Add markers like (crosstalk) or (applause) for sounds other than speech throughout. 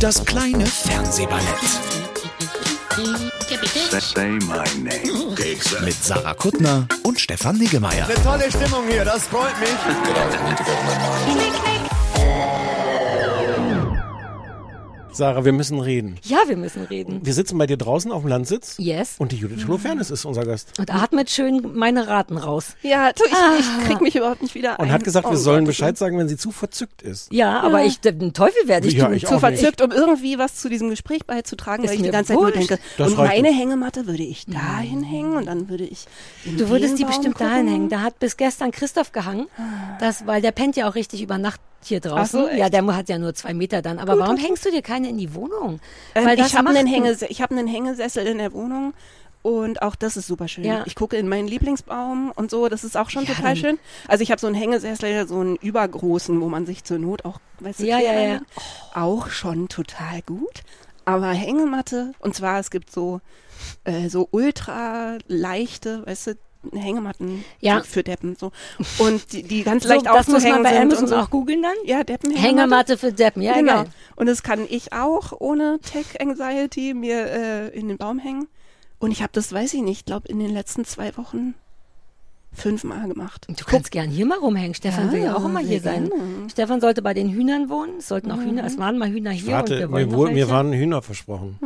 Das kleine Fernsehballett Say my name. mit Sarah Kuttner und Stefan Niggemeier. Tolle Stimmung hier, das freut mich. Sarah, wir müssen reden. Ja, wir müssen reden. Wir sitzen bei dir draußen auf dem Landsitz Yes. und die Judith Holofernes ist unser Gast. Und atmet schön meine Raten raus. Ja, tu, ich, ich krieg mich überhaupt nicht wieder Und ein. hat gesagt, Oh wir sollen Gott, Bescheid sagen, wenn sie zu verzückt ist. Ja, aber ich, den Teufel werde ich Ja, tun. ich Zu verzückt, um irgendwie was zu diesem Gespräch beizutragen, Ist weil ich die ganze Zeit nur denke, Das und meine nicht. Hängematte würde ich dahin hängen und dann würde ich Du würdest die bestimmt gucken. dahin hängen. Da hat bis gestern Christoph gehangen, das, weil der pennt ja auch richtig über Nacht hier draußen. so, ja, der hat ja nur zwei Meter dann. Aber warum hängst du dir keine in die Wohnung? Ähm, ich habe einen, ein- Hänge, ich hab einen Hängesessel in der Wohnung und auch das ist super schön. Ja. Ich gucke in meinen Lieblingsbaum und so, das ist auch schon Ja, total schön. Also ich habe so einen Hängesessel, so einen übergroßen, wo man sich zur Not auch, weißt du, Ja, ja, ja. auch schon total gut. Aber Hängematte, und zwar es gibt so, äh, so ultra leichte, weißt du, Hängematten Ja. für, Deppen so und die, die ganz So, leicht das muss man aufzuhängen bei sind Amazon und so. auch googeln dann. Ja, Deppen Hängematte für Deppen, ja, genau. geil. Und das kann ich auch ohne Tech Anxiety mir äh, in den Baum hängen. Und ich habe das, weiß ich nicht, glaube in den letzten zwei Wochen fünfmal gemacht. Du kannst gern hier mal rumhängen. Stefan Ja, will ja auch immer hier sein. gerne. Mhm. Stefan sollte bei den Hühnern wohnen. Es sollten auch Hühner, es waren mal Hühner hier und Warte, wir mir, wurde, mir waren Hühner versprochen.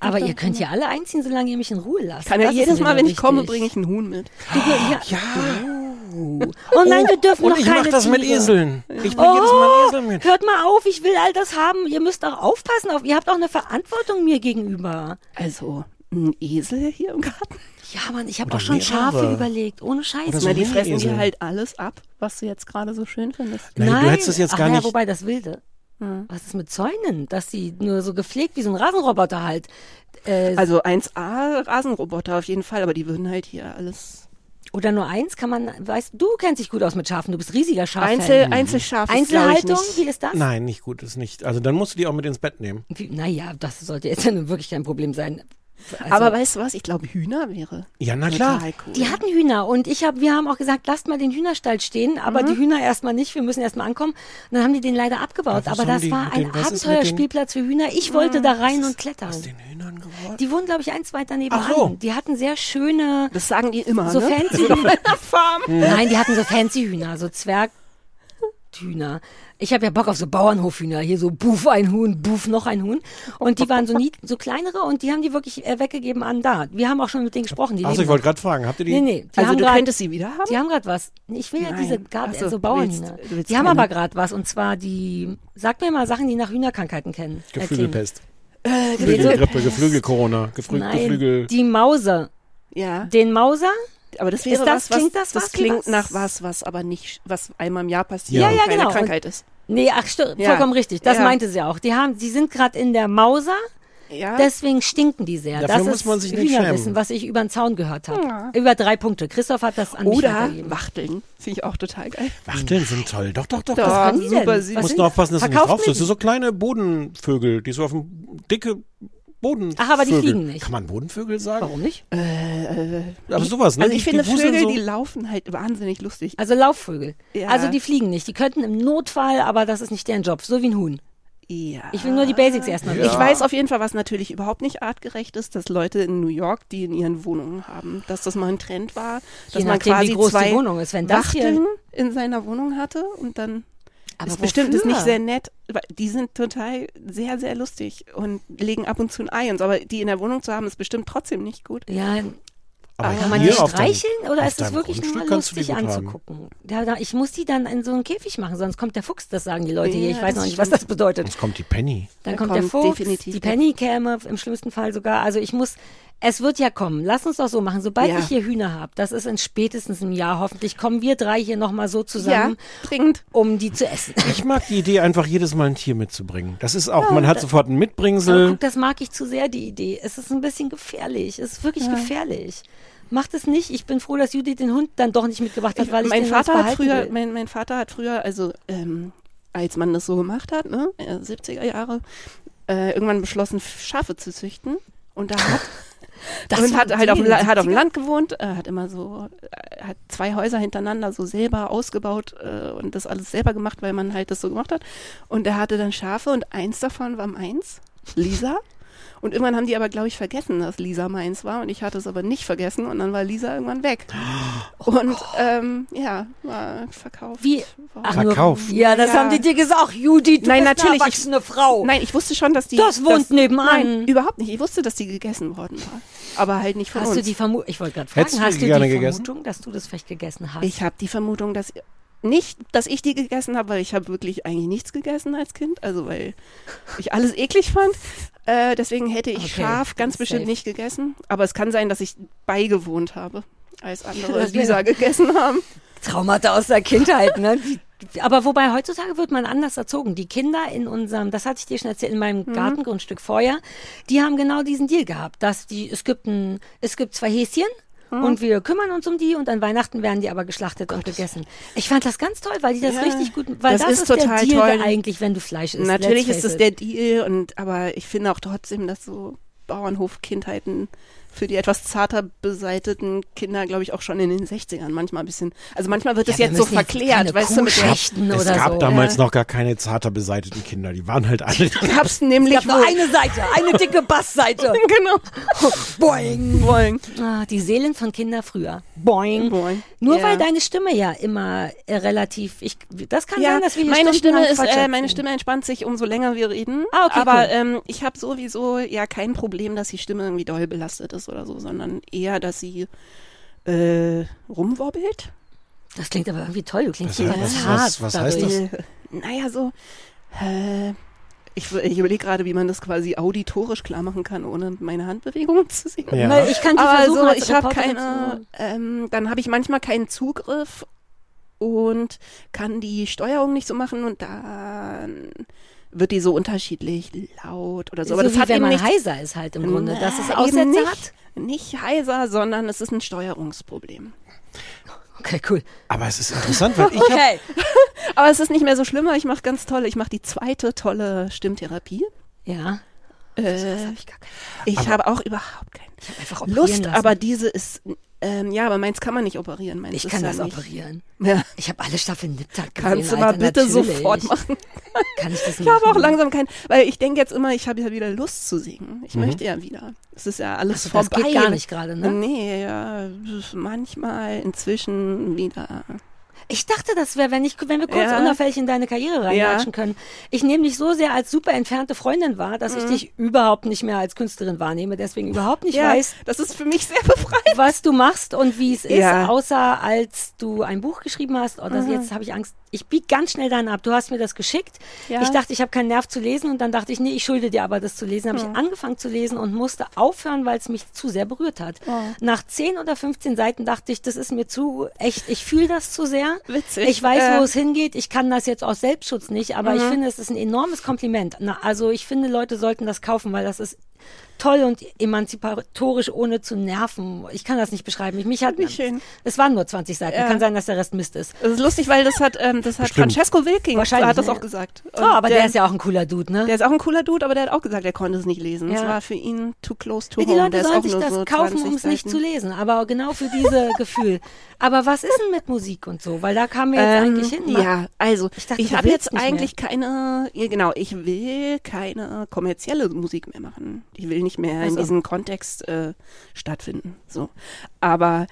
Aber ihr könnt hier alle einziehen, solange ihr mich in Ruhe lasst. Kann ja jedes Mal, wenn ich komme, wichtig. bringe ich einen Huhn mit. Du, ja. Ja, Oh nein, wir dürfen und noch ich keine mach das mit Tiere. Eseln. Ich bring jedes Mal Esel mit. Hört mal auf, ich will all das haben. Ihr müsst auch aufpassen auf. Ihr habt auch eine Verantwortung mir gegenüber. Also ein Esel hier im Garten. Ja, Mann, ich habe auch schon Schafe mehrere. überlegt. Ohne Scheiß. Oder so Na, die fressen dir halt alles ab, was du jetzt gerade so schön findest. Nein, du hättest es jetzt Ach gar ja, nicht. wobei das Wilde. Hm. Was ist mit Zäunen? Dass die nur so gepflegt wie so ein Rasenroboter halt. Äh, Also 1A Rasenroboter auf jeden Fall, aber die würden halt hier alles oder nur eins kann man, weißt du, kennst dich gut aus mit Schafen. Du bist riesiger Schaf. Einzel, Einzelschaf ist, glaub ich, Einzelhaltung, nicht. wie ist das? Nein, nicht gut, ist nicht. Also dann musst du die auch mit ins Bett nehmen. Wie- Naja, das sollte jetzt ja nun wirklich kein Problem sein. Also, Aber weißt du was? Ich glaube, Hühner wäre Ja, na klar. total cool. Die hatten Hühner und ich hab, wir haben auch gesagt, lasst mal den Hühnerstall stehen, aber Mhm. die Hühner erstmal nicht, wir müssen erstmal ankommen. Und dann haben die den leider abgebaut. Ja, aber das die war ein ist Abenteuerspielplatz für Hühner. Ich wollte da rein und klettern. Aus den Hühnern geworden? Die wohnen, glaube ich, eins weiter nebenan. Ach so. Die hatten sehr schöne, das sagen die immer, so ne? fancy (laughs) Farm. Nein, die hatten so fancy Hühner, so Zwerghühner. Ich habe ja Bock auf so Bauernhofhühner. Hier so Buff ein Huhn, Buff noch ein Huhn. Und die waren so nie, so kleinere und die haben die wirklich äh, weggegeben an da. Wir haben auch schon mit denen gesprochen. Die Achso, ich wollte gerade fragen, habt ihr die? Nee, nee. Die Also haben du grad, könntest sie wieder haben? Die haben gerade was. Ich will ja Nein. diese Garten, so, so Bauernhühner. willst- willst die haben keine. aber gerade was und zwar die. Sag mir mal Sachen, die nach Hühnerkrankheiten kennen. Geflügelpest. Äh, Geflügelgrippe, Geflügel-Corona, Geflü Nein, Geflügel. die Mauser. Ja, Den Mauser? aber das wäre Ist das- was, klingt das das was klingt was? nach was, was aber nicht, was einmal im Jahr passiert Ja, und ja, keine genau. Krankheit ist. Nee, ach, Ja. vollkommen richtig. Das Ja. meinte sie auch. Die haben, die sind gerade in der Mauser, Ja, deswegen stinken die sehr. Dafür das muss ist man sich nicht schämen. was ich über den Zaun gehört habe. Über drei Punkte. Christoph hat das an mich oder. Wachteln, finde ich auch total geil. Wachteln sind toll. Doch, doch, doch. Doch, denn? super. Du musst sind nur das? aufpassen, dass du nicht Verkauft drauf Das sind so kleine Bodenvögel, die so auf dem dicke Boden. Ach, aber die fliegen nicht. Kann man Bodenvögel sagen? Warum nicht? Aber sowas, ne? Also ich Die- finde die Vögel, so. die laufen halt wahnsinnig lustig. Also Laufvögel. Ja. Also die fliegen nicht. Die könnten im Notfall, aber das ist nicht deren Job. So wie ein Huhn. Ja. Ich will nur die Basics erstmal Ich wissen. weiß auf jeden Fall, was natürlich überhaupt nicht artgerecht ist, dass Leute in New York, die in ihren Wohnungen haben, dass das mal ein Trend war, dass Je man nachdem, wie quasi groß die zwei Wohnung ist. Wenn das hier- Wachteln in seiner Wohnung hatte und dann Aber ist bestimmt ist nicht sehr nett. weil Die sind total sehr, sehr lustig und legen ab und zu ein Ei und so, aber die in der Wohnung zu haben, ist bestimmt trotzdem nicht gut. Ja, Aber kann man die hier auf deinem- streicheln oder ist das deinem wirklich nur lustig anzugucken? Ja, da, ich muss die dann in so einen Käfig machen, sonst kommt der Fuchs, das sagen die Leute hier. Ja, Ich weiß noch nicht, was das bedeutet. Jetzt kommt die Penny. Dann Da kommt der kommt Fuchs, definitiv die der- Penny käme im schlimmsten Fall sogar. Also ich muss Es wird ja kommen. Lass uns doch so machen. Sobald Ja. ich hier Hühner habe, das ist in spätestens einem Jahr, hoffentlich kommen wir drei hier nochmal so Ja, zusammen, dringend. um die zu essen. Ich mag die Idee, einfach jedes Mal ein Tier mitzubringen. Das ist auch, man hat sofort ein Mitbringsel. guck, das mag ich zu sehr, die Idee. Es ist ein bisschen gefährlich. Es ist wirklich gefährlich. Macht es nicht. Ich bin froh, dass Judith den Hund dann doch nicht mitgebracht hat, weil ich mein den Vater hat früher, will. mein, mein Vater hat früher, also ähm, als man das so gemacht hat, ne, äh, 70er Jahre, äh, irgendwann beschlossen, Schafe zu züchten. Und da hat (laughs) Das und hat halt auf, dem hat auf dem 70ern? Land gewohnt, äh, hat immer so, äh, hat zwei Häuser hintereinander so selber ausgebaut äh, und das alles selber gemacht, weil man halt das so gemacht hat. Und er hatte dann Schafe und eins davon war meins, Lisa. Und irgendwann haben die aber, glaube ich, vergessen, dass Lisa meins war. Und ich hatte es aber nicht vergessen. Und dann war Lisa irgendwann weg. (gasps) Und ähm, ja, war verkauft. Wie? Ach, Verkauf. Nur, ja, das Ja. haben die dir gesagt. Judith, du Nein, bist natürlich, eine ich- erwachsene Frau. Nein, ich wusste schon, dass die. Das wohnt dass, nebenan. Nein, überhaupt nicht. Ich wusste, dass die gegessen worden war. Aber halt nicht von Hast uns. du die Vermutung, ich wollte gerade fragen, Hättest hast du gerne die gegessen? Vermutung, dass du das vielleicht gegessen hast? Ich habe die Vermutung, dass nicht, dass ich die gegessen habe, weil ich habe wirklich eigentlich nichts gegessen als Kind, also weil ich alles eklig fand. Äh, deswegen hätte ich Okay, Schaf ganz safe. bestimmt nicht gegessen. Aber es kann sein, dass ich beigewohnt habe, als andere Lisa gegessen haben. (laughs) Traumata aus der Kindheit, ne? Aber wobei heutzutage wird man anders erzogen. Die Kinder in unserem, das hatte ich dir schon erzählt, in meinem Gartengrundstück vorher, die haben genau diesen Deal gehabt, dass die, es gibt ein, es gibt zwei Häschen. Und wir kümmern uns um die und an Weihnachten werden die aber geschlachtet und gegessen. Ich fand das ganz toll, weil die das Ja, richtig gut, weil das, das ist ist, der total Deal toll. eigentlich, wenn du Fleisch isst. Natürlich ist es der Deal, und aber ich finde auch trotzdem, dass so Bauernhof-Kindheiten für die etwas zarter beseiteten Kinder, glaube ich, auch schon in den 60ern manchmal ein bisschen. Also manchmal wird Ja, es wir jetzt so verklärt, weißt du, mit der schächten Es oder gab so. damals Ja. noch gar keine zarter beseiteten Kinder. Die waren halt alle. gab's nämlich Es gab nur eine Seite, eine dicke Bassseite. (laughs) genau. Boing. Wollen. Ah, die Seelen von Kindern früher. Boing. Boing. Nur Ja. weil deine Stimme ja immer äh, relativ, ich, das kann Ja, sein, dass wir hier meine Stimme ist, äh, meine Stimme entspannt sich, umso länger wir reden. Ah, okay, Aber cool. ähm, ich habe sowieso ja kein Problem, dass die Stimme irgendwie doll belastet ist oder so, sondern eher, dass sie äh, rumwobbelt. Das klingt aber irgendwie toll. Du klingst Was- was- ganz was- hart. was heißt dadurch. das? Naja, so. Äh, ich ich überlege gerade, wie man das quasi auditorisch klar machen kann, ohne meine Handbewegungen zu sehen. Ja. Weil Ich kann die Aber versuchen, so, ich habe keine, ähm, dann habe ich manchmal keinen Zugriff und kann die Steuerung nicht so machen und dann wird die so unterschiedlich laut oder so. So, Aber das wie hat wenn eben man nichts, heiser ist halt im Grunde, dass es Aussätze eben nicht, hat. Nicht heiser, sondern es ist ein Steuerungsproblem. Okay, cool. Aber es ist interessant, weil ich Okay. (laughs) Aber es ist nicht mehr so schlimm, weil ich mache ganz tolle, ich mache die zweite tolle Stimmtherapie. Ja. Äh, ich gar keine- ich habe auch überhaupt keine Ich Lust, lassen. aber diese ist, ähm, ja, aber meins kann man nicht operieren. Meins ich kann ja das nicht. operieren. Ja. Ich habe alle Staffeln Niptag gesehen. Kannst du Alter, mal bitte natürlich. sofort machen. Kann ich das Ich habe auch machen? langsam kein, weil ich denke jetzt immer, ich habe ja wieder Lust zu singen. Ich möchte ja wieder. Es ist ja alles Also, das vorbei. geht gar nicht gerade, ne? Nee, ja, manchmal, inzwischen wieder. Ich dachte, das wäre, wenn ich, wenn wir kurz Ja. unauffällig in deine Karriere reinlatschen können. Ich nehme dich so sehr als super entfernte Freundin wahr, dass ich dich überhaupt nicht mehr als Künstlerin wahrnehme, deswegen überhaupt nicht Mhm. ja, weiß, das ist für mich sehr befreiend. was du machst und wie es ist, Ja. außer als du ein Buch geschrieben hast. Oder Mhm. jetzt habe ich Angst. Ich biege ganz schnell dann ab. Du hast mir das geschickt. Ja. Ich dachte, ich habe keinen Nerv zu lesen und dann dachte ich, nee, ich schulde dir aber das zu lesen. Habe ich angefangen zu lesen und musste aufhören, weil es mich zu sehr berührt hat. Oh. Nach 10 oder 15 Seiten dachte ich, das ist mir zu echt, ich fühle das zu sehr. Witzig. Ich weiß, Äh. Mhm. wo es hingeht. Ich kann das jetzt aus Selbstschutz nicht, aber ich finde, es ist ein enormes Kompliment. Na, also ich finde, Leute sollten das kaufen, weil das ist toll und emanzipatorisch, ohne zu nerven. Ich kann das nicht beschreiben. Ich, mich hat, Nicht schön. Es waren nur 20 Seiten. Ja. Kann sein, dass der Rest Mist ist. Das ist lustig, weil das hat, ähm, das hat. Francesco Wilking Wahrscheinlich, hat das ne? auch gesagt. Oh, aber der, ist ja auch ein cooler Dude, ne? Der ist auch ein cooler Dude, aber der hat auch gesagt, er konnte es nicht lesen. Es Ja. war für ihn too close to Ja, die home. Leute der ist sollen sich das so kaufen, 20 um es nicht zu lesen. Aber genau für diese (laughs) Gefühl. Aber was ist denn mit Musik und so? Weil da kamen wir jetzt Ähm, eigentlich hin. Ja, also Ich ich, dachte, du habe jetzt eigentlich keine, ja, genau, ich will keine kommerzielle Musik mehr machen. Ich will nicht mehr Ach in diesem Kontext äh, stattfinden. So, aber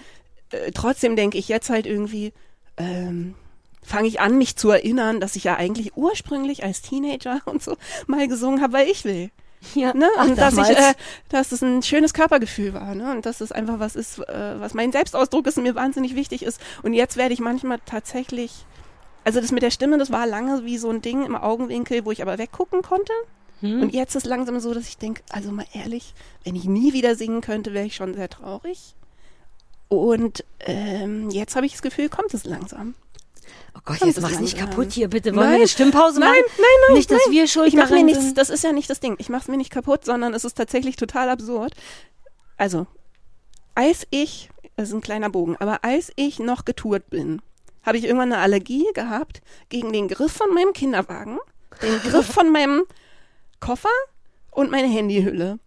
äh, trotzdem denke ich jetzt halt irgendwie. Ähm, fange ich an, mich zu erinnern, dass ich ja eigentlich ursprünglich als Teenager (laughs) und so mal gesungen habe, weil ich will. ja. Ne? Ach, und dass ich, äh, dass es ein schönes Körpergefühl war, ne? Und dass es einfach was ist, äh, was mein Selbstausdruck ist und mir wahnsinnig wichtig ist. Und jetzt werde ich manchmal tatsächlich, also das mit der Stimme, das war lange wie so ein Ding im Augenwinkel, wo ich aber weggucken konnte. Und jetzt ist langsam so, dass ich denke, also mal ehrlich, wenn ich nie wieder singen könnte, wäre ich schon sehr traurig. Und ähm, jetzt habe ich das Gefühl, kommt es langsam. Oh Gott, Kommt jetzt es mach's nicht langsam. kaputt hier, bitte. Wollen Nein. wir eine Stimmpause Nein, machen? nein, nein, Nicht, dass nein. wir schuld ich mache mir nichts, sind. das ist ja nicht das Ding. Ich mache es mir nicht kaputt, sondern es ist tatsächlich total absurd. Also, als ich, das ist ein kleiner Bogen, aber als ich noch getourt bin, habe ich irgendwann eine Allergie gehabt gegen den Griff von meinem Kinderwagen, den Griff von meinem Koffer und meine Handyhülle.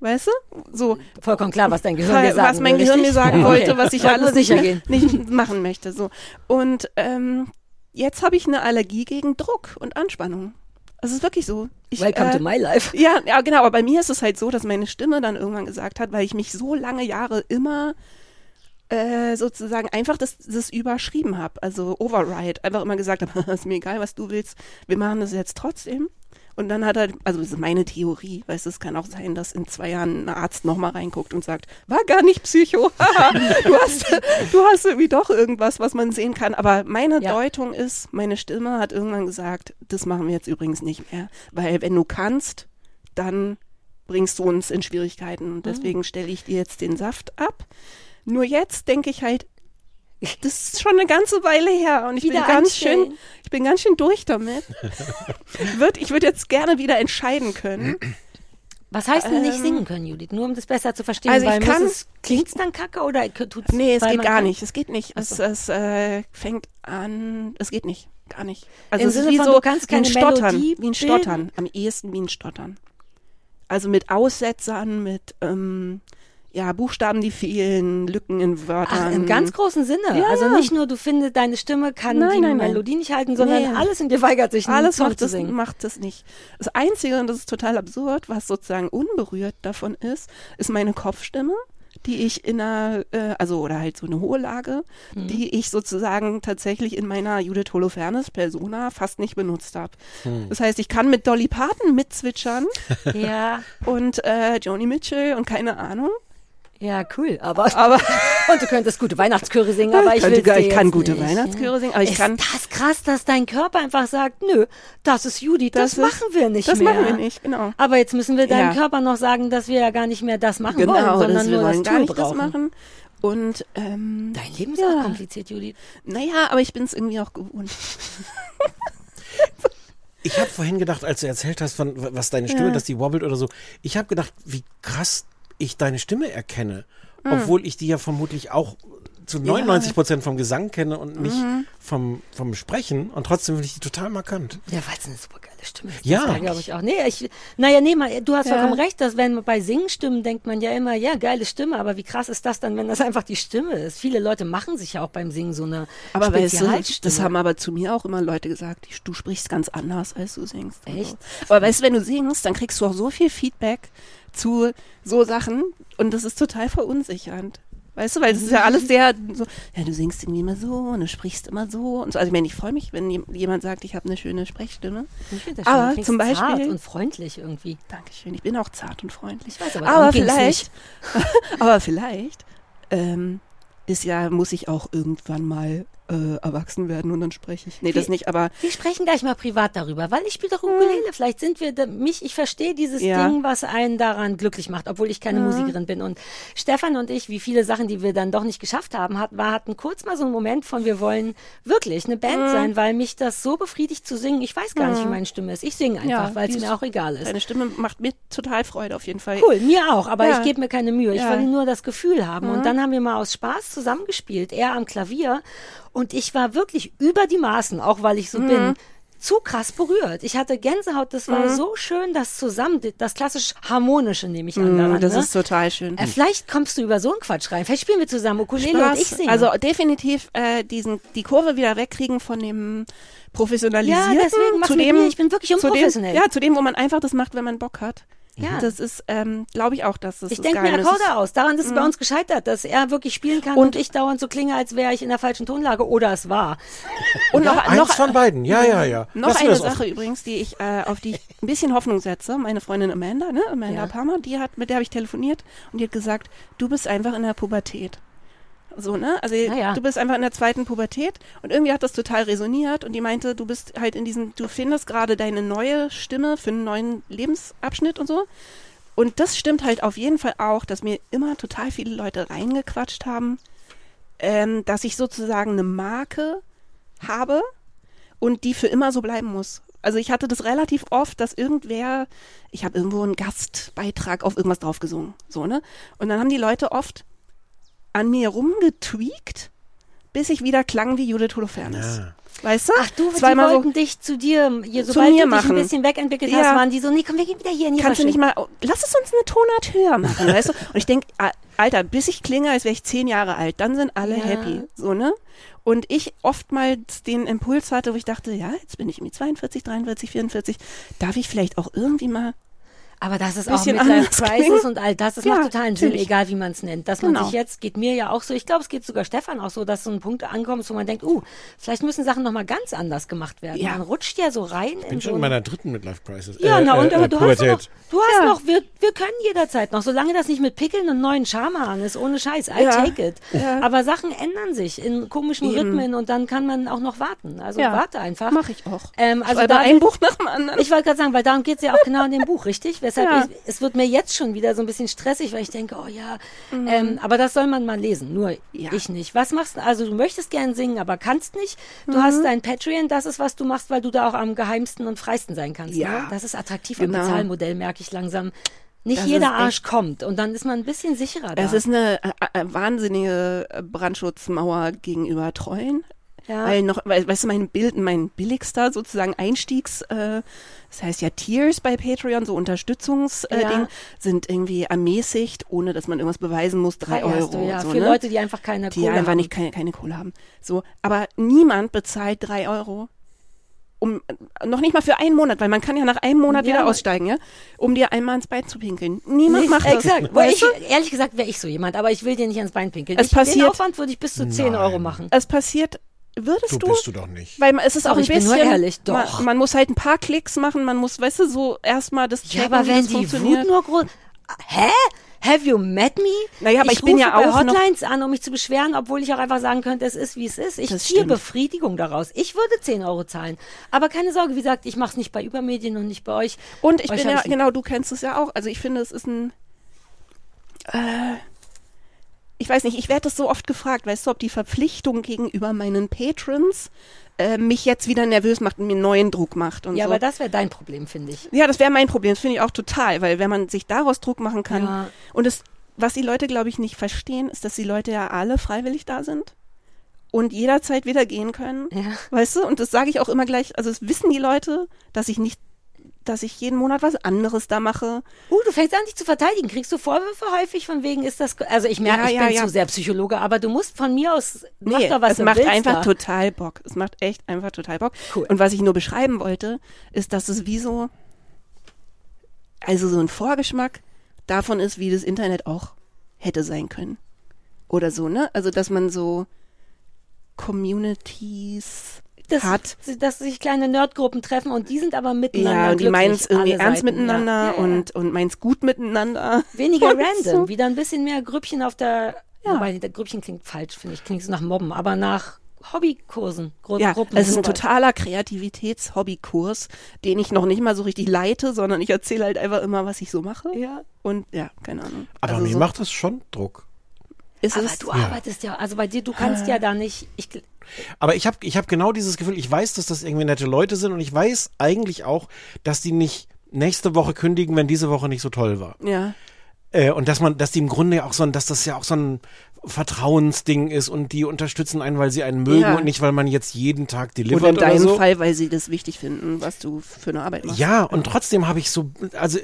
Weißt du? So, Vollkommen klar, was dein Gehirn dir sagen was mein Gehirn mir sagen Ja, wollte, was ich nur alles nicht, sicher gehen. nicht machen möchte. So. Und ähm, jetzt habe ich eine Allergie gegen Druck und Anspannung. Es ist wirklich so. Ich, Welcome äh, to my life. Ja, ja, genau. Aber bei mir ist es halt so, dass meine Stimme dann irgendwann gesagt hat, weil ich mich so lange Jahre immer äh, sozusagen einfach das, das überschrieben habe. Also Override. Einfach immer gesagt habe, (laughs) ist mir egal, was du willst. Wir machen das jetzt trotzdem. Und dann hat er, also das ist meine Theorie, weißt du, es kann auch sein, dass in zwei Jahren ein Arzt nochmal reinguckt und sagt, war gar nicht Psycho, (laughs) du hast, du hast irgendwie doch irgendwas, was man sehen kann. Aber meine Ja. Deutung ist, meine Stimme hat irgendwann gesagt, das machen wir jetzt übrigens nicht mehr. Weil wenn du kannst, dann bringst du uns in Schwierigkeiten. Und deswegen stelle ich dir jetzt den Saft ab. Nur jetzt denke ich halt, das ist schon eine ganze Weile her und ich Wieder bin ganz schön, bin ganz schön durch damit. (laughs) Würd, ich würde jetzt gerne wieder entscheiden können. Was heißt denn nicht Ähm, singen können, Judith? Nur um das besser zu verstehen. Also ich kann- es, klingt's dann kacke oder tut's Nee, es geht gar kann? nicht. Es geht nicht. Es, es äh, fängt an. Es geht nicht. Gar nicht. Also Im es ist Sinne wie von, so du kannst wie ein keine Stottern. Melodie Wie ein Stottern. Am ehesten wie ein Stottern. Also mit Aussetzern, mit ähm, ja, Buchstaben, die fehlen, Lücken in Wörtern. Ach, im ganz großen Sinne. Ja. Also nicht nur, du findest, deine Stimme kann Nein, die nein, nein. Melodie nicht halten, sondern Nee. alles in dir weigert sich, Alles macht zu es, macht es nicht. Das Einzige, und das ist total absurd, was sozusagen unberührt davon ist, ist meine Kopfstimme, die ich in einer, äh, also oder halt so eine hohe Lage, Mhm. die ich sozusagen tatsächlich in meiner Judith Holofernes Persona fast nicht benutzt habe. Das heißt, ich kann mit Dolly Parton mitzwitschern (laughs) Ja, und äh, Joni Mitchell und keine Ahnung. Ja, cool. Aber, (laughs) Aber und du könntest gute Weihnachtschöre singen, aber ich Könnte will gar- ich kann gute nicht. Weihnachtschöre singen, aber ich ist kann- das krass, dass dein Körper einfach sagt, nö, das ist Judith, das, Das ist- machen wir nicht das mehr. machen wir nicht, genau. Aber jetzt müssen wir deinem Ja. Körper noch sagen, dass wir ja gar nicht mehr das machen Genau, wollen, sondern das, wir nur wollen das gar Tool nicht brauchen. das machen. Und ähm, Dein Leben ist Ja. auch kompliziert, Judith. naja, aber ich bin es irgendwie auch gewohnt. Ich habe vorhin gedacht, als du erzählt hast, von, was deine Stimme, Ja. dass die wobbelt oder so, ich habe gedacht, wie krass ich deine Stimme erkenne. Obwohl ich die ja vermutlich auch zu 99 Prozent vom Gesang kenne und nicht vom, vom Sprechen. Und trotzdem finde ich die total markant. Ja, weil es eine super Stimme ist. Ja. Das glaube ich auch. Nee, ich, naja, nee, mal, du hast Ja. vollkommen recht, dass wenn man bei Singenstimmen denkt man ja immer, ja, geile Stimme, aber wie krass ist das dann, wenn das einfach die Stimme ist? Viele Leute machen sich ja auch beim Singen so eine Aber weißt du, Spezialstimme. das haben aber zu mir auch immer Leute gesagt, du sprichst ganz anders, als du singst. Echt? So. Aber weißt du, wenn du singst, dann kriegst du auch so viel Feedback zu so Sachen und das ist total verunsichernd. Weißt du, weil es ist ja alles sehr so, ja, du singst irgendwie immer so und du sprichst immer so und so. Also ich meine, ich freue mich, wenn jem- jemand sagt, ich habe eine schöne Sprechstimme. Ich find das aber schön. Klingst zum Beispiel- zart und freundlich irgendwie. Dankeschön, ich bin auch zart und freundlich. Ich weiß, aber aber vielleicht, (laughs) aber vielleicht ähm, ist ja, muss ich auch irgendwann mal äh, erwachsen werden und dann spreche ich. Nee, das Wie- nicht, aber Wir sprechen gleich mal privat darüber, weil ich spiele doch Ukulele. Vielleicht sind wir da, mich, ich verstehe dieses Ja. Ding, was einen daran glücklich macht, obwohl ich keine Musikerin bin. Und Stefan und ich, wie viele Sachen, die wir dann doch nicht geschafft haben, hat, war, hatten kurz mal so einen Moment von, wir wollen wirklich eine Band sein, weil mich das so befriedigt zu singen. Ich weiß gar nicht, wie meine Stimme ist. Ich singe einfach, Ja, weil es mir auch egal ist. Deine Stimme macht mir total Freude auf jeden Fall. Cool, mir auch, aber Ja. ich gebe mir keine Mühe. Ich Ja. Mhm. will nur das Gefühl haben. Und dann haben wir mal aus Spaß zusammengespielt, er am Klavier. Und ich war wirklich über die Maßen, auch weil ich so Mhm. bin, zu krass berührt. Ich hatte Gänsehaut, das war so schön, das zusammen, das klassisch harmonische nehme ich an daran. Mhm, das ne? ist total schön. äh, vielleicht kommst du über so einen Quatsch rein. Vielleicht spielen wir zusammen Ukulele und ich Spaß. singe. Also definitiv äh, diesen die Kurve wieder wegkriegen von dem professionalisierten Ja, deswegen mach's zu dem mir. Ich bin wirklich zu dem, unprofessionell. ja zu dem, wo man einfach das macht, wenn man Bock hat. Ja. Das ist, ähm, glaube ich auch, dass das ich das denke mir Akkorde aus. Daran ist es bei uns gescheitert, dass er wirklich spielen kann und, Und- ich dauernd so klinge, als wäre ich in der falschen Tonlage oder es war. Und noch, Eins noch, von beiden, ja, ja, ja. Noch Lassen eine das offen. Sache übrigens, die ich, äh, auf die ich ein bisschen Hoffnung setze. Meine Freundin Amanda, ne, Amanda Ja. Palmer, die hat, mit der habe ich telefoniert und die hat gesagt, du bist einfach in der Pubertät. So, ne? Also Ja, ja. du bist einfach in der zweiten Pubertät und irgendwie hat das total resoniert und die meinte, du bist halt in diesem, du findest gerade deine neue Stimme für einen neuen Lebensabschnitt und so. Und das stimmt halt auf jeden Fall auch, dass mir immer total viele Leute reingequatscht haben, ähm, dass ich sozusagen eine Marke habe und die für immer so bleiben muss. Also ich hatte das relativ oft, dass irgendwer, ich habe irgendwo einen Gastbeitrag auf irgendwas draufgesungen, so ne? Und dann haben die Leute oft an mir rumgetweakt, bis ich wieder klang wie Judith Holofernes. Ja. Weißt du? Ach du, die Zweimal so, wollten dich zu dir, hier, Zu sobald mir du dich machen. ein bisschen wegentwickelt Ja. hast, waren die so, nee, komm, wir gehen wieder hier in die kannst du nicht mal, lass es uns eine Tonart höher machen, weißt du? Und ich denke, Alter, bis ich klinge, als wäre ich zehn Jahre alt, dann sind alle Ja. happy, so, ne? Und ich oftmals den Impuls hatte, wo ich dachte, ja, jetzt bin ich irgendwie 42, 43, 44, darf ich vielleicht auch irgendwie mal Aber das ist auch bisschen Midlife anders Crisis und all das, das Ja, macht totalen Sinn, egal wie man es nennt. Dass man Genau. sich jetzt, geht mir ja auch so, ich glaube, es geht sogar Stefan auch so, dass so ein Punkt ankommt, wo man denkt, uh, vielleicht müssen Sachen nochmal ganz anders gemacht werden. Ja. Man rutscht ja so rein Ich in bin so schon in ein- meiner dritten Midlife Crisis. Ja, Äh, na und äh, aber du hast noch, Pubertät. du hast Ja. noch, wir, wir können jederzeit noch, solange das nicht mit Pickeln und neuen Schamhaaren ist, ohne Scheiß, I Ja. take it. Ja. Aber Sachen ändern sich in komischen Eben. Rhythmen und dann kann man auch noch warten. Also Ja. warte einfach. Mach ich auch. Ähm, also da ein Buch nach dem anderen. ich wollte gerade sagen, weil darum geht's ja auch genau in dem Buch, richtig? Weshalb Ja. ich, es wird mir jetzt schon wieder so ein bisschen stressig, weil ich denke, oh ja, ähm, aber das soll man mal lesen, nur Mhm. Ja. ich nicht. Was machst du? Also du möchtest gern singen, aber kannst nicht. Du Mhm. hast dein Patreon, das ist, was du machst, weil du da auch am geheimsten und freisten sein kannst. Ja. Ne? Das ist attraktiv Genau. am Bezahlmodell, merke ich langsam. Nicht Das jeder Arsch kommt und dann ist man ein bisschen sicherer da. Es ist eine äh, äh, wahnsinnige äh, Brandschutzmauer gegenüber Treuen. Ja. Weil noch, weil, weißt du, mein Bild, mein billigster sozusagen Einstiegs, äh, das heißt ja Tiers bei Patreon, so Unterstützungsding, äh, Ja. Sind irgendwie ermäßigt, ohne dass man irgendwas beweisen muss, drei Feierst Euro. du, ja, so, für ne? Leute, die einfach keine die Kohle einfach haben. nicht keine, keine Kohle haben. So, aber niemand bezahlt drei Euro. Um, noch nicht mal für einen Monat, weil man kann ja nach einem Monat Ja. wieder aussteigen, ja, um dir einmal ins Bein zu pinkeln. Niemand Nee, macht das. Exakt. Weißt ich, du? ehrlich gesagt wäre ich so jemand, aber ich will dir nicht ans Bein pinkeln. Es ich, Den passiert- Aufwand würde ich bis zu 10 Nein. Euro machen. Es passiert, würdest So du? bist du doch nicht. Weil man- es ist Doch, auch ein ich bin bisschen. nur ehrlich, doch. Man, man muss halt ein paar Klicks machen, man muss, weißt du, so erstmal das Ja, checken, aber wie wenn die funktioniert. Wut nur groß. Hä? Have you met me? Naja, aber ich bin rufe ja bei auch noch- Hotlines an, um mich zu beschweren, obwohl ich auch einfach sagen könnte, es ist, wie es ist. Ich Das ziehe stimmt. Befriedigung daraus. Ich würde 10 Euro zahlen. Aber keine Sorge, wie gesagt, ich mache es nicht bei Übermedien und nicht bei euch. Und ich Euch bin ja, ich- genau, du kennst es ja auch. Also ich finde, es ist ein. Äh, ich weiß nicht, ich werde das so oft gefragt, weißt du, ob die Verpflichtung gegenüber meinen Patrons äh, mich jetzt wieder nervös macht und mir neuen Druck macht und Ja, so. aber das wäre dein Problem, finde ich. ja, das wäre mein Problem. Das finde ich auch total, weil wenn man sich daraus Druck machen kann Ja. und es, was die Leute, glaube ich, nicht verstehen, ist, dass die Leute ja alle freiwillig da sind und jederzeit wieder gehen können. Ja. Weißt du? Und das sage ich auch immer gleich. Also, es wissen die Leute, dass ich nicht, dass ich jeden Monat was anderes da mache. Uh, du fängst an, dich zu verteidigen. Kriegst du Vorwürfe häufig von wegen, ist das, also ich merke, Ja, ich ja, bin ja. zu sehr Psychologe, aber du musst von mir aus, mach Nee, doch was es macht willst einfach da. total Bock. Es macht echt einfach total Bock. Cool. Und was ich nur beschreiben wollte, ist, dass es wie so, also so ein Vorgeschmack davon ist, wie das Internet auch hätte sein können. Oder so, ne? Also, dass man so Communities das, hat. dass sich kleine Nerdgruppen treffen und die sind aber miteinander Ja, und die meinen es irgendwie ernst Seiten, miteinander ja. Ja, ja. und, und meinen es gut miteinander. Weniger (laughs) Und random, so. wieder ein bisschen mehr Grüppchen auf der, Ja. wobei, der Grüppchen klingt falsch, finde ich, klingt so nach Mobben, aber nach Hobbykursen, Gru Ja, Gruppen. es ist ein sowas. totaler Kreativitäts-Hobbykurs, den ich noch nicht mal so richtig leite, sondern ich erzähle halt einfach immer, was ich so mache. Ja. Und ja, keine Ahnung. Aber also mir so macht das schon Druck. ist Aber es, du arbeitest ja, also bei dir, du kannst ja da nicht, ich, Aber ich habe ich hab genau dieses Gefühl, ich weiß, dass das irgendwie nette Leute sind und ich weiß eigentlich auch, dass die nicht nächste Woche kündigen, wenn diese Woche nicht so toll war. ja. Äh, und dass man, dass die im Grunde ja auch so ein, dass das ja auch so ein Vertrauensding ist und die unterstützen einen, weil sie einen mögen Ja. und nicht, weil man jetzt jeden Tag Oder delivert in oder deinem so. Fall, weil sie das wichtig finden, was du für eine Arbeit machst. Ja, und trotzdem habe ich so, also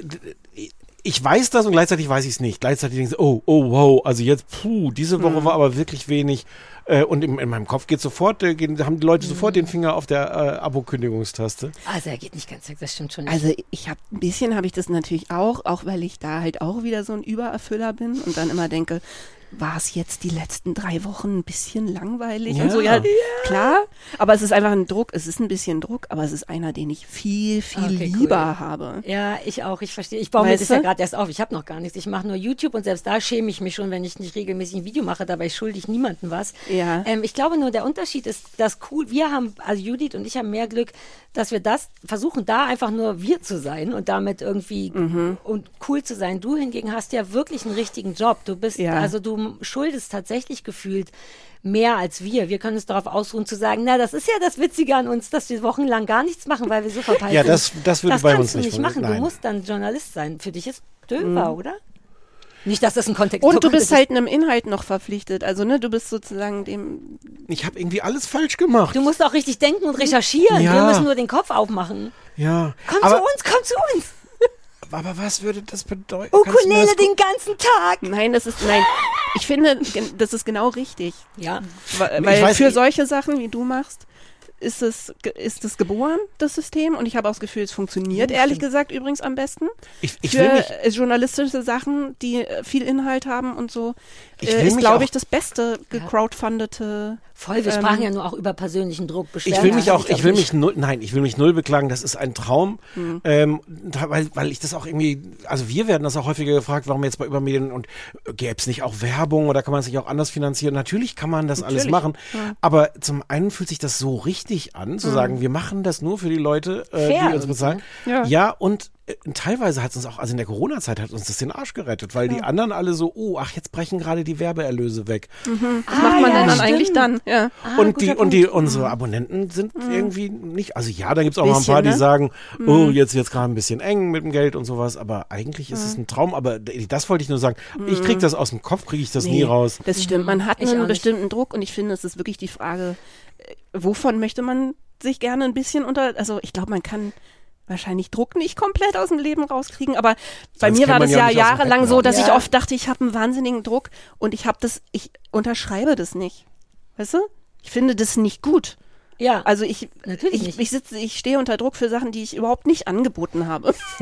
ich weiß das und gleichzeitig weiß ich es nicht. Gleichzeitig denke ich, oh, oh, wow, also jetzt, puh, diese Hm. Woche war aber wirklich wenig. Äh, und in, in meinem Kopf geht sofort, äh, gehen, haben die Leute sofort Hm. den Finger auf der äh, Abo-Kündigungstaste. also er geht nicht ganz weg, das stimmt schon nicht. Also ich habe ein bisschen habe ich das natürlich auch, auch weil ich da halt auch wieder so ein Übererfüller bin und dann immer denke, war es jetzt die letzten drei Wochen ein bisschen langweilig Ja. und so. Ja, klar, aber es ist einfach ein Druck, es ist ein bisschen Druck, aber es ist einer, den ich viel, viel Okay, cool. lieber habe. Ja, ich auch. Ich verstehe. Ich baue mir Weißt das ja du? gerade erst auf. Ich habe noch gar nichts. Ich mache nur YouTube und selbst da schäme ich mich schon, wenn ich nicht regelmäßig ein Video mache. Dabei schulde ich niemandem was. Ja. Ähm, ich glaube nur, der Unterschied ist, dass cool, wir haben, also Judith und ich haben mehr Glück, dass wir das versuchen, da einfach nur wir zu sein und damit irgendwie Mhm. und cool zu sein. Du hingegen hast ja wirklich einen richtigen Job. Du bist, Ja. also du schuldest tatsächlich gefühlt mehr als wir. Wir können uns darauf ausruhen zu sagen, na, das ist ja das Witzige an uns, dass wir wochenlang gar nichts machen, weil wir so verpeilt Ja, sind. das- das würde das bei kannst uns du nicht nicht machen. Du nein. musst dann Journalist sein. Für dich ist Döver, oder? Nicht, dass das ein Kontext Und du bist halt einem Inhalt noch verpflichtet. Also, ne, du bist sozusagen dem. Ich habe irgendwie alles falsch gemacht. Du musst auch richtig denken und recherchieren. Ja. Wir müssen nur den Kopf aufmachen. ja. Komm aber, zu uns, komm zu uns. Aber was würde das bedeuten? Ukulele das den ganzen Tag. Nein, das ist. Nein. (laughs) Ich finde, das ist genau richtig. Ja. Weil, weiß für nicht- solche Sachen, wie du machst, ist es, ist es geboren, das System. Und ich habe auch das Gefühl, es funktioniert, ehrlich gesagt, übrigens am besten. Ich, ich für will mich, journalistische Sachen, die äh, viel Inhalt haben und so, Ich äh, will ist, glaube ich, das beste gecrowdfundete. Voll, wir Ähm, sprachen ja nur auch über persönlichen Druck. ich Beschweren will mich hast auch, ich will nicht. mich null, nein, ich will mich null beklagen. Das ist ein Traum, Hm. ähm, da, weil, weil ich das auch irgendwie, also wir werden das auch häufiger gefragt, warum jetzt bei Übermedien und gäbe es nicht auch Werbung oder kann man sich auch anders finanzieren? Natürlich kann man das alles machen, aber zum einen fühlt sich das so richtig an, zu sagen, wir machen das nur für die Leute, äh, die uns bezahlen. Ja. ja und äh, teilweise hat es uns auch, also in der Corona-Zeit hat uns das den Arsch gerettet, weil die anderen alle so, oh, ach, jetzt brechen gerade die Werbeerlöse weg. Was macht man ja, denn dann stimmt. eigentlich dann? Ja. Ah, und die, und die, unsere Abonnenten sind irgendwie nicht, also ja, da gibt's auch mal ein Bisschen, paar, die ne? sagen, oh, jetzt wird's gerade ein bisschen eng mit dem Geld und sowas, aber eigentlich ist es ein Traum, aber das wollte ich nur sagen. Ich krieg das aus dem Kopf, kriege ich das nie Nee, raus. Das stimmt. Man hat einen nicht. bestimmten Druck und ich finde, es ist wirklich die Frage, äh, wovon möchte man sich gerne ein bisschen unter, also ich glaube, man kann wahrscheinlich Druck nicht komplett aus dem Leben rauskriegen, aber bei Sonst mir war das ja jahrelang so, dass ich Ja. oft dachte, ich habe einen wahnsinnigen Druck und ich habe das, ich unterschreibe das nicht. Weißt du? Ich finde das nicht gut. Ja, Also ich, Natürlich ich, nicht. ich sitze, ich stehe unter Druck für Sachen, die ich überhaupt nicht angeboten habe. (laughs)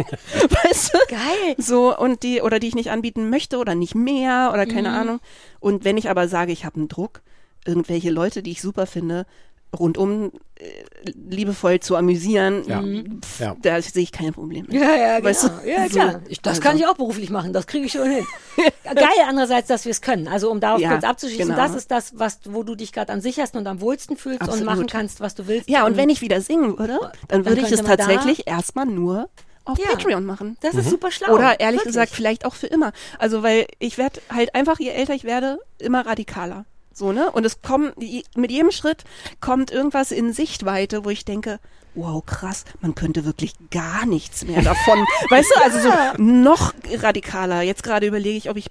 weißt du? geil. So, und die, oder die ich nicht anbieten möchte oder nicht mehr oder keine Ahnung. Und wenn ich aber sage, ich habe einen Druck, irgendwelche Leute, die ich super finde, rundum äh, liebevoll zu amüsieren, Ja. pf, Ja. da sehe ich keine Probleme. Ja, ja, genau. Weißt du? Ja, klar. Ich, das Also. kann ich auch beruflich machen. Das kriege ich schon hin. (laughs) Geil, andererseits, dass wir es können. Also, um darauf Ja, kurz abzuschließen, genau. das ist das, was, wo du dich gerade am sichersten und am wohlsten fühlst und Absolut. machen kannst, was du willst. Ja, und wenn ich wieder singen würde, dann würde ich es man da- tatsächlich erstmal nur auf Ja. Patreon machen. Das ist super schlau. Oder ehrlich Wirklich. gesagt, vielleicht auch für immer. Also, weil ich werde halt einfach, je älter ich werde, immer radikaler. So, ne? Und es kommt, mit jedem Schritt kommt irgendwas in Sichtweite, wo ich denke, wow, krass, man könnte wirklich gar nichts mehr davon. (laughs) weißt du, also so noch radikaler. Jetzt gerade überlege ich, ob ich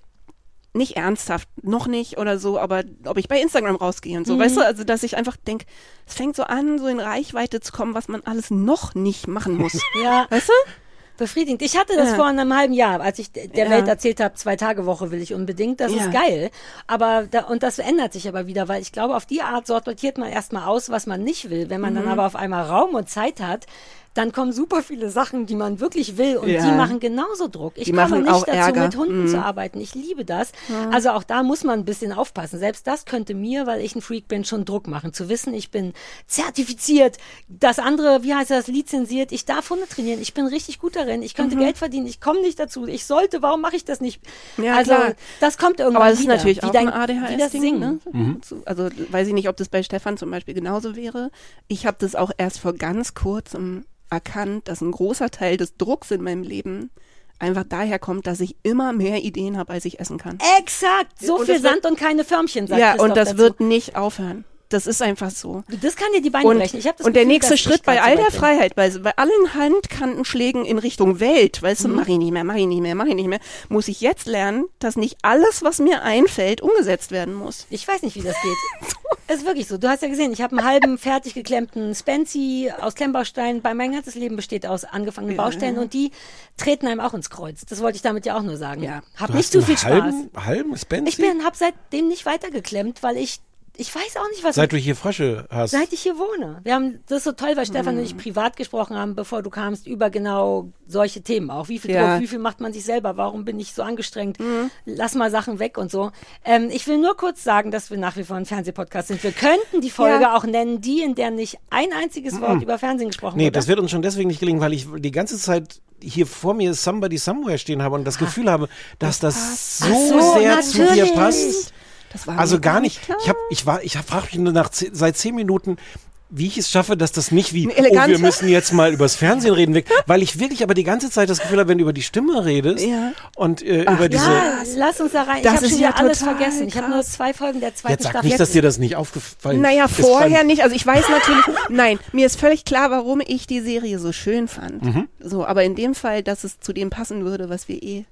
nicht ernsthaft, noch nicht oder so, aber ob ich bei Instagram rausgehe und so, weißt du, also dass ich einfach denke, es fängt so an, so in Reichweite zu kommen, was man alles noch nicht machen muss. (laughs) Ja, weißt du? Befriedigend. Ich hatte das Ja. vor einem halben Jahr, als ich der Ja. Welt erzählt habe, zwei Tage Woche will ich unbedingt. Das Ja. ist geil. Aber da, und das ändert sich aber wieder, weil ich glaube, auf die Art sortiert man erstmal aus, was man nicht will. Wenn man Mhm. dann aber auf einmal Raum und Zeit hat, dann kommen super viele Sachen, die man wirklich will und Ja. die machen genauso Druck. Ich Die komme nicht auch dazu, Ärger. mit Hunden Mhm. zu arbeiten. Ich liebe das. Also auch da muss man ein bisschen aufpassen. Selbst das könnte mir, weil ich ein Freak bin, schon Druck machen. Zu wissen, ich bin zertifiziert, das andere, wie heißt das, lizenziert, ich darf Hunde trainieren, ich bin richtig gut darin, ich Mhm. könnte Geld verdienen, ich komme nicht dazu, ich sollte, warum mache ich das nicht? Ja, also klar. das kommt irgendwann Aber es ist wieder. natürlich wie auch dein, ein wie das ADHS-Ding. Singen. Ne? Zu- Also weiß ich nicht, ob das bei Stefan zum Beispiel genauso wäre. Ich habe das auch erst vor ganz kurzem erkannt, dass ein großer Teil des Drucks in meinem Leben einfach daher kommt, dass ich immer mehr Ideen habe, als ich essen kann. Exakt, so Und viel wird- Sand und keine Förmchen, sagt ja, und das dazu. wird nicht aufhören. Das ist einfach so. Das kann dir die Beine Und, brechen. Ich hab das und der Gefühl, nächste dass ich Schritt bei so all der. Freiheit, bei, bei allen Handkantenschlägen in Richtung Welt, weißt Mhm. du, mach ich nicht mehr, mach ich nicht mehr, mach ich nicht mehr, muss ich jetzt lernen, dass nicht alles, was mir einfällt, umgesetzt werden muss. Ich weiß nicht, wie das geht. (laughs) Es ist wirklich so. Du hast ja gesehen, ich habe einen halben fertig geklemmten Spency aus Klemmbausteinen. Bei mein ganzes Leben besteht aus angefangenen Baustellen und die treten einem auch ins Kreuz. Das wollte ich damit ja auch nur sagen. Ja. Hab Du nicht hast zu einen viel Spaß. halben, halben Spencer? Ich bin, hab seitdem nicht weitergeklemmt, weil ich ich weiß auch nicht, was Seit du hier Frösche hast. Seit ich hier wohne. Wir haben das ist so toll, weil Stefan und ich privat gesprochen haben, bevor du kamst, über genau solche Themen auch. Wie viel Ja. Druck, wie viel macht man sich selber? Warum bin ich so angestrengt? Lass mal Sachen weg und so. Ähm, ich will nur kurz sagen, dass wir nach wie vor ein Fernsehpodcast sind. Wir könnten die Folge Ja. auch nennen, die, in der nicht ein einziges Wort über Fernsehen gesprochen Nee, wurde. das wird uns schon deswegen nicht gelingen, weil ich die ganze Zeit hier vor mir Somebody Somewhere stehen habe und das Gefühl habe, dass das, so, Ach so, sehr zu dir natürlich. passt. Das war Also gar nicht. klar. Ich habe, ich war, ich frage mich nur nach ze- seit zehn Minuten, wie ich es schaffe, dass das nicht wie, oh, wir müssen jetzt mal übers Fernsehen reden, weg, (laughs) weil ich wirklich aber die ganze Zeit das Gefühl habe, wenn du über die Stimme redest Ja. und äh, über diese, ja, lass uns da rein. Das ich habe schon ja alles vergessen. Ich habe nur krass. zwei Folgen der zweiten jetzt sag Staffel. nicht, dass dir das nicht aufgefallen Naja, ist. vorher Fand- nicht. Also ich weiß natürlich, nein, mir ist völlig klar, warum ich die Serie so schön fand. Mhm. So, aber in dem Fall, dass es zu dem passen würde, was wir eh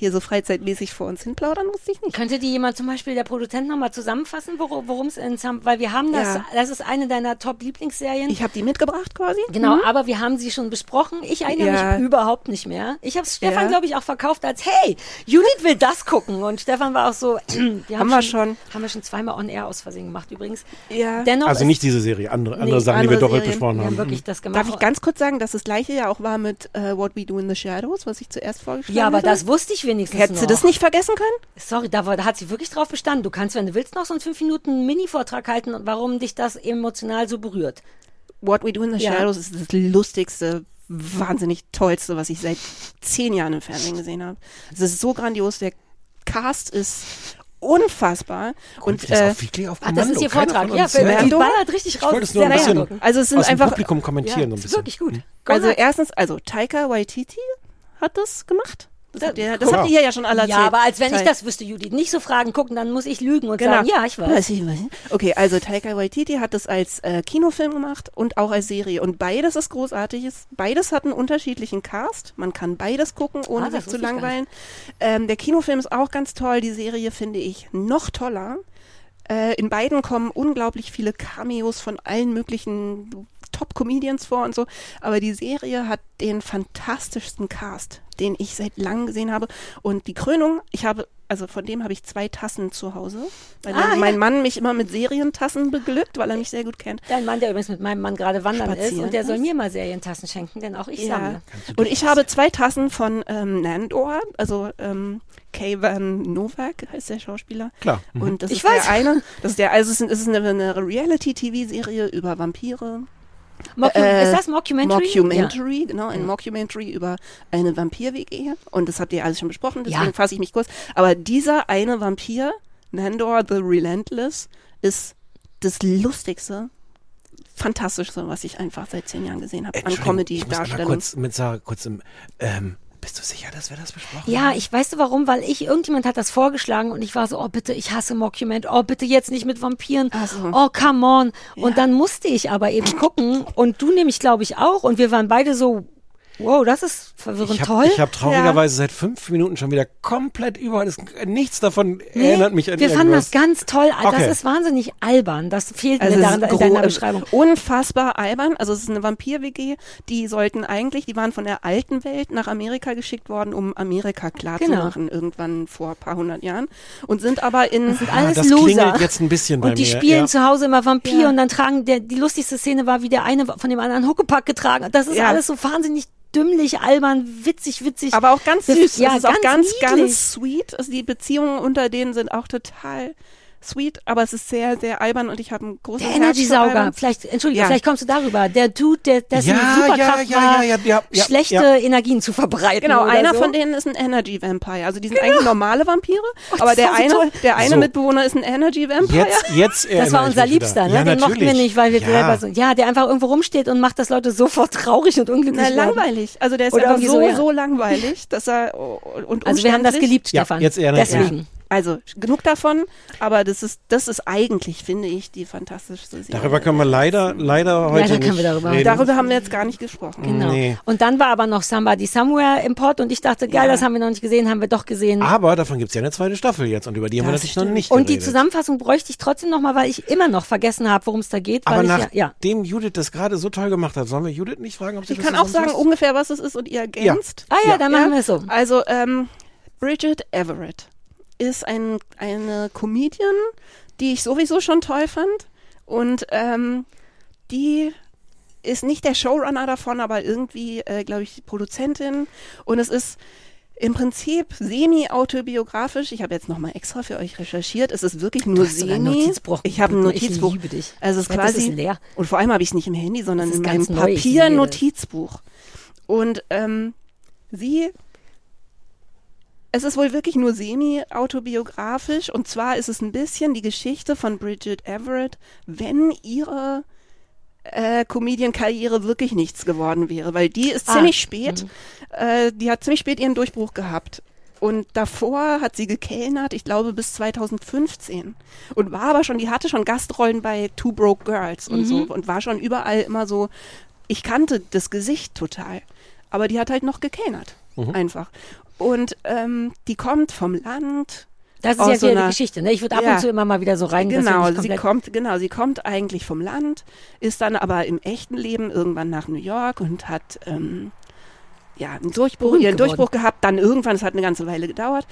hier so freizeitmäßig vor uns hin plaudern, wusste ich nicht. Könnte die jemand zum Beispiel der Produzent nochmal zusammenfassen, worum es in Sam, weil wir haben das, Ja. das ist eine deiner Top-Lieblingsserien. Ich habe die mitgebracht quasi. Genau, aber wir haben sie schon besprochen. Ich erinnere Ja. mich überhaupt nicht mehr. Ich habe Stefan, Ja. glaube ich, auch verkauft als, hey, Judith will das gucken. Und Stefan war auch so, (clears throat) wir Haben wir schon. Haben wir schon zweimal on-air aus Versehen gemacht übrigens. Ja. Dennoch Also nicht diese Serie, andere, andere Nee, Sachen, die wir andere doppelt Serien. besprochen wir haben haben. wirklich das gemacht. Darf ich ganz kurz sagen, dass das gleiche ja auch war mit äh, What We Do in the Shadows, was ich zuerst vorgeschlagen ja, aber hatte? das wusste ich wenigstens Hättest noch. du das nicht vergessen können? Sorry, da, war, da hat sie wirklich drauf bestanden. Du kannst, wenn du willst, noch so einen fünf Minuten Mini-Vortrag halten, warum dich das emotional so berührt. What We Do in the Ja. Shadows ist das lustigste, wahnsinnig tollste, was ich seit zehn Jahren im Fernsehen gesehen habe. Es ist so grandios, der Cast ist unfassbar. Und Und das äh, auf auf Ach, Kommando. das ist ihr Vortrag. Ja, ja. ballert richtig raus. wollte es nur ein bisschen also es sind aus dem einfach Publikum kommentieren Ja, so ein ist bisschen. wirklich gut. Also erstens, also Taika Waititi hat das gemacht. Das, Da- habt ihr, das habt ihr ja schon alle erzählt. ja, aber als wenn ich das wüsste, Judith. Nicht so Fragen gucken, dann muss ich lügen und Genau. sagen, ja, ich weiß. Weiß ich, weiß ich. Okay, also Taika Waititi hat das als äh, Kinofilm gemacht und auch als Serie. Und beides ist großartig. Beides hat einen unterschiedlichen Cast. Man kann beides gucken, ohne Ah, sich zu langweilen. Ähm, der Kinofilm ist auch ganz toll. Die Serie finde ich noch toller. Äh, in beiden kommen unglaublich viele Cameos von allen möglichen Top-Comedians vor und so. Aber die Serie hat den fantastischsten Cast, den ich seit langem gesehen habe. Und die Krönung, ich habe, also von dem habe ich zwei Tassen zu Hause. Weil Ah, mein ja. Mann mich immer mit Serientassen beglückt, weil er mich sehr gut kennt. Dein Mann, der übrigens mit meinem Mann gerade wandern ist Spazieren und der soll ist. mir mal Serientassen schenken, denn auch ich sammle. Und ich habe zwei Tassen von ähm, Nandor, also ähm, Kayvan Novak heißt der Schauspieler. Klar. Mhm. Und das Ich ist weiß. der eine, das ist der, also es ist, es ist eine, eine Reality-TV-Serie über Vampire. Mocku Äh, ist das Mockumentary? Mockumentary, genau, ein Mockumentary über eine Vampir-WG. Und das habt ihr alles schon besprochen, deswegen Ja. fasse ich mich kurz. Aber dieser eine Vampir, Nandor the Relentless, ist das lustigste, fantastischste, was ich einfach seit zehn Jahren gesehen habe an Entschuldigung, ich muss Comedy-Darstellung. kurz mit Sarah kurz im, ähm, bist du sicher, dass wir das besprochen Ja, haben? ich weißt du warum? Weil ich, irgendjemand hat das vorgeschlagen und ich war so, oh bitte, ich hasse Mockument, oh bitte jetzt nicht mit Vampiren, so. oh come on. Und Ja. dann musste ich aber eben gucken und du nämlich glaube ich auch und wir waren beide so, wow, das ist verwirrend Ich toll. habe hab traurigerweise seit fünf Minuten schon wieder komplett überall. Das, nichts davon Nee, erinnert mich an wir fanden das irgendwas. ganz toll. Das Okay. ist wahnsinnig albern. Das fehlt Also mir daran, in deiner Beschreibung. unfassbar albern. Also es ist eine Vampir-WG, die sollten eigentlich, die waren von der alten Welt nach Amerika geschickt worden, um Amerika klar zu Genau. machen, irgendwann vor ein paar hundert Jahren. Und sind aber in, sind Ah, alles das Loser. klingelt jetzt ein bisschen bei Und die mir. spielen ja. zu Hause immer Vampir Ja. und dann tragen, der, die lustigste Szene war, wie der eine von dem anderen Huckepack getragen hat. Das ist Ja. alles so wahnsinnig dümmlich, albern, witzig, witzig. aber auch ganz süß. ja, es ist auch ganz ganz, niedlich. ganz sweet. Also die Beziehungen unter denen sind auch total sweet, aber es ist sehr, sehr albern und ich habe ein großes der Energy-Sauger, vielleicht, Entschuldigung, Ja. vielleicht kommst du darüber. Der Dude, der, dessen Ja, Superkraft ja, ja, war, ja, ja, ja, ja, schlechte ja. Energien zu verbreiten. Genau, oder einer so. von denen ist ein Energy Vampire. Also die sind eigentlich normale Vampire, das aber der eine, toll. der eine So. Mitbewohner ist ein Energy Vampire. Jetzt, jetzt Das erinnere war unser. Liebster, ne? Ja, Den mochten wir natürlich. nicht, weil wir ja. selber so, ja, der einfach irgendwo rumsteht und macht das Leute sofort traurig und unglücklich Na, langweilig. Also der ist Oder einfach so, so, ja. so langweilig, dass er und Also wir haben das geliebt, Stefan. jetzt erinnere ich mich. Deswegen. Also genug davon, aber das ist das ist eigentlich finde ich die fantastischste Serie. Darüber können wir leider, leider heute Leider können nicht wir darüber- reden. Darüber haben wir jetzt gar nicht gesprochen. Genau. Nee. Und dann war aber noch Somebody Somewhere im Pod und ich dachte, geil, Ja. das haben wir noch nicht gesehen, haben wir doch gesehen. Aber davon gibt's ja eine zweite Staffel jetzt und über die haben wir Das natürlich noch stimmt. nicht und die. Zusammenfassung bräuchte ich trotzdem noch mal, weil ich immer noch vergessen habe, worum es da geht. Weil Aber ich ja, ja. nachdem Judith das gerade so toll gemacht hat, sollen wir Judith nicht fragen, ob sie Ich das kann auch sagen zusammenfasst? ungefähr, was es ist und ihr ergänzt. Ah ja, Ja. dann machen wir es so. Also ähm, Bridget Everett ist ein, eine Comedian, die ich sowieso schon toll fand. Und ähm, die ist nicht der Showrunner davon, aber irgendwie, äh, glaube ich, Produzentin. Und es ist im Prinzip semi-autobiografisch. Ich habe jetzt nochmal extra für euch recherchiert. Es ist wirklich nur Du hast semi. ein Notizbuch. Ich habe ein Ich Notizbuch. liebe dich. Also es ist Ja, quasi ist leer. Und vor allem habe ich es nicht im Handy, sondern in ist meinem ich Papier-Notizbuch. Und ähm, sie es ist wohl wirklich nur semi-autobiografisch und zwar ist es ein bisschen die Geschichte von Bridget Everett, wenn ihre äh, Comedian-Karriere wirklich nichts geworden wäre, weil die ist Ah, ziemlich spät, äh, die hat ziemlich spät ihren Durchbruch gehabt. Und davor hat sie gekellnert, ich glaube bis 2015. Und war aber schon, die hatte schon Gastrollen bei Two Broke Girls und so und war schon überall immer so, ich kannte das Gesicht total. Aber die hat halt noch gekellnert. Einfach. Und ähm, die kommt vom Land. Das ist ja so einer- Geschichte. Ne? Ich würde ab Ja. und zu immer mal wieder so rein. Genau, sie kommt, genau, sie kommt eigentlich vom Land, ist dann aber im echten Leben irgendwann nach New York und hat ähm, ja einen Durchbruch, ihren. Durchbruch gehabt, dann irgendwann, es hat eine ganze Weile gedauert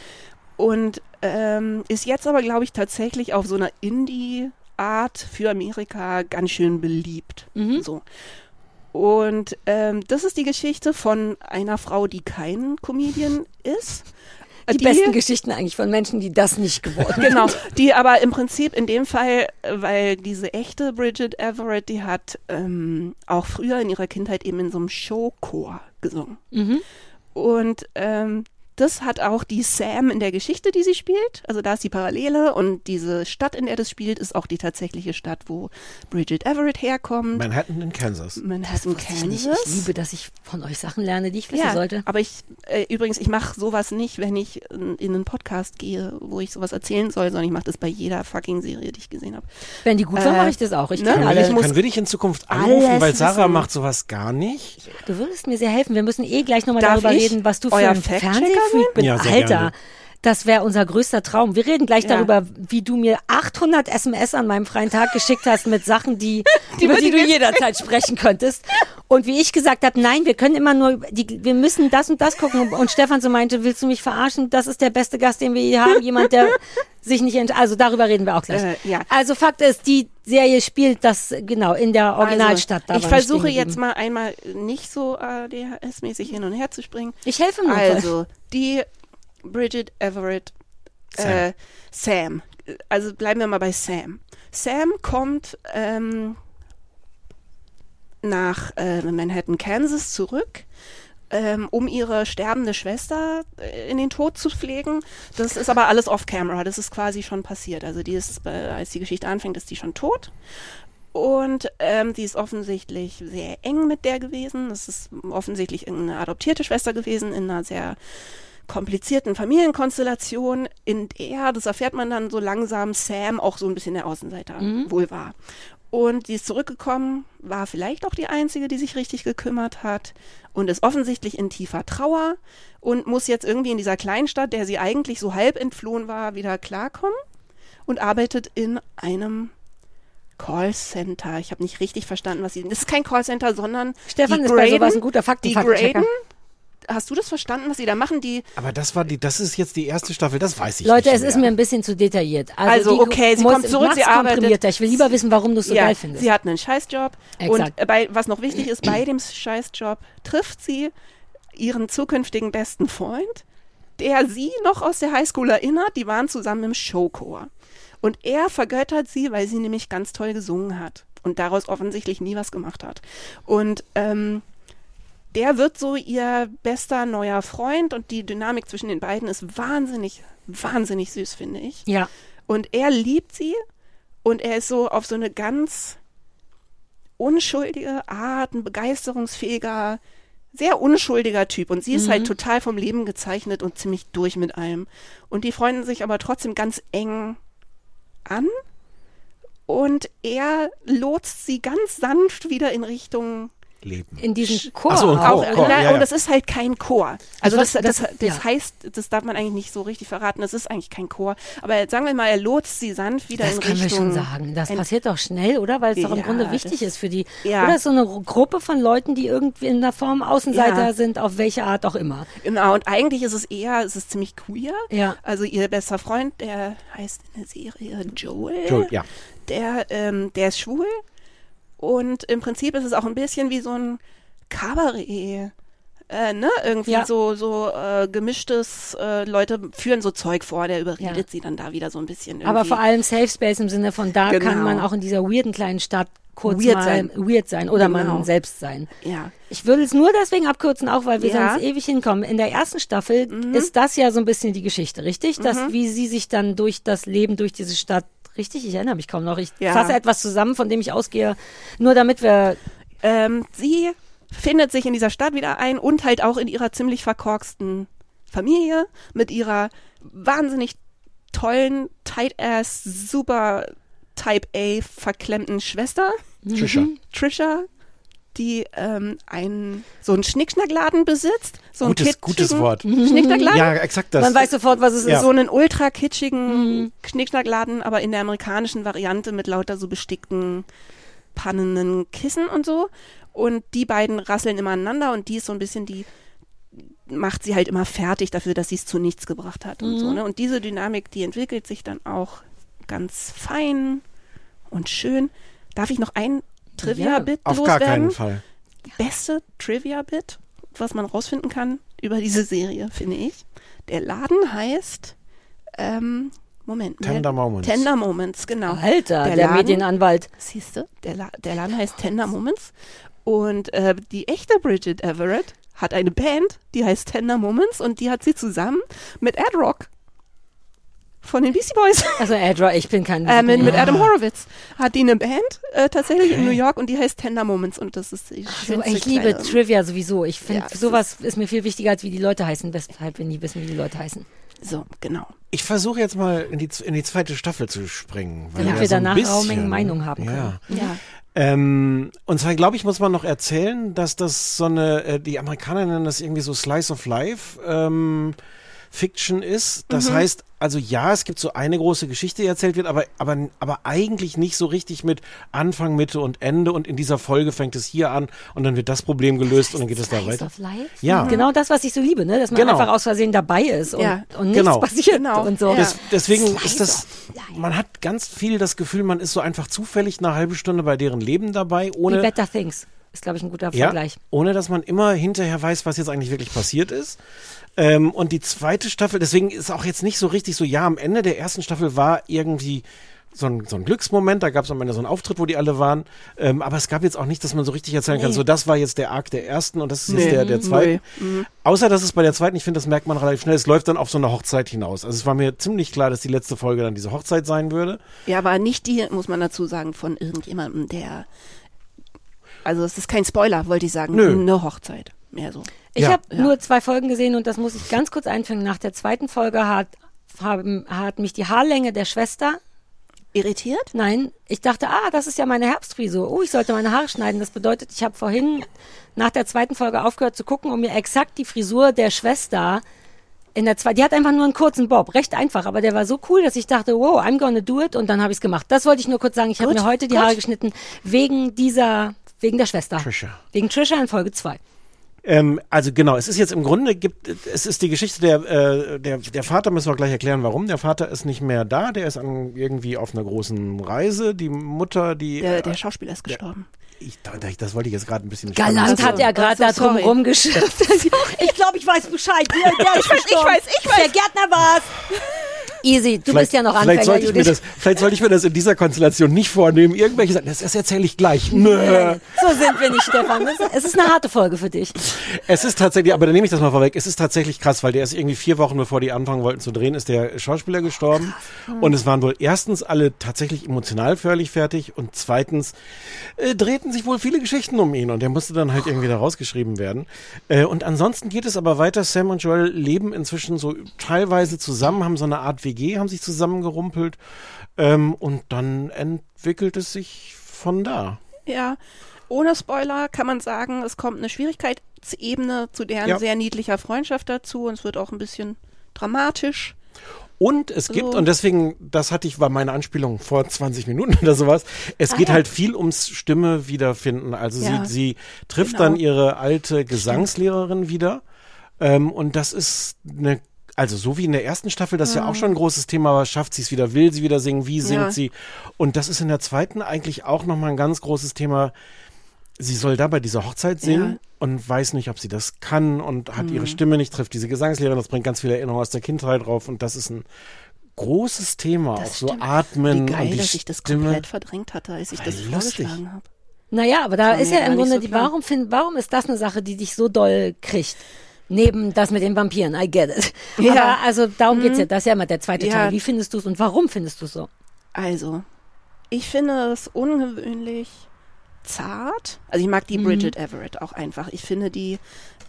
und ähm, ist jetzt aber, glaube ich, tatsächlich auf so einer Indie-Art für Amerika ganz schön beliebt. Mhm. So. Und ähm, das ist die Geschichte von einer Frau, die kein Comedian ist. die, besten Geschichten eigentlich von Menschen, die das nicht geworden (laughs) sind. Genau, die aber im Prinzip in dem Fall, weil diese echte Bridget Everett, die hat ähm, auch früher in ihrer Kindheit eben in so einem Showchor gesungen. Mhm. Und ähm, das hat auch die Sam in der Geschichte, die sie spielt. Also da ist die Parallele und diese Stadt, in der das spielt, ist auch die tatsächliche Stadt, wo Bridget Everett herkommt. Manhattan in Kansas. Manhattan, Wusste ich, nicht. Kansas. ich liebe, dass ich von euch Sachen lerne, die ich wissen Ja, sollte. aber ich, äh, übrigens, ich mache sowas nicht, wenn ich in, in einen Podcast gehe, wo ich sowas erzählen soll, sondern ich mache das bei jeder fucking Serie, die ich gesehen habe. Wenn die gut war, Äh, mache ich das auch. Ich ne? kann alle. wir, muss können wir dich in Zukunft anrufen, weil Sarah wissen. macht sowas gar nicht? Du würdest mir sehr helfen. Wir müssen eh gleich nochmal darüber ich reden, was du für euer ein Fact-Checker Bist. Ja, Alter, gerne. Das wäre unser größter Traum. Wir reden gleich Ja. darüber, wie du mir 800 SMS an meinem freien Tag geschickt hast mit Sachen, die, (laughs) über die du jederzeit (laughs) sprechen könntest. Und wie ich gesagt habe, nein, wir können immer nur, die, wir müssen das und das gucken. Und Stefan so meinte, willst du mich verarschen? Das ist der beste Gast, den wir je haben. Jemand, der (laughs) sich nicht, ent also darüber reden wir auch gleich. Äh, ja. Also Fakt ist, die Serie spielt das genau in der Originalstadt. Da Also, ich versuche jetzt mal einmal nicht so ADHS-mäßig hin und her zu springen. Ich helfe Notfall. Also, die Bridget Everett, Äh, Sam. Also bleiben wir mal bei Sam. Sam kommt ähm, nach äh, Manhattan, Kansas zurück. Ähm, um ihre sterbende Schwester äh, in den Tod zu pflegen. Das ist aber alles off-camera. Das ist quasi schon passiert. Also die ist, äh, als die Geschichte anfängt, ist die schon tot. Und ähm, die ist offensichtlich sehr eng mit der gewesen. Das ist offensichtlich eine adoptierte Schwester gewesen in einer sehr komplizierten Familienkonstellation, in der, das erfährt man dann so langsam, Sam auch so ein bisschen der Außenseiter wohl war. Und die ist zurückgekommen, war vielleicht auch die Einzige, die sich richtig gekümmert hat und ist offensichtlich in tiefer Trauer und muss jetzt irgendwie in dieser Kleinstadt, der sie eigentlich so halb entflohen war, wieder klarkommen und arbeitet in einem Callcenter. Ich habe nicht richtig verstanden, was sie. Das ist kein Callcenter, sondern Stefan die ist bei graden- sowas ein guter Fakten Die Faktenchecker. graden. Hast du das verstanden, was sie da machen? Die Aber das war die, das ist jetzt die erste Staffel, das weiß ich Leute, nicht es ist mehr. mir ein bisschen zu detailliert. Also, die okay, sie muss- kommt zurück, sie arbeitet-. Ich will lieber wissen, warum du es so ja, geil findest. sie hat einen Scheißjob und Exakt. äh, bei, was noch wichtig ist, bei dem Scheißjob trifft sie ihren zukünftigen besten Freund, der sie noch aus der Highschool erinnert. Die waren zusammen im Showchor. Und er vergöttert sie, weil sie nämlich ganz toll gesungen hat und daraus offensichtlich nie was gemacht hat. Und ähm, der wird so ihr bester neuer Freund und die Dynamik zwischen den beiden ist wahnsinnig, wahnsinnig süß, finde ich. ja. Und er liebt sie und er ist so auf so eine ganz unschuldige Art, ein begeisterungsfähiger, sehr unschuldiger Typ. Und sie ist halt total vom Leben gezeichnet und ziemlich durch mit allem. Und die freunden sich aber trotzdem ganz eng an. Und er lotst sie ganz sanft wieder in Richtung leben. In diesem Chor. Ach so. Chor, Auch, Chor, na, ja, ja. Und es ist halt kein Chor. Also das, das, das- das, ja. heißt, das darf man eigentlich nicht so richtig verraten. Es ist eigentlich kein Chor. Aber sagen wir mal, er lotst sie sanft wieder Das in können wir Richtung. schon sagen. Das passiert doch schnell, oder? Weil es doch im Grunde wichtig das- ist für die. Ja. Oder so eine Ru- Gruppe von Leuten, die irgendwie in der Form Außenseiter Ja. sind, auf welche Art auch immer. Genau, und eigentlich ist es eher, es ist ziemlich queer. Ja. Also ihr bester Freund, der heißt in der Serie Joel. Joel, ja. Der, ähm, der ist schwul. Und im Prinzip ist es auch ein bisschen wie so ein Kabarett. Äh, ne? Irgendwie Ja. so, so äh, gemischtes, äh, Leute führen so Zeug vor, der überredet Ja. sie dann da wieder so ein bisschen. Irgendwie. Aber vor allem Safe Space im Sinne von da Genau. kann man auch in dieser weirden kleinen Stadt kurz Weird mal sein. weird sein oder Genau. man selbst sein. Ja. Ich würde es nur deswegen abkürzen, auch weil wir Ja. Mhm. sonst ewig hinkommen. In der ersten Staffel ist das ja so ein bisschen die Geschichte, richtig? Dass, wie sie sich dann durch das Leben, durch diese Stadt, richtig? Ich erinnere mich kaum noch. Ich Ja. fasse etwas zusammen, von dem ich ausgehe, nur damit wir, Ähm, sie findet sich in dieser Stadt wieder ein und halt auch in ihrer ziemlich verkorksten Familie mit ihrer wahnsinnig tollen, tight-ass, super Type A verklemmten Schwester, Trisha. Trisha, die ähm, einen, so einen Schnickschnackladen besitzt. So einen Gutes, gutes Wort. (laughs) Schnickschnackladen. Ja, exakt das. man weiß sofort, was es Ja. ist. So einen ultra kitschigen Schnickschnackladen, aber in der amerikanischen Variante mit lauter so bestickten, pannenden Kissen und so. Und die beiden rasseln immer aneinander und die ist so ein bisschen die, macht sie halt immer fertig dafür, dass sie es zu nichts gebracht hat und so. Ne? Und diese Dynamik, die entwickelt sich dann auch ganz fein und schön. Darf ich noch ein Trivia-Bit Auf gar loswerden? keinen Fall. beste Trivia-Bit, was man rausfinden kann über diese Serie, finde ich. Der Laden heißt, ähm, Moment. Tender Moments. Tender Moments, genau. Alter, der, Laden- Medienanwalt. Siehst du, der, La der Laden heißt Tender Moments. Und äh, die echte Bridget Everett hat eine Band, die heißt Tender Moments und die hat sie zusammen mit Ed Rock von den Beastie Boys. (laughs) Also Adra, ich bin kein Äh, mit, mit Ja. Adam Horowitz hat die eine Band äh, tatsächlich in New York und die heißt Tender Moments und das ist die So, schönste ich liebe Trivia sowieso. Ich finde, Ja, sowas ist, mir viel wichtiger, als wie die Leute heißen, weshalb wir nie wissen, wie die Leute heißen. So, genau. Ich versuche jetzt mal in die, in die zweite Staffel zu springen. weil Damit ja wir so danach bisschen, Raummengen Meinung haben Ja. können. Ja. Ähm, und zwar, glaube ich, muss man noch erzählen, dass das so eine, äh, die Amerikaner nennen das irgendwie so Slice of Life ähm, Fiction ist. Das heißt, also ja, es gibt so eine große Geschichte, die erzählt wird, aber, aber, aber eigentlich nicht so richtig mit Anfang, Mitte und Ende. Und in dieser Folge fängt es hier an und dann wird das Problem gelöst und dann geht es da weiter. of Life? Ja. Genau das, was ich so liebe, ne? dass man Genau. einfach aus Versehen dabei ist und, Ja. und nichts Genau. passiert Genau. und so. Ja. Des, deswegen Slice ist das, man hat ganz viel das Gefühl, man ist so einfach zufällig eine halbe Stunde bei deren Leben dabei, Wie ohne, Better Things ist, glaube ich, ein guter ja, Vergleich. ohne dass man immer hinterher weiß, was jetzt eigentlich wirklich passiert ist. Ähm, und die zweite Staffel, deswegen ist auch jetzt nicht so richtig so, ja, am Ende der ersten Staffel war irgendwie so ein, so ein Glücksmoment, da gab es am Ende so einen Auftritt, wo die alle waren, ähm, aber es gab jetzt auch nicht, dass man so richtig erzählen kann, so das war jetzt der Arc der ersten und das ist jetzt Nee. der, der zweiten. Nee. Außer, dass es bei der zweiten, ich finde, das merkt man relativ schnell, es läuft dann auf so eine Hochzeit hinaus. Also es war mir ziemlich klar, dass die letzte Folge dann diese Hochzeit sein würde. Ja, aber nicht die, muss man dazu sagen, von irgendjemandem, der. Also, es ist kein Spoiler, wollte ich sagen. Nö. Eine Hochzeit. Mehr so. Ich Ja. habe Ja. nur zwei Folgen gesehen und das muss ich ganz kurz einfügen. Nach der zweiten Folge hat, haben, hat mich die Haarlänge der Schwester Irritiert? Nein, ich dachte, ah, das ist ja meine Herbstfrisur. Oh, ich sollte meine Haare schneiden. Das bedeutet, ich habe vorhin nach der zweiten Folge aufgehört zu gucken, um mir exakt die Frisur der Schwester in der zweiten, die hat einfach nur einen kurzen Bob, recht einfach, aber der war so cool, dass ich dachte, wow, I'm gonna do it und dann habe ich es gemacht. Das wollte ich nur kurz sagen. Ich habe mir heute die gut. Haare geschnitten wegen dieser, wegen der Schwester. Trisha. Wegen Trisha in Folge 2. Ähm, also genau, es ist jetzt im Grunde gibt, es ist die Geschichte der, äh, der, der Vater, müssen wir gleich erklären, warum. Der Vater ist nicht mehr da, der ist an, irgendwie auf einer großen Reise. Die Mutter, die, Der, der Schauspieler ist gestorben. ich, da- da- das wollte ich jetzt gerade ein bisschen Galant hat er gerade also, da drum rumgeschifft. (laughs) ich glaube, ich weiß Bescheid. Der, der (laughs) ist ich weiß, ich weiß. Der Gärtner war's. Easy, du bist ja noch vielleicht Anfänger, sollte ich mir das, Vielleicht sollte ich mir das in dieser Konstellation nicht vornehmen. Irgendwelche sagen, das, das erzähle ich gleich. Nö. So sind wir nicht, Stefan. Es ist eine harte Folge für dich. Es ist tatsächlich, aber dann nehme ich das mal vorweg, es ist tatsächlich krass, weil der ist irgendwie vier Wochen bevor die anfangen wollten zu drehen, ist der Schauspieler gestorben. Und es waren wohl erstens alle tatsächlich emotional völlig fertig und zweitens äh, drehten sich wohl viele Geschichten um ihn und der musste dann halt irgendwie da rausgeschrieben werden. Äh, und ansonsten geht es aber weiter. Sam und Joel leben inzwischen so teilweise zusammen, haben so eine Art WG, haben sich zusammengerumpelt ähm, und dann entwickelt es sich von da. Ja. ohne Spoiler kann man sagen, es kommt eine Schwierigkeitsebene zu deren Ja. sehr niedlicher Freundschaft dazu und es wird auch ein bisschen dramatisch. Und es gibt, So. und deswegen, das hatte ich, war meine Anspielung vor 20 Minuten oder sowas, es geht ja. halt viel ums Stimme wiederfinden. Also Ja. sie, sie trifft Genau. dann ihre alte Gesangslehrerin wieder. Ähm, und das ist eine, also so wie in der ersten Staffel, das ist ja auch schon ein großes Thema, aber schafft sie es wieder, will sie wieder singen, wie singt Ja. sie? Und das ist in der zweiten eigentlich auch nochmal ein ganz großes Thema. Sie soll da bei dieser Hochzeit singen Ja. und weiß nicht, ob sie das kann und hat Mhm. ihre Stimme nicht, trifft diese Gesangslehrerin, das bringt ganz viele Erinnerungen aus der Kindheit drauf und das ist ein großes Thema, auch so stimmt. Atmen Wie geil, und die dass ich das Stimme. komplett verdrängt hatte, als ich Weil das lustig. vorgeschlagen habe. Naja, aber da ist ja im Grunde so die, warum find, warum ist das eine Sache, die dich so doll kriegt? Neben das mit den Vampiren, I get it. Ja. Mhm. Aber also darum geht's ja, das ist ja immer der zweite Ja. Teil. Wie findest du es und warum findest du es so? Also, ich finde es ungewöhnlich zart. Also ich mag die Bridget Everett auch einfach. Ich finde die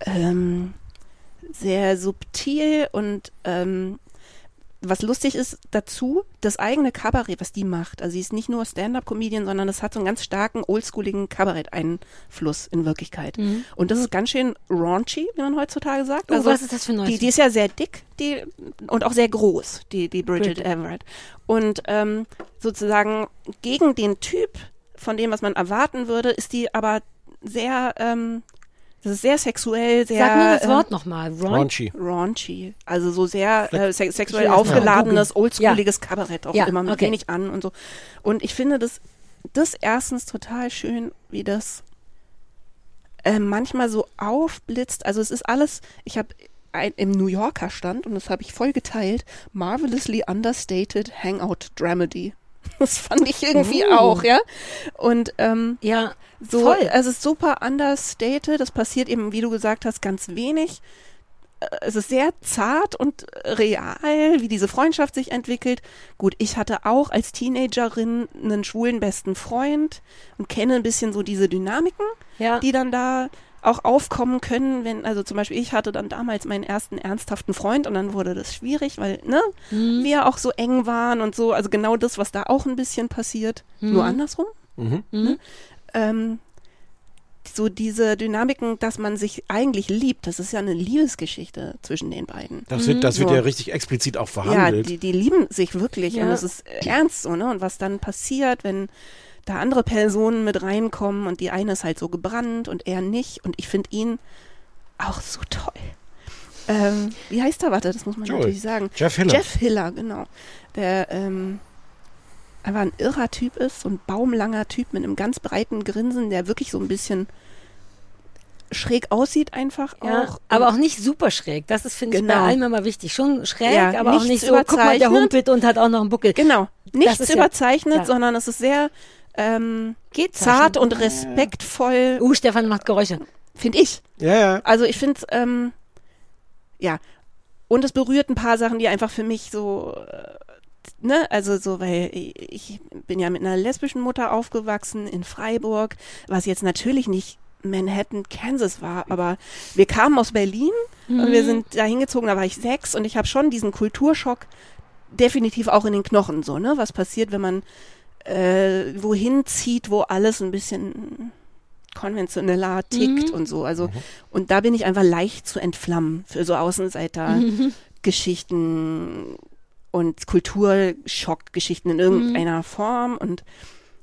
ähm, sehr subtil und ähm, was lustig ist dazu, das eigene Kabarett, was die macht. Also sie ist nicht nur Stand-up-Comedian, sondern es hat so einen ganz starken, oldschooligen Kabarett-Einfluss in Wirklichkeit. Und das ist ganz schön raunchy, wie man heutzutage sagt. Oh, Also was ist das für ein die, die ist ja sehr dick die, und auch sehr groß, die, die Bridget, Bridget. Everett. Und ähm, sozusagen gegen den Typ von dem, was man erwarten würde, ist die aber sehr, ähm, das ist sehr sexuell, sehr Sag mir das ähm, Wort nochmal. Raun Raunchy. raunchy, also so sehr äh, se sexuell aufgeladenes, oldschooliges Kabarett auch Ja, immer mit okay. wenig an und so. Und ich finde das, das erstens total schön, wie das äh, manchmal so aufblitzt. Also es ist alles, ich habe ein, im New Yorker stand und das habe ich voll geteilt, marvelously understated Hangout Dramedy. (laughs) Das fand ich irgendwie Uh. auch, ja. Und ähm, ja, so, voll. es ist super understated. Das passiert eben, wie du gesagt hast, ganz wenig. Äh, Es ist sehr zart und real, wie diese Freundschaft sich entwickelt. Gut, ich hatte auch als Teenagerin einen schwulen besten Freund und kenne ein bisschen so diese Dynamiken, Ja. die dann da auch aufkommen können, wenn, also zum Beispiel ich hatte dann damals meinen ersten ernsthaften Freund und dann wurde das schwierig, weil, ne, Mhm. wir auch so eng waren und so, also genau das, was da auch ein bisschen passiert, Mhm. nur andersrum Mhm. ähm, so diese Dynamiken, dass man sich eigentlich liebt, das ist ja eine Liebesgeschichte zwischen den beiden. Das wird, das wird So. ja richtig explizit auch Ja, verhandelt. die, die lieben sich wirklich Ja. und es ist ernst so, ne? Und was dann passiert, wenn da andere Personen mit reinkommen und die eine ist halt so gebrannt und er nicht und ich finde ihn auch so toll. Ähm, wie heißt er? Warte, das muss man Joel. natürlich sagen. Jeff Hiller. Jeff Hiller, genau. Der ähm, einfach ein irrer Typ ist, so ein baumlanger Typ mit einem ganz breiten Grinsen, der wirklich so ein bisschen schräg aussieht einfach Ja, auch. aber auch nicht super schräg. Das ist, finde ich, bei Genau. allem immer wichtig. Schon schräg, Ja, aber auch nichts nicht so, guck mal, der überzeichnet. humpelt und hat auch noch einen Buckel. Genau, nichts überzeichnet, ja. sondern es ist sehr ähm, Geht zart und respektvoll, Uh, Stefan macht Geräusche. finde ich. ja, ja. Also ich finde, ähm, ja, und es berührt ein paar Sachen, die einfach für mich so, äh, ne, also so, weil ich bin ja mit einer lesbischen Mutter aufgewachsen in Freiburg, was jetzt natürlich nicht Manhattan, Kansas war, aber wir kamen aus Berlin und wir sind da hingezogen, da war ich sechs und ich habe schon diesen Kulturschock definitiv auch in den Knochen, so, ne, was passiert, wenn man äh, wohin zieht, wo alles ein bisschen konventioneller tickt und so. Also, und da bin ich einfach leicht zu entflammen für so Außenseiter-Geschichten (laughs) und Kulturschock-Geschichten in irgendeiner Form. Und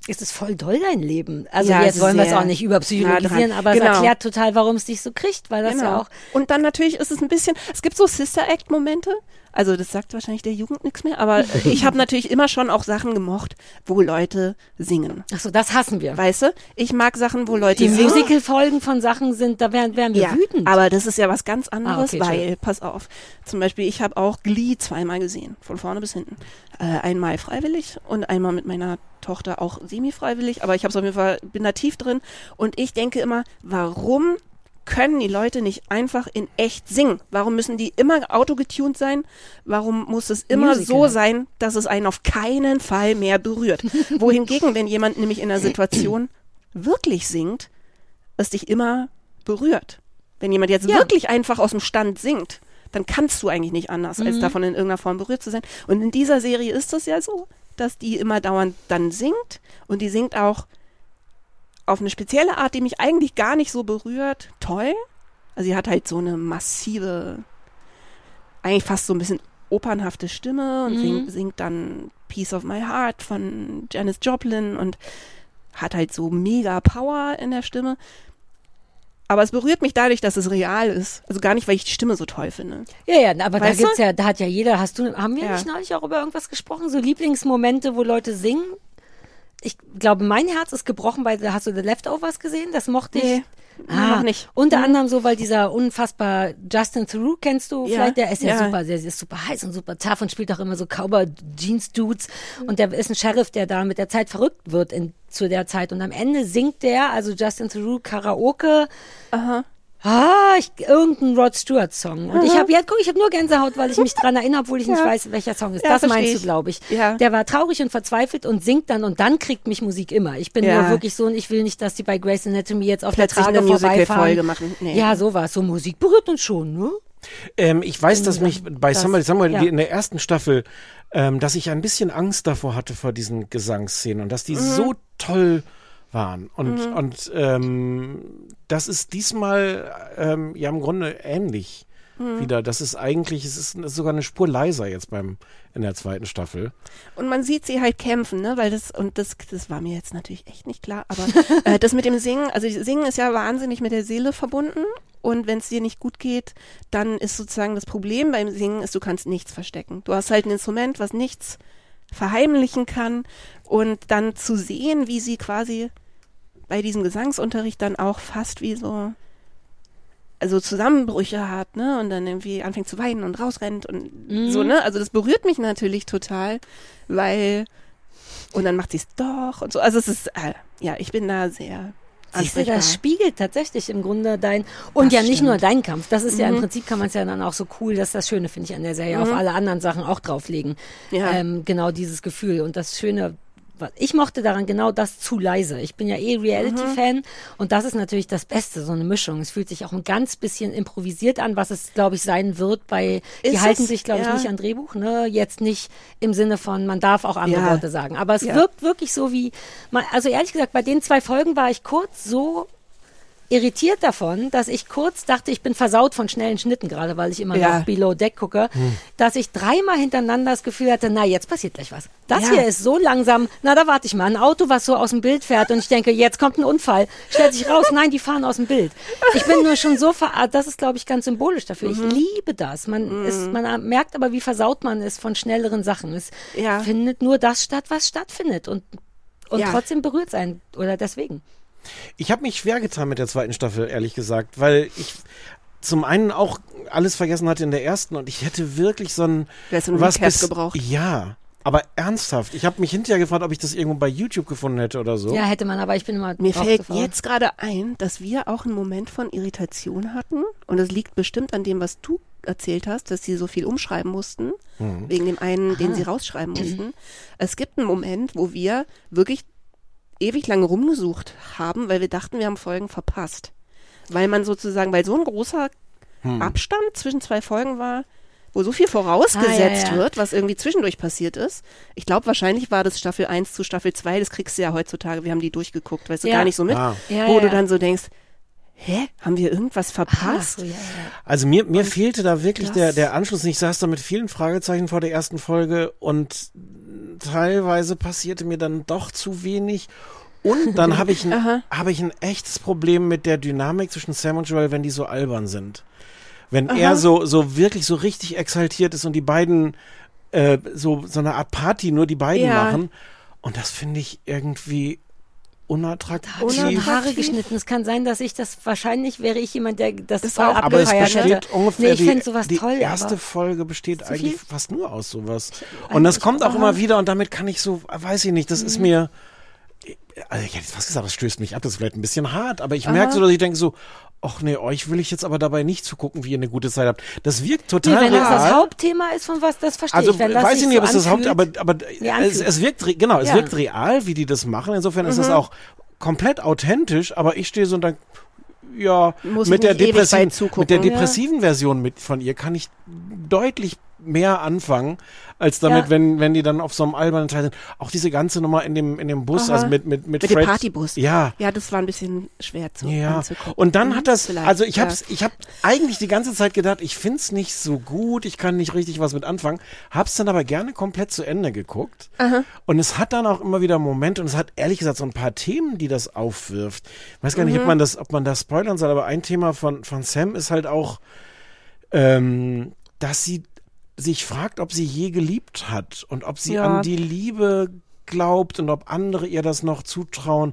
Es ist voll doll dein Leben. Also Ja, jetzt wollen wir es auch nicht überpsychologisieren, aber es Genau. erklärt total, warum es dich so kriegt, weil das ja auch Und dann natürlich ist es ein bisschen, es gibt so Sister Act Momente. Also das sagt wahrscheinlich der Jugend nichts mehr, aber (laughs) ich habe natürlich immer schon auch Sachen gemocht, wo Leute singen. Ach so, das hassen wir. Weißt du? Ich mag Sachen, wo Leute Die singen. Musical-Folgen von Sachen sind, da wären, wären wir ja, wütend. aber das ist ja was ganz anderes, okay, weil, pass auf, zum Beispiel, ich habe auch Glee zweimal gesehen, von vorne bis hinten. Äh, einmal freiwillig und einmal mit meiner Tochter auch semi-freiwillig, aber ich habe es auf jeden Fall, bin da tief drin und ich denke immer, warum können die Leute nicht einfach in echt singen? Warum müssen die immer autogetuned sein? Warum muss es immer Musical. so sein, dass es einen auf keinen Fall mehr berührt? (laughs) Wohingegen, wenn jemand nämlich in einer Situation wirklich singt, es dich immer berührt. Wenn jemand jetzt Ja. wirklich einfach aus dem Stand singt, dann kannst du eigentlich nicht anders, Mhm. als davon in irgendeiner Form berührt zu sein. Und in dieser Serie ist es ja so, dass die immer dauernd dann singt und die singt auch auf eine spezielle Art, die mich eigentlich gar nicht so berührt, toll. Also sie hat halt so eine massive, eigentlich fast so ein bisschen opernhafte Stimme und Mhm. singt, singt dann Piece of My Heart von Janis Joplin und hat halt so mega Power in der Stimme. Aber es berührt mich dadurch, dass es real ist. Also gar nicht, weil ich die Stimme so toll finde. Ja, ja, aber Weißt da gibt's du? ja, da hat ja jeder, hast du, haben wir Ja. nicht neulich auch über irgendwas gesprochen? So Lieblingsmomente, wo Leute singen? Ich glaube, mein Herz ist gebrochen bei, hast du The Leftovers gesehen? Das mochte ich. Nee, Ah, noch nicht. Unter Mhm. anderem so, weil dieser unfassbar Justin Theroux, kennst du Ja, vielleicht? Der ist ja, ja. super, der ist super heiß und super tough und spielt auch immer so Cowboy-Jeans-Dudes. Und der ist ein Sheriff, der da mit der Zeit verrückt wird in, zu der Zeit. Und am Ende singt der, also Justin Theroux, Karaoke. Aha. Ah, ich, irgendein Rod Stewart Song. Und ich habe jetzt, guck, ich habe nur Gänsehaut, weil ich mich dran erinnere, obwohl ich nicht Ja. weiß, welcher Song ist. Ja, das meinst du, ich. glaube ich. Ja. Der war traurig und verzweifelt und singt dann und dann kriegt mich Musik immer. Ich bin Ja. nur wirklich so und ich will nicht, dass die bei Grace Anatomy jetzt auf Plötzlich der Trage eine vorbeifahren. Machen. Nee. Ja, sowas. So Musik berührt uns schon, ne? Ähm, ich weiß, dass mich bei Das- Summer ja. in der ersten Staffel, ähm, dass ich ein bisschen Angst davor hatte vor diesen Gesangsszenen und dass die Mhm. so toll waren. Und, und ähm, das ist diesmal ähm, ja im Grunde ähnlich Mhm. wieder. Das ist eigentlich, es ist, ist sogar eine Spur leiser jetzt beim in der zweiten Staffel. Und man sieht sie halt kämpfen, ne? Weil das, und das, das war mir jetzt natürlich echt nicht klar, aber (laughs) äh, das mit dem Singen, also Singen ist ja wahnsinnig mit der Seele verbunden. Und wenn es dir nicht gut geht, dann ist sozusagen das Problem beim Singen ist, du kannst nichts verstecken. Du hast halt ein Instrument, was nichts verheimlichen kann. Und dann zu sehen, wie sie quasi bei diesem Gesangsunterricht dann auch fast wie so also Zusammenbrüche hat, ne, und dann irgendwie anfängt zu weinen und rausrennt und so, ne, also das berührt mich natürlich total, weil und dann macht sie es doch und so, also es ist, äh, ja, ich bin da sehr Siehst du, das spiegelt tatsächlich im Grunde dein, und Das ja nicht stimmt. Mhm. nur dein Kampf, das ist ja im Prinzip kann man es ja dann auch so cool, dass das Schöne finde ich an der Serie, auf alle anderen Sachen auch drauflegen. Ja. Ähm, genau dieses Gefühl. Und das Schöne, ich mochte daran genau das zu leise. Ich bin ja eh Reality-Fan und das ist natürlich das Beste, so eine Mischung. Es fühlt sich auch ein ganz bisschen improvisiert an, was es, glaube ich, sein wird bei, die Ist halten es? sich, glaube ich, Ja. nicht an Drehbuch, ne? Jetzt nicht im Sinne von, man darf auch andere Ja. Worte sagen. Aber es Ja. wirkt wirklich so wie, man, also ehrlich gesagt, bei den zwei Folgen war ich kurz so irritiert davon, dass ich kurz dachte, ich bin versaut von schnellen Schnitten, gerade weil ich immer Ja. noch Below Deck gucke, dass ich dreimal hintereinander das Gefühl hatte, na, jetzt passiert gleich was. Das Ja. hier ist so langsam, na, da warte ich mal. Ein Auto, was so aus dem Bild fährt und ich denke, jetzt kommt ein Unfall. Stellt sich raus, nein, die fahren aus dem Bild. Ich bin nur schon so verarrt, das ist, glaube ich, ganz symbolisch dafür. Ich liebe das. Man, ist, man merkt aber, wie versaut man ist von schnelleren Sachen. Es Ja. findet nur das statt, was stattfindet und, und trotzdem berührt es einen oder deswegen. Ich habe mich schwer getan mit der zweiten Staffel, ehrlich gesagt, weil ich zum einen auch alles vergessen hatte in der ersten und ich hätte wirklich so ein Du ein was Recap bis, gebraucht. Ja, aber ernsthaft. Ich habe mich hinterher gefragt, ob ich das irgendwo bei YouTube gefunden hätte oder so. Ja, hätte man, aber ich bin immer Mir fällt jetzt gerade ein, dass wir auch einen Moment von Irritation hatten. Und das liegt bestimmt an dem, was du erzählt hast, dass sie so viel umschreiben mussten, wegen dem einen, den sie rausschreiben mussten. Es gibt einen Moment, wo wir wirklich ewig lange rumgesucht haben, weil wir dachten, wir haben Folgen verpasst. Weil man sozusagen, weil so ein großer Abstand zwischen zwei Folgen war, wo so viel vorausgesetzt Ah, ja, ja. wird, was irgendwie zwischendurch passiert ist. Ich glaube, wahrscheinlich war das Staffel 1 zu Staffel 2, das kriegst du ja heutzutage, wir haben die durchgeguckt, weißt du, Ja. gar nicht so mit, Ah. Wo ja. du dann so denkst, hä, haben wir irgendwas Ach, verpasst? so, ja, ja. Also mir, mir fehlte da wirklich das- der, der Anschluss. Ich saß da mit vielen Fragezeichen vor der ersten Folge und teilweise passierte mir dann doch zu wenig. Und dann habe ich, ein, (laughs) Aha. habe ich ein echtes Problem mit der Dynamik zwischen Sam und Joel, wenn die so albern sind. Wenn er so, so wirklich so richtig exaltiert ist und die beiden äh, so, so eine Art Party nur die beiden Ja. machen. Und das finde ich irgendwie unattraktiv. Unattraktiv. Haare geschnitten. Es kann sein, dass ich das, wahrscheinlich wäre ich jemand, der das, Das voll auch, Aber es besteht hätte. ungefähr nee, ich die, finde sowas die toll, erste aber Folge besteht Zu eigentlich viel? fast nur aus sowas. Und das kommt auch immer wieder und damit kann ich so, weiß ich nicht, das Mhm. ist mir, also ich hätte jetzt fast gesagt, das stößt mich ab, das ist vielleicht ein bisschen hart, aber ich merke so, dass ich denke so, ach nee, euch will ich jetzt aber dabei nicht zugucken, wie ihr eine gute Zeit habt. Das wirkt nee, total wenn das das real. Hauptthema ist von was, das verstehe Also ich. Wenn das weiß ich nicht, so ob es das Haupt, anfühlt- aber, aber Nee, es, es wirkt, genau, es Ja. Mhm. wirkt real, wie die das machen. Insofern ist es auch komplett authentisch, aber ich stehe so und dann, ja, mit der, ewig bei depressiven, mit der depressiven Version mit von ihr kann ich deutlich mehr anfangen, als damit, Ja. wenn, wenn die dann auf so einem albernen Teil sind. Auch diese ganze Nummer in dem, in dem Bus, Aha. also mit, mit, mit, Mit Fred. dem Partybus. Ja. Ja, das war ein bisschen schwer zu Ja, anzugucken. und dann Mhm, hat das, also ich ja. hab's, ich hab eigentlich die ganze Zeit gedacht, ich find's nicht so gut, ich kann nicht richtig was mit anfangen, hab's dann aber gerne komplett zu Ende geguckt. Und es hat dann auch immer wieder Momente und es hat ehrlich gesagt so ein paar Themen, die das aufwirft. Ich weiß gar nicht, Mhm. ob man das, ob man das spoilern soll, aber ein Thema von, von Sam ist halt auch, ähm, dass sie sich fragt, ob sie je geliebt hat und ob sie Ja. an die Liebe glaubt und ob andere ihr das noch zutrauen.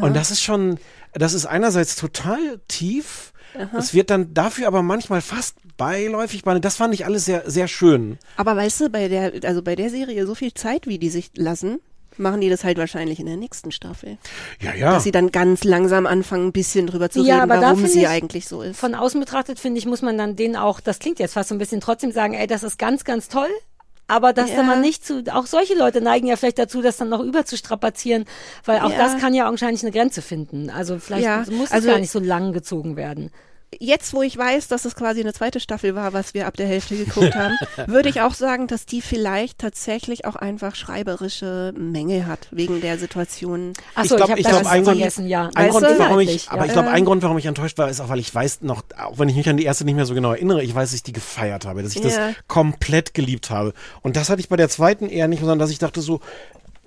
Und das ist schon, das ist einerseits total tief. Es wird dann dafür aber manchmal fast beiläufig. Das fand ich alles sehr, sehr schön. Aber weißt du, bei der, also bei der Serie so viel Zeit, wie die sich lassen, machen die das halt wahrscheinlich in der nächsten Staffel. Ja, ja. Dass sie dann ganz langsam anfangen, ein bisschen drüber zu Ja, reden, aber da warum sie ich, eigentlich so ist. Von außen betrachtet, finde ich, muss man dann denen auch, das klingt jetzt fast so ein bisschen, trotzdem sagen, ey, das ist ganz, ganz toll. Aber dass Ja. da man nicht zu, auch solche Leute neigen ja vielleicht dazu, das dann noch überzustrapazieren, weil auch Ja. das kann ja augenscheinlich eine Grenze finden. Also vielleicht Ja, muss also- es gar nicht so lang gezogen werden. Jetzt, wo ich weiß, dass es quasi eine zweite Staffel war, was wir ab der Hälfte geguckt haben, (laughs) würde ich auch sagen, dass die vielleicht tatsächlich auch einfach schreiberische Mängel hat, wegen der Situation. Achso, ich, glaub- habe ich das glaub, ein Grund- vergessen, ja. Ein Grund, warum ich, aber ja. ich glaube, ein Grund, warum ich enttäuscht war, ist auch, weil ich weiß noch, auch wenn ich mich an die erste nicht mehr so genau erinnere, ich weiß, dass ich die gefeiert habe, dass ich das Ja. komplett geliebt habe. Und das hatte ich bei der zweiten eher nicht, sondern dass ich dachte so,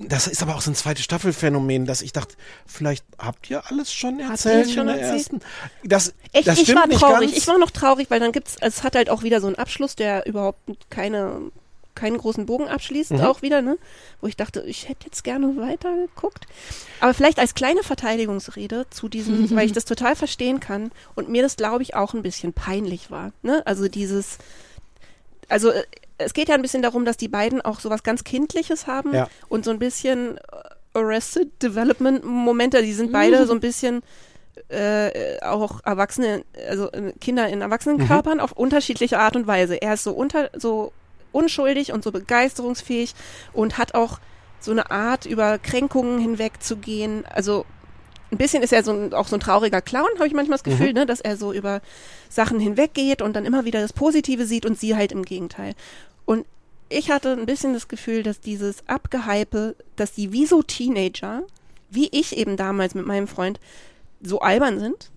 das ist aber auch so ein zweite Staffelphänomen, dass ich dachte, vielleicht habt ihr alles schon erzählt schon in der erzählt? ersten. Das, Echt, das ich war nicht traurig. ganz. Ich war noch traurig, weil dann gibt's, es hat halt auch wieder so einen Abschluss, der überhaupt keine, keinen großen Bogen abschließt, Mhm. auch wieder, ne? Wo ich dachte, ich hätte jetzt gerne weiter geguckt. Aber vielleicht als kleine Verteidigungsrede zu diesem, (laughs) weil ich das total verstehen kann und mir das, glaube ich, auch ein bisschen peinlich war, ne? Also dieses, also äh, es geht ja ein bisschen darum, dass die beiden auch sowas ganz Kindliches haben Ja. und so ein bisschen äh, Arrested Development Momente, die sind beide so ein bisschen äh, auch Erwachsene, also äh, Kinder in Erwachsenenkörpern auf unterschiedliche Art und Weise. Er ist so unter, so unschuldig und so begeisterungsfähig und hat auch so eine Art, über Kränkungen hinwegzugehen. Also ein bisschen ist er so ein, auch so ein trauriger Clown, habe ich manchmal das Gefühl, ne, dass er so über Sachen hinweggeht und dann immer wieder das Positive sieht und sie halt im Gegenteil. Und ich hatte ein bisschen das Gefühl, dass dieses Abgehype, dass die wie so Teenager, wie ich eben damals mit meinem Freund, so albern sind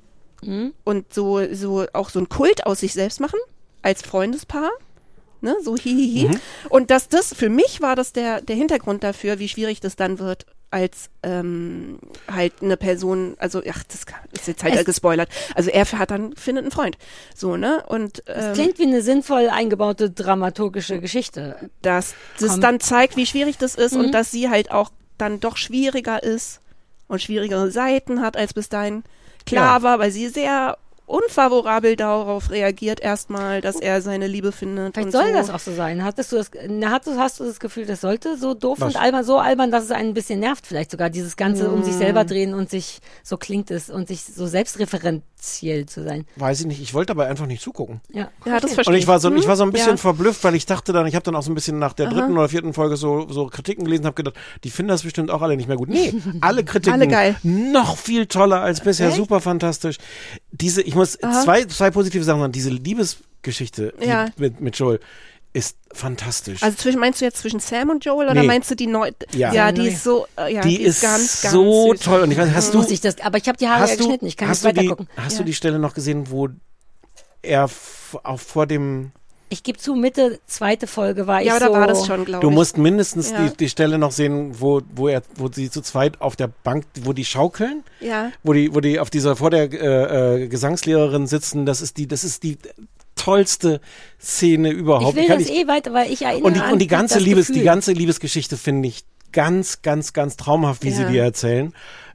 und so, so auch so ein Kult aus sich selbst machen, als Freundespaar. Ne, so hihihi. Und dass das, für mich war das der, der Hintergrund dafür, wie schwierig das dann wird, als ähm, halt eine Person, also ach, das ist jetzt halt Es- gespoilert. Also er hat dann, findet einen Freund. So, ne? Und Das ähm, klingt wie eine sinnvoll eingebaute dramaturgische Geschichte. dass das Komm. dann zeigt, wie schwierig das ist Mhm. und dass sie halt auch dann doch schwieriger ist und schwierigere Seiten hat, als bis dahin klar Ja. war, weil sie sehr unfavorabel darauf reagiert erstmal, dass er seine Liebe findet. Vielleicht und soll so. das auch so sein. Hattest du das, na, hast, du, hast du das Gefühl, das sollte so doof Was? und albern, so albern, dass es einen ein bisschen nervt, vielleicht sogar dieses Ganze um sich selber drehen und sich, so klingt es, und sich so selbstreferenziell zu sein. Weiß ich nicht, ich wollte aber einfach nicht zugucken. Ja, Ja, das verstehe. verstehe Und ich war so, ich war so ein bisschen Ja. verblüfft, weil ich dachte dann, ich habe dann auch so ein bisschen nach der dritten oder vierten Folge so, so Kritiken gelesen, habe gedacht, die finden das bestimmt auch alle nicht mehr gut. Nee, (laughs) alle Kritiken Alle geil. noch viel toller als bisher, Echt? super fantastisch. Diese, ich muss zwei, zwei positive Sachen sagen, diese Liebesgeschichte die Ja. mit, mit Joel ist fantastisch. Also zwischen, meinst du jetzt zwischen Sam und Joel oder Nee. meinst du die neu? Ja. ja, Ja, die ist so, äh, ja, die, ist ganz, ganz so süß. toll. Und ich weiß, hast du, muss ich das, aber ich habe die Haare ja hast du, geschnitten, ich kann hast nicht du die, weiter gucken. hast Ja. du die Stelle noch gesehen, wo er auch vor dem Ich gebe zu, Mitte zweite Folge war ich Ja, so. da war das schon, glaube Du ich. musst mindestens Ja. die, die Stelle noch sehen, wo, wo er, wo sie zu zweit auf der Bank, wo die schaukeln, ja. wo die, wo die auf dieser vor der äh, äh, Gesangslehrerin sitzen. Das ist die, das ist die tollste Szene überhaupt. Ich will Kann das eh weiter, weil ich erinnere und die, an und die ganze Liebes, die Gefühl. ganze Liebesgeschichte finde ich ganz, ganz, ganz traumhaft, wie sie Ja. die erzählen.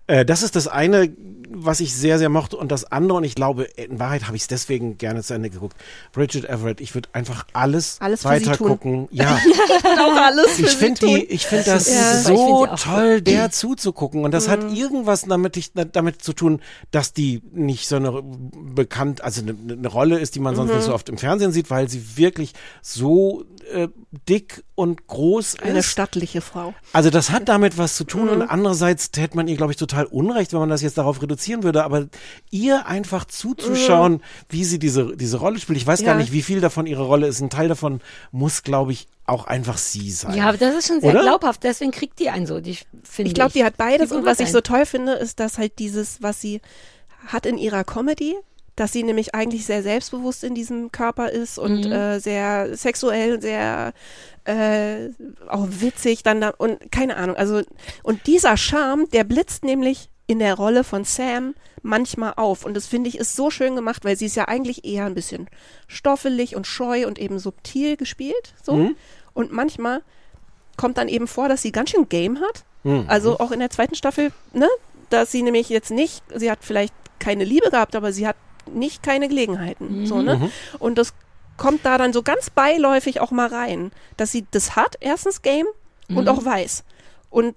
Äh, das ist das eine, was ich sehr, sehr mochte. Und das andere, und ich glaube, in Wahrheit habe ich es deswegen gerne zu Ende geguckt. Bridget Everett, ich würde einfach alles, Alles weiter gucken. Ja. (laughs) alles Ich finde die, ich finde das Ja. So find toll, der (clears throat) zuzugucken. Und das hat Mhm. irgendwas damit, ich, damit zu tun, dass die nicht so eine bekannt, also eine, eine Rolle ist, die man sonst Mhm. nicht so oft im Fernsehen sieht, weil sie wirklich so äh, dick und groß Eine ist. stattliche Frau. Also das hat damit was zu tun Mhm. und andererseits hätte man ihr, glaube ich, total unrecht, wenn man das jetzt darauf reduzieren würde, aber ihr einfach zuzuschauen, wie sie diese, diese Rolle spielt. Ich weiß gar Ja. nicht, wie viel davon ihre Rolle ist. Ein Teil davon muss, glaube ich, auch einfach sie sein. Ja, aber das ist schon sehr Oder? glaubhaft, deswegen kriegt die einen so, die Ich glaube, die hat beides Die und was ich so toll finde, ist, dass halt dieses, was sie hat in ihrer Comedy, dass sie nämlich eigentlich sehr selbstbewusst in diesem Körper ist und Mhm. äh, sehr sexuell, sehr äh, auch witzig dann da und keine Ahnung. Also und dieser Charme, der blitzt nämlich in der Rolle von Sam manchmal auf und das finde ich ist so schön gemacht, weil sie ist ja eigentlich eher ein bisschen stoffelig und scheu und eben subtil gespielt, so Mhm. und manchmal kommt dann eben vor, dass sie ganz schön Game hat. Mhm. Also auch in der zweiten Staffel, ne, dass sie nämlich jetzt nicht, sie hat vielleicht keine Liebe gehabt, aber sie hat nicht keine Gelegenheiten, so, ne? Mhm. Und das kommt da dann so ganz beiläufig auch mal rein, dass sie das hat, erstens Game und Mhm. auch weiß. Und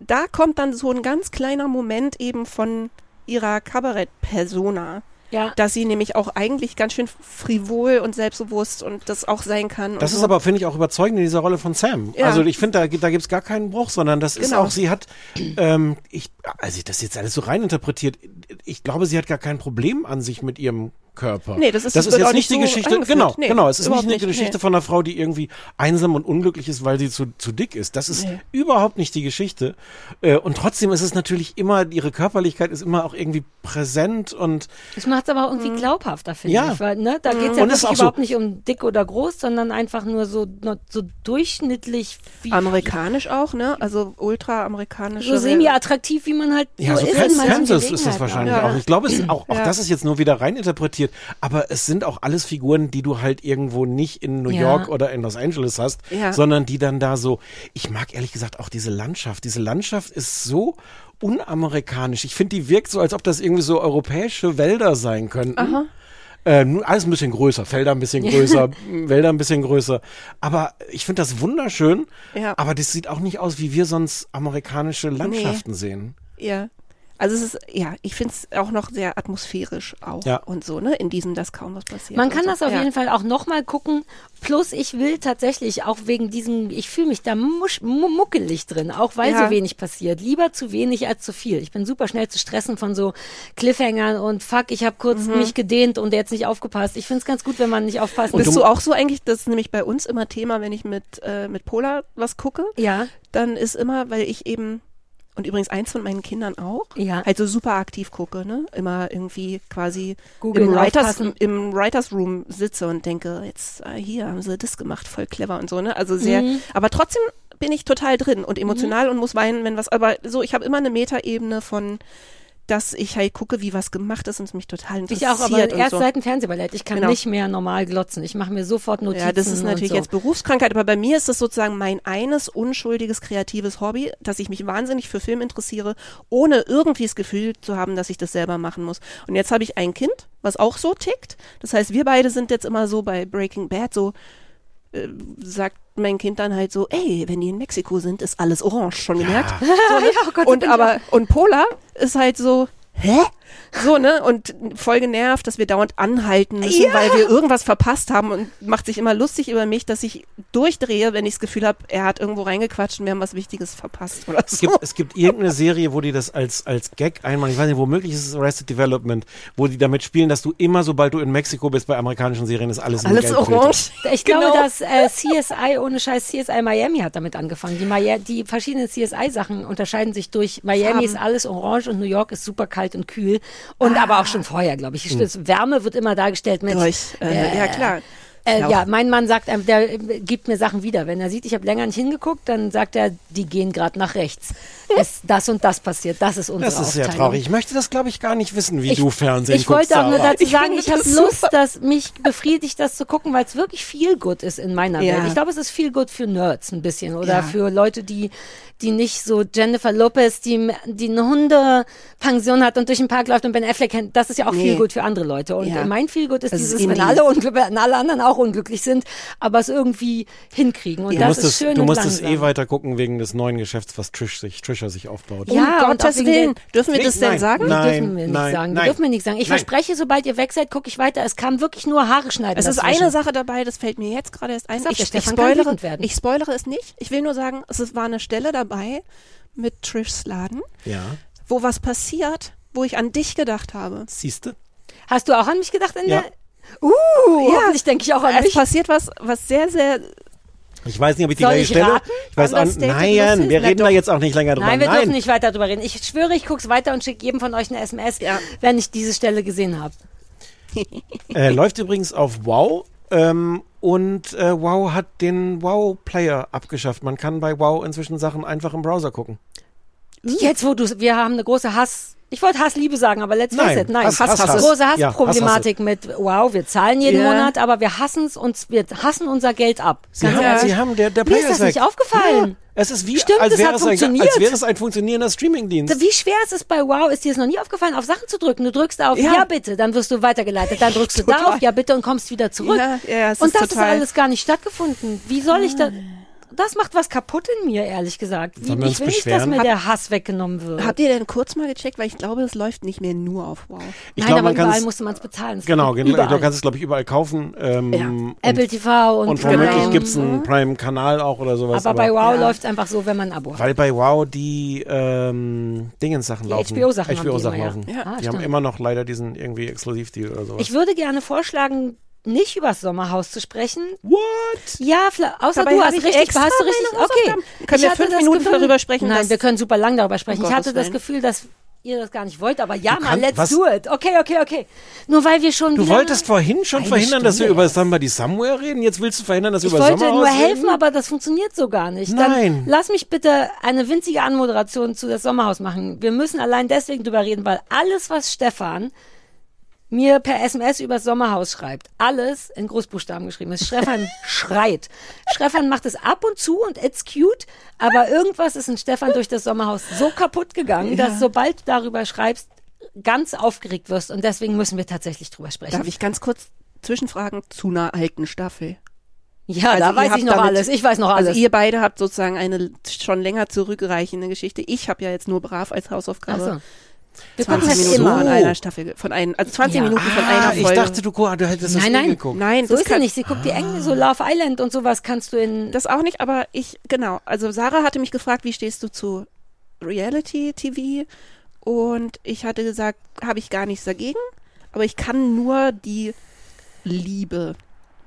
da kommt dann so ein ganz kleiner Moment eben von ihrer Kabarett-Persona, Ja. dass sie nämlich auch eigentlich ganz schön frivol und selbstbewusst und das auch sein kann. Das ist so. aber, finde ich, auch überzeugend in dieser Rolle von Sam. Ja. Also ich finde, da, gibt- da gibt's gar keinen Bruch, sondern das ist Genau. auch, sie hat, ähm, ich, als ich das jetzt alles so reininterpretiert, ich glaube, sie hat gar kein Problem an sich mit ihrem Körper. Nee, das ist- das ist jetzt auch nicht die so Geschichte, genau, Nee, genau, es ist nicht eine nicht, Geschichte nee. von einer Frau, die irgendwie einsam und unglücklich ist, weil sie zu, zu dick ist. Das ist Nee. überhaupt nicht die Geschichte. Äh, und trotzdem ist es natürlich immer, ihre Körperlichkeit ist immer auch irgendwie präsent und macht es aber auch Mhm. irgendwie glaubhafter, finde Ja. ich. Weil, ne, da geht es ja Und es ist wirklich auch so- überhaupt nicht um dick oder groß, sondern einfach nur so, nur so durchschnittlich wie Amerikanisch auch, ne? Also ultra-amerikanisch. so semi-attraktiv, wie man halt Ja, so so ist manchen Kansas ist das wahrscheinlich Ja. auch. Ich glaube, auch, auch Ja. das ist jetzt nur wieder reininterpretiert, aber es sind auch alles Figuren, die du halt irgendwo nicht in New Ja. York oder in Los Angeles hast, Ja. sondern die dann da so, ich mag ehrlich gesagt auch diese Landschaft. Diese Landschaft ist so unamerikanisch. Ich finde, die wirkt so, als ob das irgendwie so europäische Wälder sein könnten. Aha. Äh, nur alles ein bisschen größer, Felder ein bisschen größer, (laughs) Wälder ein bisschen größer. Aber ich finde das wunderschön. Ja. Aber das sieht auch nicht aus, wie wir sonst amerikanische Landschaften sehen. Ja. Also es ist, ja, ich finde es auch noch sehr atmosphärisch auch Ja. und so, ne? In diesem, dass kaum was passiert. Man und kann so. das auf ja. jeden Fall auch nochmal gucken. Plus, ich will tatsächlich auch wegen diesem, ich fühle mich da musch, mu- muckelig drin, auch weil Ja. so wenig passiert. Lieber zu wenig als zu viel. Ich bin super schnell zu stressen von so Cliffhangern und fuck, ich habe kurz mich gedehnt und jetzt nicht aufgepasst. Ich finde es ganz gut, wenn man nicht aufpassen Bist du- du auch so eigentlich, das ist nämlich bei uns immer Thema, wenn ich mit, äh, mit Pola was gucke, Ja, dann ist immer, weil ich eben, und übrigens eins von meinen Kindern auch, Ja. halt so super aktiv gucke, ne? Immer irgendwie quasi Googeln, im Writers, im Writers Room sitze und denke, jetzt äh, hier haben sie das gemacht, voll clever und so, ne? Also sehr, Mhm. aber trotzdem bin ich total drin und emotional und muss weinen, wenn was, aber so, ich habe immer eine Metaebene von, dass ich halt gucke, wie was gemacht ist und es mich total ich interessiert. auch, aber erst so. seit dem Fernsehballett. Ich kann Genau. nicht mehr normal glotzen. Ich mache mir sofort Notizen. Ja, das ist natürlich so. jetzt Berufskrankheit, aber bei mir ist das sozusagen mein eines unschuldiges kreatives Hobby, dass ich mich wahnsinnig für Film interessiere, ohne irgendwie das Gefühl zu haben, dass ich das selber machen muss. Und jetzt habe ich ein Kind, was auch so tickt. Das heißt, wir beide sind jetzt immer so bei Breaking Bad so äh, sagt mein Kind dann halt so, ey, wenn die in Mexiko sind, ist alles orange, schon gemerkt? (laughs) So, ne? (laughs) oh Gott, und aber und Pola ist halt so, hä? So, ne? Und voll genervt, dass wir dauernd anhalten müssen, Ja. weil wir irgendwas verpasst haben und macht sich immer lustig über mich, dass ich durchdrehe, wenn ich das Gefühl habe, er hat irgendwo reingequatscht und wir haben was Wichtiges verpasst oder Es so. gibt, es gibt irgendeine Serie, wo die das als, als Gag einmal, ich weiß nicht, womöglich ist es Arrested Development, wo die damit spielen, dass du immer, sobald du in Mexiko bist, bei amerikanischen Serien ist alles in Alles orange. Ich glaube, Genau. dass äh, CSI ohne Scheiß CSI Miami hat damit angefangen. Die, Maya- die verschiedenen CSI-Sachen unterscheiden sich durch Miami Farben. ist alles orange und New York ist super kalt und kühl. Und aber auch schon vorher, glaube ich. Das Wärme wird immer dargestellt mit. Durch, äh, ja, klar. Äh, Ja, mein Mann sagt, einem, der äh, gibt mir Sachen wieder. Wenn er sieht, ich habe länger nicht hingeguckt, dann sagt er, die gehen gerade nach rechts. Es, das und das passiert. Das ist unsere Das ist sehr Aufteilung. traurig. Ich möchte das, glaube ich, gar nicht wissen, wie Ich- du Fernsehen Ich guckst. wollte auch nur dazu Ich sagen, finde ich habe das Lust, dass mich befriedigt, das zu gucken, weil es wirklich viel gut ist in meiner Ja. Welt. Ich glaube, es ist viel gut für Nerds ein bisschen oder Ja. für Leute, die die nicht so Jennifer Lopez, die, die eine Hundepension hat und durch den Park läuft und Ben Affleck kennt. Das ist ja auch Nee. viel gut für andere Leute. Und Ja. mein viel gut ist Das ist dieses, wenn Indie. alle, wenn alle anderen auch unglücklich sind, aber es irgendwie hinkriegen. Und Du das musst ist es, schön du und musst es langsam. eh weiter gucken wegen des neuen Geschäfts, was Trish sich, Trisha sich aufbaut. Ja, um Gottes Willen. Dürfen wir das denn nein, sagen? nein. Die dürfen wir nicht nein, sagen. nein. Die dürfen wir nicht sagen. Ich Nein. verspreche, sobald ihr weg seid, gucke ich weiter. Es kam wirklich nur Haare schneiden. Es ist dazwischen. eine Sache dabei, das fällt mir jetzt gerade erst ein. Ich, der ich, kann spoilere, ich spoilere es nicht. Ich will nur sagen, es war eine Stelle dabei mit Trishs Laden, Ja. wo was passiert, wo ich an dich gedacht habe. Siehste? Hast du auch an mich gedacht in Ja. der? Uh, Ja. hoffentlich denke ich auch an Es mich. passiert was, was sehr, sehr Ich weiß nicht, ob ich die Soll gleiche ich Stelle. raten? Ich weiß auch, Understated nein, wir reden da doch. jetzt auch nicht länger drüber. Nein, wir dürfen nicht weiter drüber reden. Ich schwöre, ich guck's weiter und schicke jedem von euch eine SMS, Ja. wenn ich diese Stelle gesehen habe. (laughs) Äh, läuft übrigens auf Wow. Ähm, und äh, Wow hat den Wow-Player abgeschafft. Man kann bei Wow inzwischen Sachen einfach im Browser gucken. Jetzt, wo du, wir haben eine große Hass, ich wollte Hassliebe sagen, aber let's face it, nein. Hass, Hass, Hass. Große Ja, Hassproblematik mit, wow, wir zahlen jeden Ja. Monat, aber wir hassen's uns, wir hassen unser Geld ab. Sie, haben. Sie haben, der, der Mir Player ist das weg. nicht aufgefallen. Ja, es ist wie, Stimmt, als, es wäre hat es ein, funktioniert. als wäre es ein funktionierender Streamingdienst. Wie schwer ist es bei Wow? Ist dir es noch nie aufgefallen, auf Sachen zu drücken? Du drückst auf Ja, Ja. bitte, dann wirst du weitergeleitet. Dann drückst du da auf Ja bitte und kommst wieder zurück. Ja, ja, es und ist das ist alles gar nicht stattgefunden. Wie soll ich da... Das macht was kaputt in mir, ehrlich gesagt. Wie, Sollen wir uns ich will nicht, dass beschweren? mir Hab- der Hass weggenommen wird. Habt ihr denn kurz mal gecheckt, weil ich glaube, es läuft nicht mehr nur auf Wow. Ich Nein, glaube, aber man kann überall es, musste man es bezahlen. Genau, genau, du überall. kannst es, glaube ich, überall kaufen. Ähm, Ja. und, Apple TV und, und womöglich gibt es einen Prime-Kanal auch oder sowas. Aber bei Wow Ja. läuft es einfach so, wenn man ein Abo hat. Weil bei Wow die ähm, Dingens-Sachen laufen. HBO-Sachen haben die HBO-Sachen immer, ja. laufen. Ja. Ah, die haben stimmt. immer noch leider diesen irgendwie Exklusivdeal oder sowas. Ich würde gerne vorschlagen, nicht über das Sommerhaus zu sprechen. What? Ja, außer Dabei du hast ich richtig, hast du richtig, okay. Können Ich wir fünf Minuten Gefühl, darüber sprechen, Nein, wir können super lang darüber sprechen. Um ich hatte das. Gefühl, dass ihr das gar nicht wollt, aber ja, Du mal, let's was- do it. Okay, okay, okay. Nur weil wir schon Du wolltest vorhin schon verhindern, dass wir Stunde über erst. Somebody Somewhere reden. Jetzt willst du verhindern, dass wir Ich über wollte Sommerhaus nur reden? helfen, aber das funktioniert so gar nicht. Dann Nein. lass mich bitte eine winzige Anmoderation zu das Sommerhaus machen. Wir müssen allein deswegen drüber reden, weil alles, was Stefan mir per SMS übers Sommerhaus schreibt, alles in Großbuchstaben geschrieben ist. Stefan (laughs) schreit. Stefan macht es ab und zu und it's cute, aber irgendwas ist in Stefan durch das Sommerhaus so kaputt gegangen, dass sobald du darüber schreibst, ganz aufgeregt wirst und deswegen müssen wir tatsächlich drüber sprechen. Darf ich ganz kurz zwischenfragen zu einer alten Staffel? ja, Also da weiß ich noch damit- alles. Ich weiß noch alles. Also ihr beide habt sozusagen eine schon länger zurückreichende Geschichte. Ich habe ja jetzt nur brav als Ach Hausaufgabe so. Wir gucken 20 das Minuten immer. von einer Staffel, von ein, also 20 Ja. Minuten von Ah, einer ich Folge. dachte, du, du hättest das Nein, nie nein. geguckt. Nein, So das ist ja nicht. Sie guckt die Eng, so Love Island und sowas kannst du in. das auch nicht, aber ich, genau. Also Sarah hatte mich gefragt, wie stehst du zu Reality TV? Und ich hatte gesagt, habe ich gar nichts dagegen, aber ich kann nur die Liebe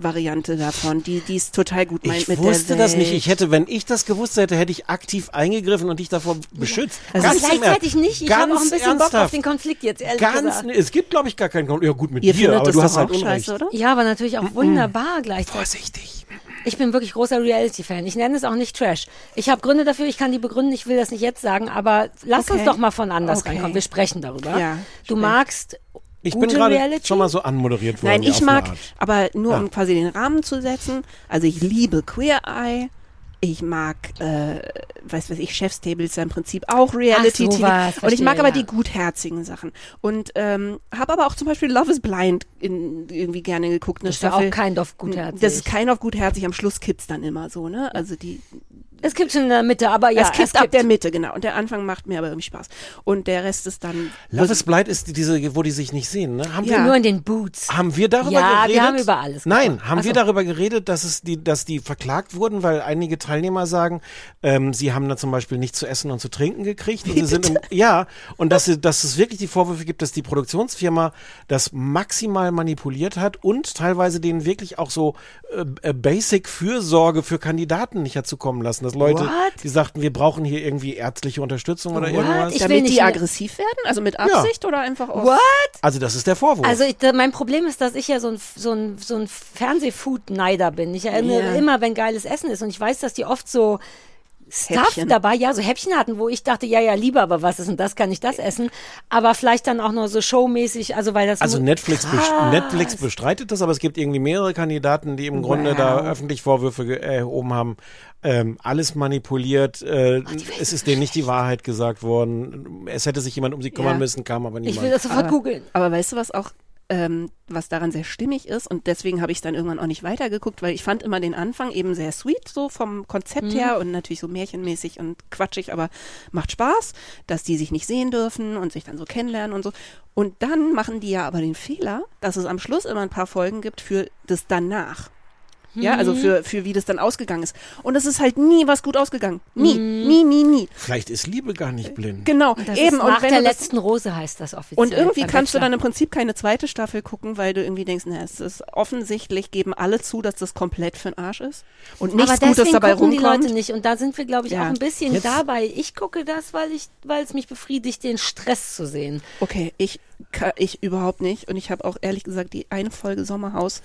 Variante davon, die, die ist total gut meint Ich mit wusste der das nicht. Welt. Ich hätte, wenn ich das gewusst hätte, hätte ich aktiv eingegriffen und dich davor beschützt. Also Ganz im gleichzeitig Ernst. nicht. Ich Ganz habe auch ein bisschen Bock auf ernsthaft. den Konflikt jetzt, ehrlich Ganz, gesagt. es gibt, glaube ich, gar keinen Konflikt. Ja, gut, mit Ihr dir, aber du hast auch halt Unrecht. scheiße, oder? Ja, aber natürlich auch wunderbar gleichzeitig. Vorsichtig. Ich bin wirklich großer Reality-Fan. Ich nenne es auch nicht Trash. Ich habe Gründe dafür, ich kann die begründen, ich will das nicht jetzt sagen, aber lass Okay. uns doch mal von anders Okay. reinkommen. Wir sprechen darüber. Ja, du sprich. magst Ich gute bin gerade schon mal so anmoderiert worden. Nein, ich mag, aber nur Ja. um quasi den Rahmen zu setzen. Also ich liebe Queer Eye. Ich mag, äh, weiß was ich, Chefstable ist ja im Prinzip auch Reality Ach, TV. sowas, und ich mag aber ja. die gutherzigen Sachen. Und ähm, habe aber auch zum Beispiel Love is Blind in, irgendwie gerne geguckt. Eine Das ist ja Staffel. auch kind of gutherzig. Das ist kein auf gutherzig. Am Schluss kippt's dann immer so, ne? Also die, es gibt schon in der Mitte, aber ja, es kippt es ab gibt. der Mitte, genau. Und der Anfang macht mir aber irgendwie Spaß. Und der Rest ist dann. Love is Blind ist die- diese, wo die sich nicht sehen, ne? Haben Ja. wir Nur in den Boots. Haben wir darüber Ja, wir geredet? haben über alles Nein, haben Ach wir so. darüber geredet, dass es die, dass die verklagt wurden, weil einige Teilnehmer sagen, ähm, sie haben da zum Beispiel nichts zu essen und zu trinken gekriegt. Und sie sind im, ja, und dass, sie, dass es wirklich die Vorwürfe gibt, dass die Produktionsfirma das maximal manipuliert hat und teilweise denen wirklich auch so äh, äh, Basic Fürsorge für Kandidaten nicht hat zukommen lassen. Dass Leute, What? die sagten, wir brauchen hier irgendwie ärztliche Unterstützung oder What? irgendwas. Ich will damit nicht die aggressiv werden? Also mit Absicht oder einfach aus? What? Also das ist der Vorwurf. Also ich, da- mein Problem ist, dass ich ja so ein, so ein, so ein Fernsehfood-Neider bin. Ich erinnere Ja. immer, wenn geiles Essen ist. Und ich weiß, dass die oft so Stuff Häppchen. dabei, ja, so Häppchen hatten, wo ich dachte, ja, ja, lieber, aber was ist denn das? Kann ich das essen? Aber vielleicht dann auch nur so showmäßig, also weil das Also Netflix, best. Netflix bestreitet das, aber es gibt irgendwie mehrere Kandidaten, die im Grunde da öffentlich Vorwürfe erhoben haben. Ähm, alles manipuliert, äh, es ist denen nicht die Wahrheit gesagt worden. Es hätte sich jemand um sie kümmern Ja. müssen, kam aber Ich niemand. will das sofort googeln. Aber weißt du, was auch, ähm, was daran sehr stimmig ist und deswegen habe ich dann irgendwann auch nicht weitergeguckt, weil ich fand immer den Anfang eben sehr sweet, so vom Konzept Mhm. her und natürlich so märchenmäßig und quatschig, aber macht Spaß, dass die sich nicht sehen dürfen und sich dann so kennenlernen und so. Und dann machen die ja aber den Fehler, dass es am Schluss immer ein paar Folgen gibt für das danach. Ja, Mhm. also für, für wie das dann ausgegangen ist. Und es ist halt nie was gut ausgegangen. Nie, Mhm. nie, nie, nie. Vielleicht ist Liebe gar nicht blind. Genau, Das eben. ist nach und wenn der letzten Rose heißt das offiziell. und irgendwie kannst du dann im Prinzip keine zweite Staffel gucken, weil du irgendwie denkst, na, es ist offensichtlich, geben alle zu, dass das komplett für den Arsch ist. Und nichts Aber deswegen Gutes dabei gucken die rumkommt. Leute nicht. Und da sind wir, glaube ich, Ja. auch ein bisschen Jetzt- dabei. Ich gucke das, weil ich, weil es mich befriedigt, den Stress zu sehen. Okay, ich, ich überhaupt nicht. Und ich habe auch ehrlich gesagt die eine Folge Sommerhaus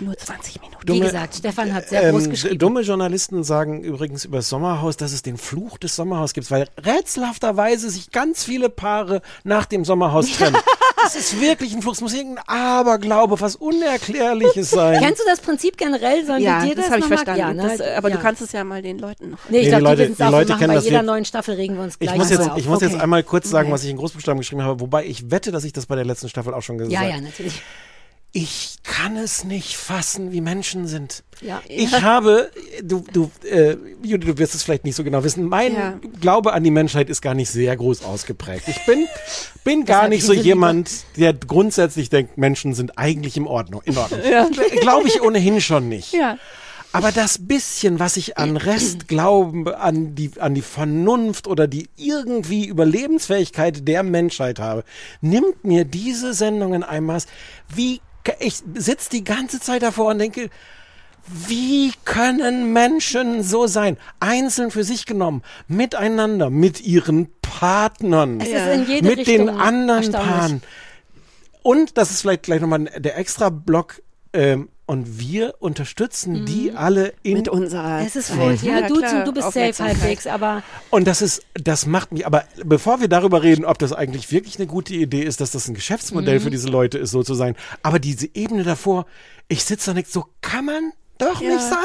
nur 20 Minuten. Wie Dumme- gesagt, Stefan hat sehr groß Ähm, geschrieben. dumme Journalisten sagen übrigens über das Sommerhaus, dass es den Fluch des Sommerhaus gibt, weil rätselhafterweise sich ganz viele Paare nach dem Sommerhaus trennen. (laughs) Es ist wirklich ein Fluch. Es muss irgendein Aberglaube, was Unerklärliches sein. Kennst du das Prinzip generell? Sollen Ja, dir das das, habe ich verstanden. Ja, ne? das, aber ja. du kannst es ja mal den Leuten noch. Nee, ich Nee, glaube, die die, Leute- die auch. Leute machen kennen bei das. jeder neuen Staffel regen wir uns Ich gleich muss, jetzt, auf. ich muss jetzt Okay. einmal kurz sagen, Okay. was ich in Großbuchstaben geschrieben habe, wobei ich wette, dass ich das bei der letzten Staffel auch schon gesagt Ja, habe. ja, natürlich. Ich kann es nicht fassen, wie Menschen sind. Ja. Ich habe, du, du, äh, Judy, du wirst es vielleicht nicht so genau wissen. Mein Ja. Glaube an die Menschheit ist gar nicht sehr groß ausgeprägt. Ich bin, bin gar nicht so jemand, der grundsätzlich denkt, Menschen sind eigentlich im Ordnung, in Ordnung. Glaube ich ohnehin schon nicht. Ja. Aber das bisschen, was ich an Restglauben, an die, an die Vernunft oder die irgendwie Überlebensfähigkeit der Menschheit habe, nimmt mir diese Sendungen einmal, wie, ich sitze die ganze Zeit davor und denke, wie können Menschen so sein? Einzeln für sich genommen, miteinander, mit ihren Partnern, Es ist in jede mit Richtung den anderen. Paaren. Und das ist vielleicht gleich nochmal der extra Block. Ähm, und wir unterstützen die alle in Mit unserer. Es ist voll. Ja, Ja, du, klar, du bist safe halbwegs, aber Und das ist, das macht mich, aber bevor wir darüber reden, ob das eigentlich wirklich eine gute Idee ist, dass das ein Geschäftsmodell Mhm. für diese Leute ist, so zu sein, aber diese Ebene davor, ich sitze da nicht, so kann man doch Ja. nicht sein.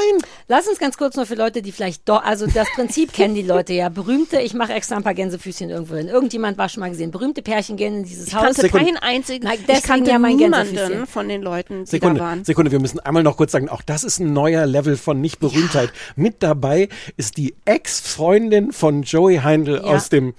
lass uns ganz kurz nur für Leute, die vielleicht doch, also das Prinzip kennen die Leute ja. Berühmte, ich mache extra ein paar Gänsefüßchen irgendwo hin. Irgendjemand war schon mal gesehen. Berühmte Pärchen gehen in dieses Ich Haus. kannte Sekunde. keinen einzigen. Nein, ich kannte ja mein niemanden Gänsefüßchen. von den Leuten, die da Sekunde, waren. Sekunde, wir müssen einmal noch kurz sagen, auch das ist ein neuer Level von Nicht-Berühmtheit. Mit dabei ist die Ex-Freundin von Joey Heindl Ja. aus dem,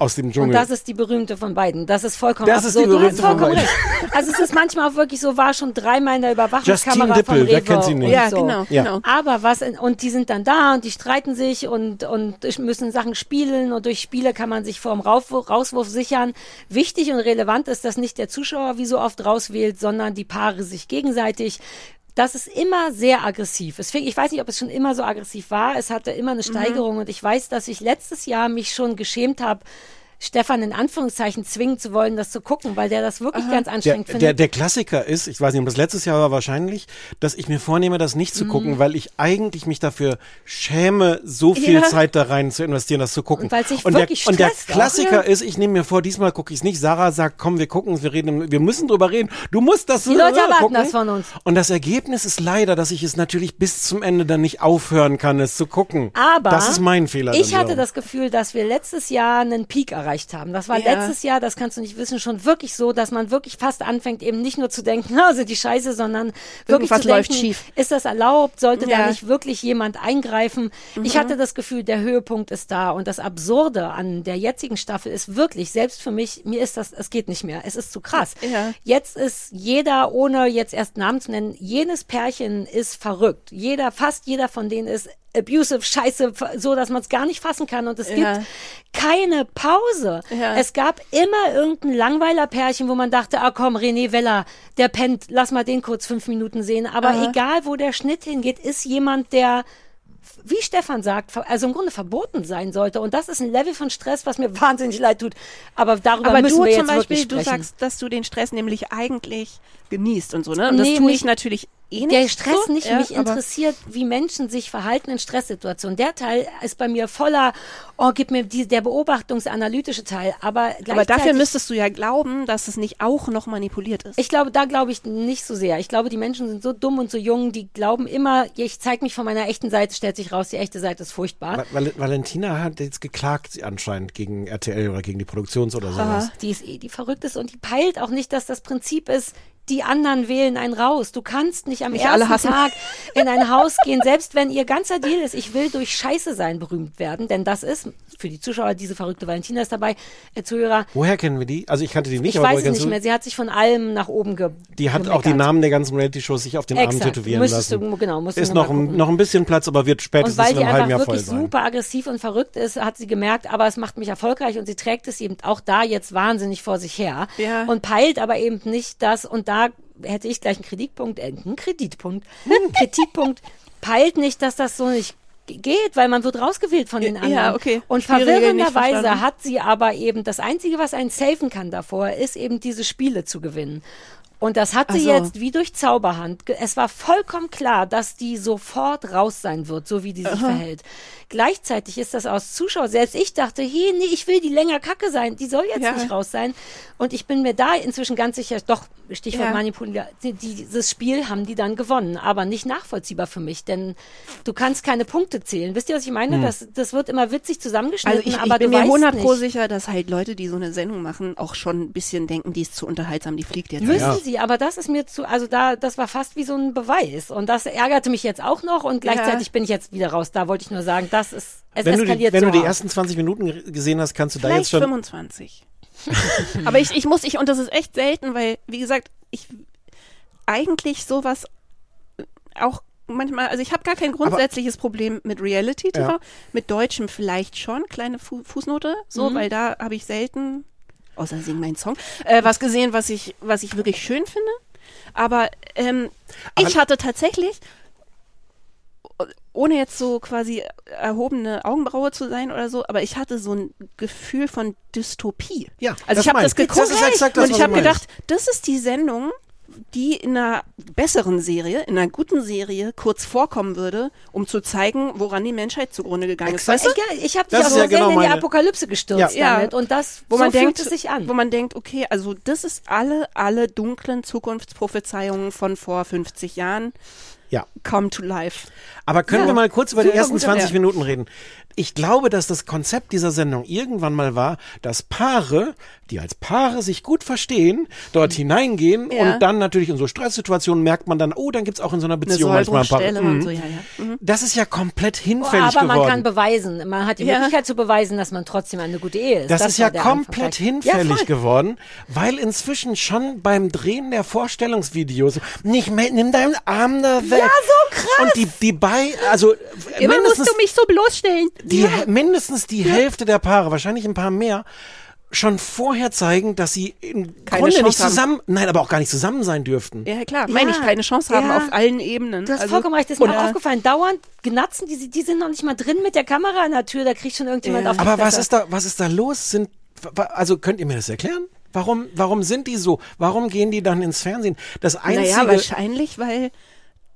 aus dem Dschungel. Und das ist die berühmte von beiden. Das ist vollkommen Das ist die berühmte hast von vollkommen beiden. recht. Also es ist manchmal auch wirklich so, war schon dreimal in der Überwachungskamera Justine Dippel, von wer Rewe kennt sie nicht? ja, so. genau, Ja. genau. Aber was, in, und die sind dann da und die streiten sich und, und müssen Sachen spielen und durch Spiele kann man sich vor dem Rauswurf sichern. Wichtig und relevant ist, dass nicht der Zuschauer wie so oft rauswählt, sondern die Paare sich gegenseitig. Das ist immer sehr aggressiv. Es fing, ich weiß nicht, ob es schon immer so aggressiv war. Es hatte immer eine Steigerung und ich weiß, dass ich letztes Jahr mich schon geschämt habe, Stefan in Anführungszeichen zwingen zu wollen, das zu gucken, weil der das wirklich ganz der, anstrengend der, findet. der Klassiker ist, ich weiß nicht, ob das letztes Jahr war wahrscheinlich, dass ich mir vornehme, das nicht Mhm. zu gucken, weil ich eigentlich mich dafür schäme, so viel Ja. Zeit da rein zu investieren, das zu gucken. Und weil sich der, und der stresst auch, Klassiker ja. ist, ich nehme mir vor, diesmal gucke ich es nicht. Sarah sagt, komm, wir gucken, wir reden, wir müssen drüber reden. Du musst das Die Leute erwarten gucken. das von uns. Und das Ergebnis ist leider, dass ich es natürlich bis zum Ende dann nicht aufhören kann, es zu gucken. Aber das ist mein Fehler. Ich hatte das Gefühl, dass wir letztes Jahr einen Peak erreicht haben. Das war Ja. letztes Jahr, das kannst du nicht wissen, schon wirklich so, dass man wirklich fast anfängt, eben nicht nur zu denken, (laughs) na, sind die scheiße, sondern wirklich Irgendwas zu denken, schief. ist das erlaubt? Sollte da Ja. nicht wirklich jemand eingreifen? Ich hatte das Gefühl, der Höhepunkt ist da und das Absurde an der jetzigen Staffel ist wirklich, selbst für mich, mir ist das, es geht nicht mehr. Es ist zu krass. Ja. Jetzt ist jeder, ohne jetzt erst Namen zu nennen, jenes Pärchen ist verrückt. Jeder, fast jeder von denen ist abusive, scheiße, so dass man es gar nicht fassen kann. Und es Ja. gibt keine Pause. Ja. Es gab immer irgendein Langweiler-Pärchen, wo man dachte, ah komm, René Weller, der pennt, lass mal den kurz fünf Minuten sehen. Aber Aha. egal, wo der Schnitt hingeht, ist jemand, der wie Stefan sagt, also im Grunde verboten sein sollte. Und das ist ein Level von Stress, was mir (laughs) wahnsinnig leid tut. Aber darüber Aber müssen du wir zum jetzt Beispiel, wirklich du sprechen. sagst, dass du den Stress nämlich eigentlich genießt und so, ne? Und das Nee, tue mich- ich natürlich eh nicht. Der Stress so, nicht, ja, mich interessiert, wie Menschen sich verhalten in Stresssituationen. Der Teil ist bei mir voller, oh, gib mir die, der beobachtungsanalytische Teil. Aber Aber dafür müsstest du ja glauben, dass es nicht auch noch manipuliert ist. ich glaube, da glaube ich nicht so sehr. Ich glaube, die Menschen sind so dumm und so jung, die glauben immer, ich zeige mich von meiner echten Seite, stellt sich raus, die echte Seite ist furchtbar. Va- Val Valentina hat jetzt geklagt anscheinend gegen RTL oder gegen die Produktions- oder sowas. Die ist eh die verrückteste und die peilt auch nicht, dass das Prinzip ist, die anderen wählen einen raus. Du kannst nicht am alle ersten. Tag in ein Haus gehen, selbst wenn ihr ganzer Deal ist, ich will durch Scheiße sein berühmt werden, denn das ist für die Zuschauer, diese verrückte Valentina ist dabei, äh, Zuhörer. Woher kennen wir die? Also ich kannte die nicht, Ich aber weiß es nicht mehr. Sie hat sich von allem nach oben ge Die hat auch die gemeckert. Namen der ganzen Reality-Shows sich auf den Arm Exakt. tätowieren Müsstest lassen. du, genau, musst ist noch mal ein, noch ein bisschen Platz, aber wird Und spätestens weil in die einem halben einfach Jahr voll wirklich sein. super aggressiv und verrückt ist, hat sie gemerkt, aber es macht mich erfolgreich und sie trägt es eben auch da jetzt wahnsinnig vor sich her Ja. und peilt aber eben nicht das und da hätte ich gleich einen Kritikpunkt, äh, einen Kreditpunkt, (laughs) einen Kritikpunkt, peilt nicht, dass das so nicht geht, weil man wird rausgewählt von den Ja, anderen. okay. Und verwirrenderweise hat sie aber eben, das Einzige, was einen safen kann davor, ist eben diese Spiele zu gewinnen. Und das hat sie Ach so. jetzt wie durch Zauberhand. Es war vollkommen klar, dass die sofort raus sein wird, so wie die sich verhält. Gleichzeitig ist das aus Zuschauer, selbst ich dachte, hey, nee, ich will die länger Kacke sein, die soll jetzt Ja. nicht raus sein. Und ich bin mir da inzwischen ganz sicher, doch, Stichwort Ja. Manipulation, die, dieses Spiel haben die dann gewonnen, aber nicht nachvollziehbar für mich, denn du kannst keine Punkte zählen. Wisst ihr, was ich meine? Das, das wird immer witzig zusammengeschnitten, Also ich, aber ich bin du mir weißt 100 pro nicht. sicher, dass halt Leute, die so eine Sendung machen, auch schon ein bisschen denken, die ist zu unterhaltsam, die fliegt jetzt. Müssen Ja. sie, aber das ist mir zu, also da, das war fast wie so ein Beweis. Und das ärgerte mich jetzt auch noch und gleichzeitig bin ich jetzt wieder raus. Da wollte ich nur sagen, das ist, es wenn du die, eskaliert wenn so du die ersten 20 Minuten ge- gesehen hast, kannst du da Vielleicht jetzt schon. 25. (laughs) Aber ich, ich muss, ich, und das ist echt selten, weil, wie gesagt, ich eigentlich sowas auch manchmal, also ich habe gar kein grundsätzliches Problem mit Reality TV, Ja. mit Deutschem vielleicht schon, kleine Fu Fußnote, so, Mhm. weil da habe ich selten, außer sing meinen Song, äh, was gesehen, was ich, was ich wirklich schön finde. Aber, ähm, ich hatte tatsächlich, ohne jetzt so quasi erhobene Augenbraue zu sein oder so, aber ich hatte so ein Gefühl von Dystopie. Ja, also das ich habe das geguckt Das ist exakt das, und ich habe gedacht, das ist die Sendung, die in einer besseren Serie, in einer guten Serie kurz vorkommen würde, um zu zeigen, woran die Menschheit zugrunde gegangen ist. Weißt du? Ich, ich habe dich auch ja sehr genau in die meine- Apokalypse gestürzt Ja. damit. Und das wo so man denkt, es sich an. wo man denkt, okay, also das ist alle, alle dunklen Zukunftsprophezeiungen von vor 50 Jahren Ja. Come to life. Aber können Ja, wir mal kurz über die ersten guter 20 Wert. Minuten reden? Ich glaube, dass das Konzept dieser Sendung irgendwann mal war, dass Paare, die als Paare sich gut verstehen, dort hineingehen Ja. und dann natürlich in so Stresssituationen merkt man dann, oh, dann gibt's auch in so einer Eine Beziehung manchmal ein paar. Mhm. so, ja. Mhm. Das ist ja komplett Oh, hinfällig aber man geworden. kann beweisen, man hat die Ja. Möglichkeit zu beweisen, dass man trotzdem eine gute Ehe ist. Das, ist ja komplett hinfällig geworden, weil inzwischen schon beim Drehen der Vorstellungsvideos nicht mehr, nimm deinen Arm da weg. Ja, so krass. Und die, die bei, also Immer musst mindestens, du mich so bloßstellen. die, mindestens die Hälfte der Paare, wahrscheinlich ein paar mehr, schon vorher zeigen, dass sie im Keine Grunde Chance nicht haben. zusammen, nein, aber auch gar nicht zusammen sein dürften. Ja, klar. Meine ich, keine Chance haben ja. auf allen Ebenen. Du hast Also- vollkommen recht, das ist mir auch aufgefallen. Dauernd genatzen, die, die sind noch nicht mal drin mit der Kamera an der Tür, da kriegt schon irgendjemand Ja. auf die Aber was ist da, was ist da los? Sind, also könnt ihr mir das erklären? Warum, warum sind die so? Warum gehen die dann ins Fernsehen? Das einzige, Naja, wahrscheinlich, weil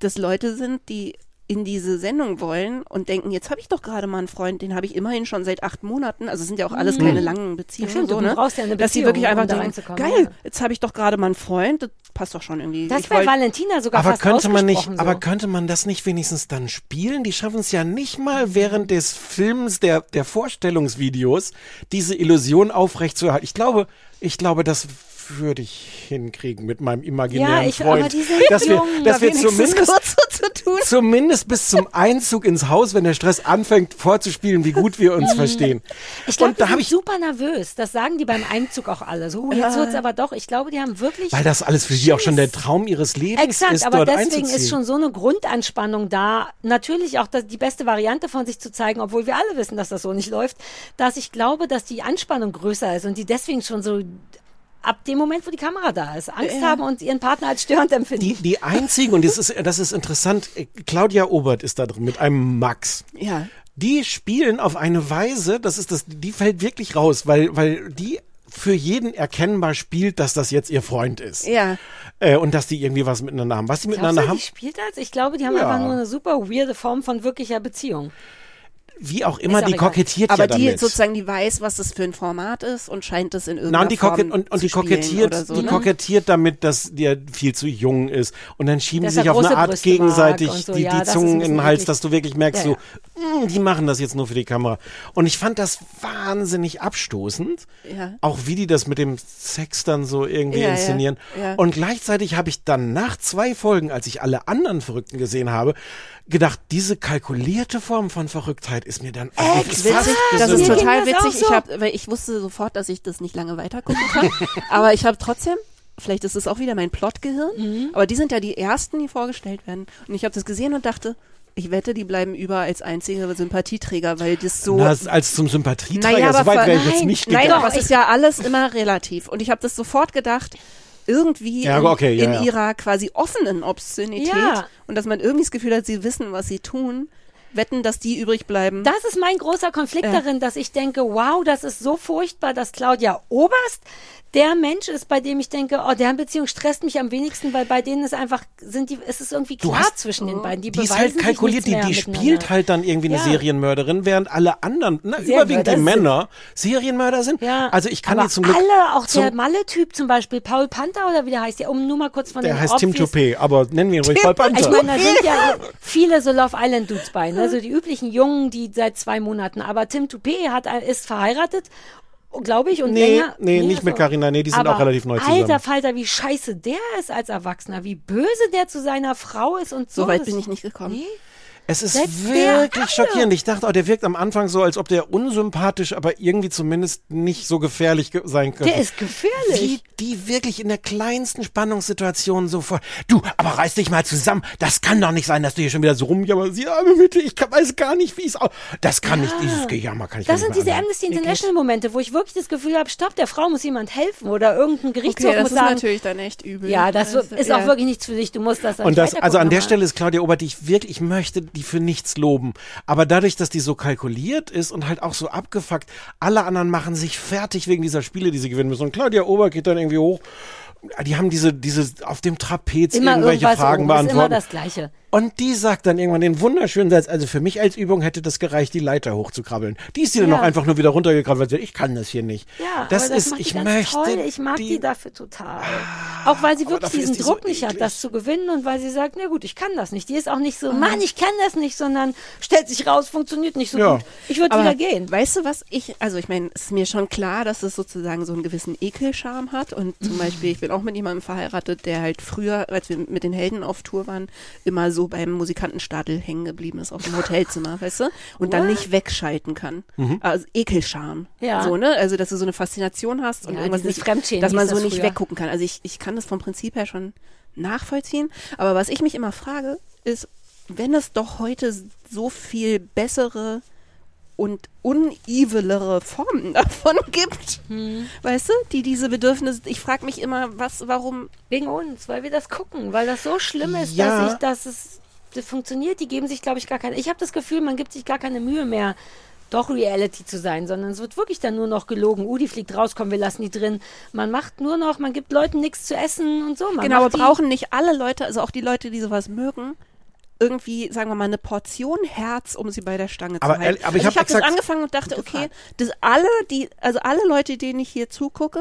das Leute sind, die in diese Sendung wollen und denken, jetzt habe ich doch gerade mal einen Freund, den habe ich immerhin schon seit acht Monaten. Also es sind ja auch alles keine langen Beziehungen. Stimmt, so, du ne? brauchst ja eine Dass sie Beziehung, wirklich einfach um da denken, reinzukommen, geil, ja. jetzt habe ich doch gerade mal einen Freund, das passt doch schon irgendwie. Das Ich bei wollt- Valentina sogar aber fast könnte man nicht, ausgesprochen aber so. könnte man das nicht wenigstens dann spielen? Die schaffen es ja nicht mal während des Films der, der Vorstellungsvideos, diese Illusion aufrechtzuerhalten. Ich glaube, ich glaube, das würde ich hinkriegen mit meinem imaginären Ja, ich- Freund. aber die sind dass wir, jung, dass da wir zumindest kurz so zu tun. zumindest bis zum Einzug ins Haus, wenn der Stress anfängt, vorzuspielen, wie gut wir uns (laughs) verstehen. Ich glaube, da habe ich, super nervös. Das sagen die beim Einzug auch alle. So, jetzt wird's aber doch. Ich glaube, die haben wirklich. weil das alles für sie auch schon der Traum ihres Lebens Exakt, ist, aber dort deswegen ist schon so eine Grundanspannung da. Natürlich auch das, die beste Variante von sich zu zeigen, obwohl wir alle wissen, dass das so nicht läuft, dass ich glaube, dass die Anspannung größer ist und die deswegen schon so ab dem Moment, wo die Kamera da ist, Angst haben und ihren Partner als störend empfinden. die, die einzigen, und das ist, das ist interessant, äh, Claudia Obert ist da drin mit einem Max. Ja. Die spielen auf eine Weise, das ist das, die fällt wirklich raus, weil, weil die für jeden erkennbar spielt, dass das jetzt ihr Freund ist. Ja. Äh, und dass die irgendwie was miteinander haben. Was die Glaubst miteinander du, haben, die spielt als? Ich glaube, die haben Ja. einfach nur eine super weirde Form von wirklicher Beziehung. Wie auch immer, auch die egal. kokettiert Aber ja die damit. sozusagen, die weiß, was das für ein Format ist und scheint das in irgendeiner und die, Form und, und zu die kokettiert, so, die ne? kokettiert damit, dass der viel zu jung ist. Und dann schieben sie sich auf eine Art gegenseitig so. die, Ja, die ein Zungen in den Hals, dass du wirklich merkst, Ja, so, "Mm, die machen das jetzt nur für die Kamera. Und ich fand das wahnsinnig abstoßend. Ja. Auch wie die das mit dem Sex dann so irgendwie Ja, ja, inszenieren. ja. Und gleichzeitig habe ich dann nach zwei Folgen, als ich alle anderen Verrückten gesehen habe, gedacht, diese kalkulierte Form von Verrücktheit ist mir dann eigentlich Witzig, das ist total witzig. Ich, hab, weil ich wusste sofort, dass ich das nicht lange weitergucken kann. (laughs) aber ich habe trotzdem, vielleicht ist es auch wieder mein Plotgehirn, Mhm. aber die sind ja die ersten, die vorgestellt werden. Und ich habe das gesehen und dachte, ich wette, die bleiben über als einzige Sympathieträger, weil das so. Na, als zum Sympathieträger, Naja, so weit wäre ich jetzt nein, nicht Nein, gegangen. aber es ist ja alles immer relativ. Und ich habe das sofort gedacht, irgendwie Ja, in, okay, ja, in ja. ihrer quasi offenen Obszönität Ja. und dass man irgendwie das Gefühl hat, sie wissen, was sie tun, wetten, dass die übrig bleiben. Das ist mein großer Konflikt Ja. darin, dass ich denke, wow, das ist so furchtbar, dass Claudia Oberst der Mensch ist, bei dem ich denke, oh, deren Beziehung stresst mich am wenigsten, weil bei denen ist einfach, sind die, es ist irgendwie Du klar hast- zwischen den beiden. Die, Die ist halt kalkuliert, die, die spielt halt dann irgendwie eine Ja. Serienmörderin, während alle anderen, na, überwiegend die Männer, Serienmörder sind. Ja, Also ich kann aber die zum Glück. alle, auch der Malle-Typ zum Beispiel, Paul Panther oder wie der heißt, ja, um nur mal kurz von der den heißt Tim Obvious- Toupé, aber nennen wir ihn ruhig Paul Panther. Ich meine, da sind ja (laughs) viele so Love Island Dudes bei, ne? So die üblichen Jungen, die seit zwei Monaten. Aber Tim Toupé hat, ist verheiratet, glaube ich, und Nee, länger. nee, nicht mit Carina, nee, die sind Aber auch relativ neu zusammen. Alter Falter, wie scheiße der ist als Erwachsener, wie böse der zu seiner Frau ist und so. so weit bin ich nicht gekommen. Nee? Es ist der wirklich schockierend. Ich dachte auch, der wirkt am Anfang so, als ob der unsympathisch, aber irgendwie zumindest nicht so gefährlich ge sein könnte. Der ist gefährlich. Wie die wirklich in der kleinsten Spannungssituation so vor. Du, aber reiß dich mal zusammen. Das kann doch nicht sein, dass du hier schon wieder so rumjammerst. Ja, aber bitte, ich kann, weiß gar nicht, wie es auch. Das kann nicht, dieses Gejammer kann ich Das mir sind nicht diese. Amnesty International Momente, wo ich wirklich das Gefühl habe, stopp, der Frau muss jemand helfen oder irgendein Gerichtshof Okay, das muss ist sagen, natürlich dann echt übel. ja, das Also, ist ja. auch wirklich nichts für dich, du musst das dann Und das, also an der Stelle ist Claudia Obert, die ich wirklich, ich möchte die für nichts loben. Aber dadurch, dass die so kalkuliert ist und halt auch so abgefuckt, alle anderen machen sich fertig wegen dieser Spiele, die sie gewinnen müssen. Und Claudia Obert geht dann irgendwie hoch. Die haben diese, diese, auf dem Trapez Immer irgendwelche Fragen oben, ist immer das Gleiche. Und die sagt dann irgendwann den wunderschönen Satz, also für mich als Übung hätte das gereicht, die Leiter hochzukrabbeln. Die ist die dann Ja. auch einfach nur wieder runtergekrabbelt, weil sie, ich kann das hier nicht. Ja, das aber das ist, macht die ich ganz möchte. toll. Ich mag die, dafür total. auch weil sie wirklich diesen die so Druck nicht hat, das zu gewinnen und weil sie sagt, na gut, ich kann das nicht. Die ist auch nicht so, Mann, ich kann das nicht, sondern stellt sich raus, funktioniert nicht so Ja. gut. Ich würde wieder gehen. weißt du was, ich, also ich meine, es ist mir schon klar, dass es sozusagen so einen gewissen Ekelscham hat und Mhm. zum (laughs) Beispiel, ich bin auch mit jemandem verheiratet, der halt früher, als wir mit den Helden auf Tour waren, immer so beim Musikantenstadel hängen geblieben ist auf dem Hotelzimmer, (laughs) weißt du? Und dann What? nicht wegschalten kann. Also Ekelscham. Ja. So, ne? Also, dass du so eine Faszination hast und Ja, irgendwas nicht, dass man so das nicht früher. weggucken kann. Also ich, ich kann das vom Prinzip her schon nachvollziehen. Aber was ich mich immer frage, ist, wenn es doch heute so viel bessere und unevilere Formen (laughs) davon gibt, Hm. weißt du, die diese Bedürfnisse, ich frage mich immer, was, warum, Wegen uns, weil wir das gucken, weil das so schlimm ist, Ja. dass ich, dass es das funktioniert. Die geben sich, glaube ich, gar keine. Ich habe das Gefühl, man gibt sich gar keine Mühe mehr, doch Reality zu sein, sondern es wird wirklich dann nur noch gelogen. Uh, die fliegt raus, komm, wir lassen die drin. Man macht nur noch, man gibt Leuten nichts zu essen und so. Man genau, aber brauchen nicht alle Leute, also auch die Leute, die sowas mögen, irgendwie, sagen wir mal, eine Portion Herz, um sie bei der Stange Aber zu halten. aber ich also hab ich habe das exakt- angefangen und dachte, okay, das alle, die, also alle Leute, denen ich hier zugucke,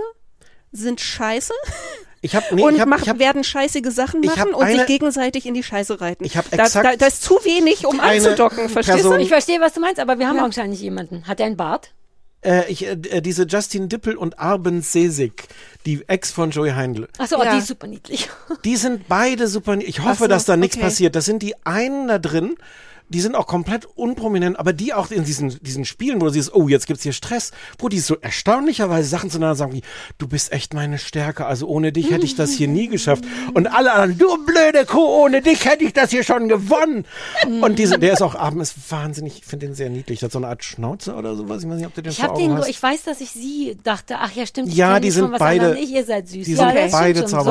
sind scheiße Ich habe nee, und ich hab, mach, ich hab, werden scheißige Sachen machen hab und eine- sich gegenseitig in die Scheiße reiten. Ich hab da, exakt da, da ist zu wenig, um anzudocken, verstehst Person- du? Ich verstehe, was du meinst, aber wir haben Ja. wahrscheinlich jemanden. Hat er einen Bart? Äh, ich, äh, diese Justin Dippel und Arben Sesig, die Ex von Joey Heindl. Achso, oh, Ja. die ist super niedlich. Die sind beide super. Ich hoffe, so, dass da nichts okay. passiert. Das sind die einen da drin. Die sind auch komplett unprominent, aber die auch in diesen, diesen Spielen, wo du siehst, oh, jetzt gibt's hier Stress, wo die so erstaunlicherweise Sachen zueinander sagen wie, du bist echt meine Stärke, also ohne dich hätte ich das hier nie geschafft. Und alle anderen, du blöde Kuh, ohne dich hätte ich das hier schon gewonnen. Und diese, der ist auch abends ist wahnsinnig, ich finde den sehr niedlich. Der hat so eine Art Schnauze oder sowas. Ich weiß nicht, ob du den Ich Augen den, hast. ich weiß, dass ich sie dachte, ach ja, stimmt. ich Ja, die die sind beide- ihr seid süß. die ja, sind beide Okay, so hab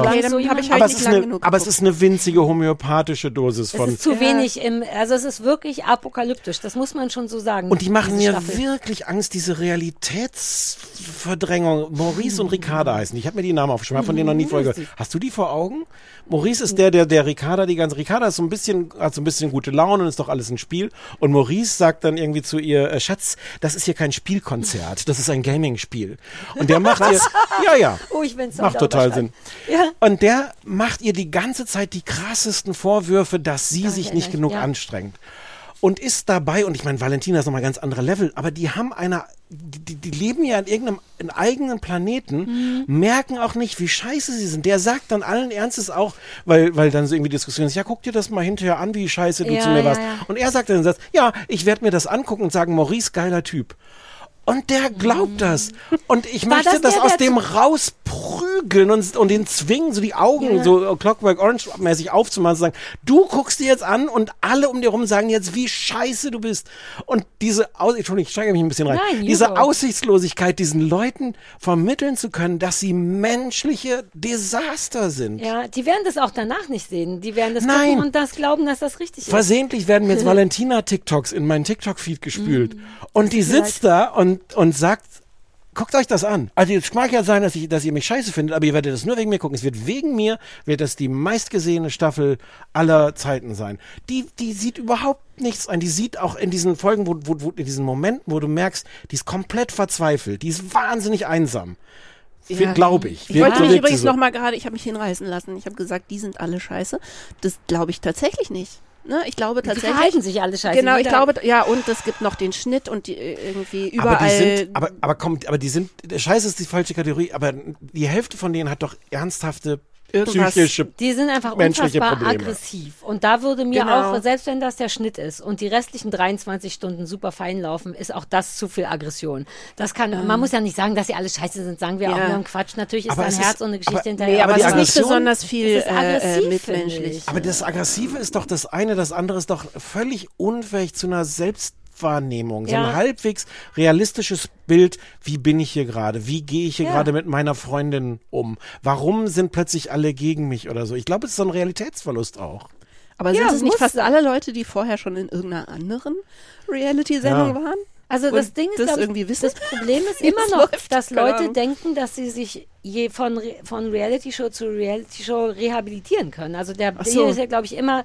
halt aber es, ist eine, aber es ist eine winzige homöopathische Dosis Es von. ist zu wenig im, also es ist wirklich apokalyptisch, das muss man schon so sagen. Und die machen mir Staffel. wirklich Angst, diese Realitätsverdrängung. Maurice und Ricarda heißen. die. Ich habe mir die Namen aufgeschrieben, hab von denen noch nie vorher gehört. Hast du die vor Augen? Maurice ist der, der, der Ricarda die ganze, Ricarda ist so ein bisschen, hat so ein bisschen gute Laune und ist doch alles ein Spiel. Und Maurice sagt dann irgendwie zu ihr, äh, Schatz, das ist hier kein Spielkonzert, das ist ein Gaming-Spiel. Und der macht ihr, ja, ja. Oh, ich bin's Macht total Sinn. Ja. Und der macht ihr die ganze Zeit die krassesten Vorwürfe, dass sie Darf sich ich nicht genug ja. anstrengt. Und ist dabei, und ich meine, Valentina ist nochmal ganz andere Level, aber die haben eine, die, die leben ja in irgendeinem in eigenen Planeten, merken auch nicht, wie scheiße sie sind. Der sagt dann allen Ernstes auch, weil, weil dann so irgendwie Diskussion ist, ja, guck dir das mal hinterher an, wie scheiße du Ja, zu mir ja, warst. ja. Und er sagt dann den Satz, ja, ich werde mir das angucken und sagen, Maurice, geiler Typ. Und der glaubt das. Und ich War möchte das das, der, aus der dem rausprügeln und, und den zwingen, so die Augen so Clockwork Orange-mäßig aufzumachen und sagen, du guckst dir jetzt an und alle um dir rum sagen jetzt, wie scheiße du bist. Und diese, Aus Entschuldigung, ich steige mich ein bisschen rein, Nein, diese. Aussichtslosigkeit, diesen Leuten vermitteln zu können, dass sie menschliche Desaster sind. Ja, die werden das auch danach nicht sehen. Die werden das Nein. gucken und das glauben, dass das richtig ist. Versehentlich werden mir jetzt (laughs) Valentina-TikToks in meinen TikTok-Feed gespült. Mm. Und die sitzt da und, und sagt, guckt euch das an. Also jetzt mag ja sein, dass, ich, dass ihr mich scheiße findet, aber ihr werdet das nur wegen mir gucken. Es wird wegen mir, wird das die meistgesehene Staffel aller Zeiten sein. Die, die sieht überhaupt nichts ein. Die sieht auch in diesen Folgen, wo, wo, wo, in diesen Momenten, wo du merkst, die ist komplett verzweifelt. Die ist wahnsinnig einsam. Ja. Glaube ich. Ich wollte mich übrigens so. noch mal gerade, ich habe mich hinreißen lassen. Ich habe gesagt, die sind alle scheiße. Das glaube ich tatsächlich nicht. Ne? Ich glaube die tatsächlich. verhalten sich alle scheiße. Genau, ich glaube, ja, und es gibt noch den Schnitt und die äh, irgendwie überall. Aber die sind, aber, aber komm, aber die sind, der Scheiß ist die falsche Kategorie, aber die Hälfte von denen hat doch ernsthafte Psychische Die sind einfach menschliche unfassbar Probleme. aggressiv. Und da würde mir Genau. auch, selbst wenn das der Schnitt ist und die restlichen 23 Stunden super fein laufen, ist auch das zu viel Aggression. Das kann, man muss ja nicht sagen, dass sie alle scheiße sind, sagen wir Ja. auch nur ein Quatsch. Natürlich ist Aber da ein Herz ist- und eine Geschichte aber- hinterher. Nee, aber, Aber es ist nicht besonders viel ist äh, aggressiv, äh, mitmenschlich. ich. Aber das Aggressive ist doch das eine, das andere ist doch völlig unfähig zu einer Selbstwahrnehmung. So ein halbwegs realistisches Bild, wie bin ich hier gerade? Wie gehe ich hier Ja. gerade mit meiner Freundin um? Warum sind plötzlich alle gegen mich oder so? Ich glaube, es ist so ein Realitätsverlust auch. Aber Ja, sind es nicht fast alle Leute, die vorher schon in irgendeiner anderen Reality-Sendung Ja. waren? Also das Und Ding ist, das glaub ich, irgendwie wissen? das Problem ist (laughs) immer noch, dass Leute Ahnung. denken, dass sie sich je von, Re- von Reality-Show zu Reality-Show rehabilitieren können. Also der Ach so. Ist ja, glaube ich, immer,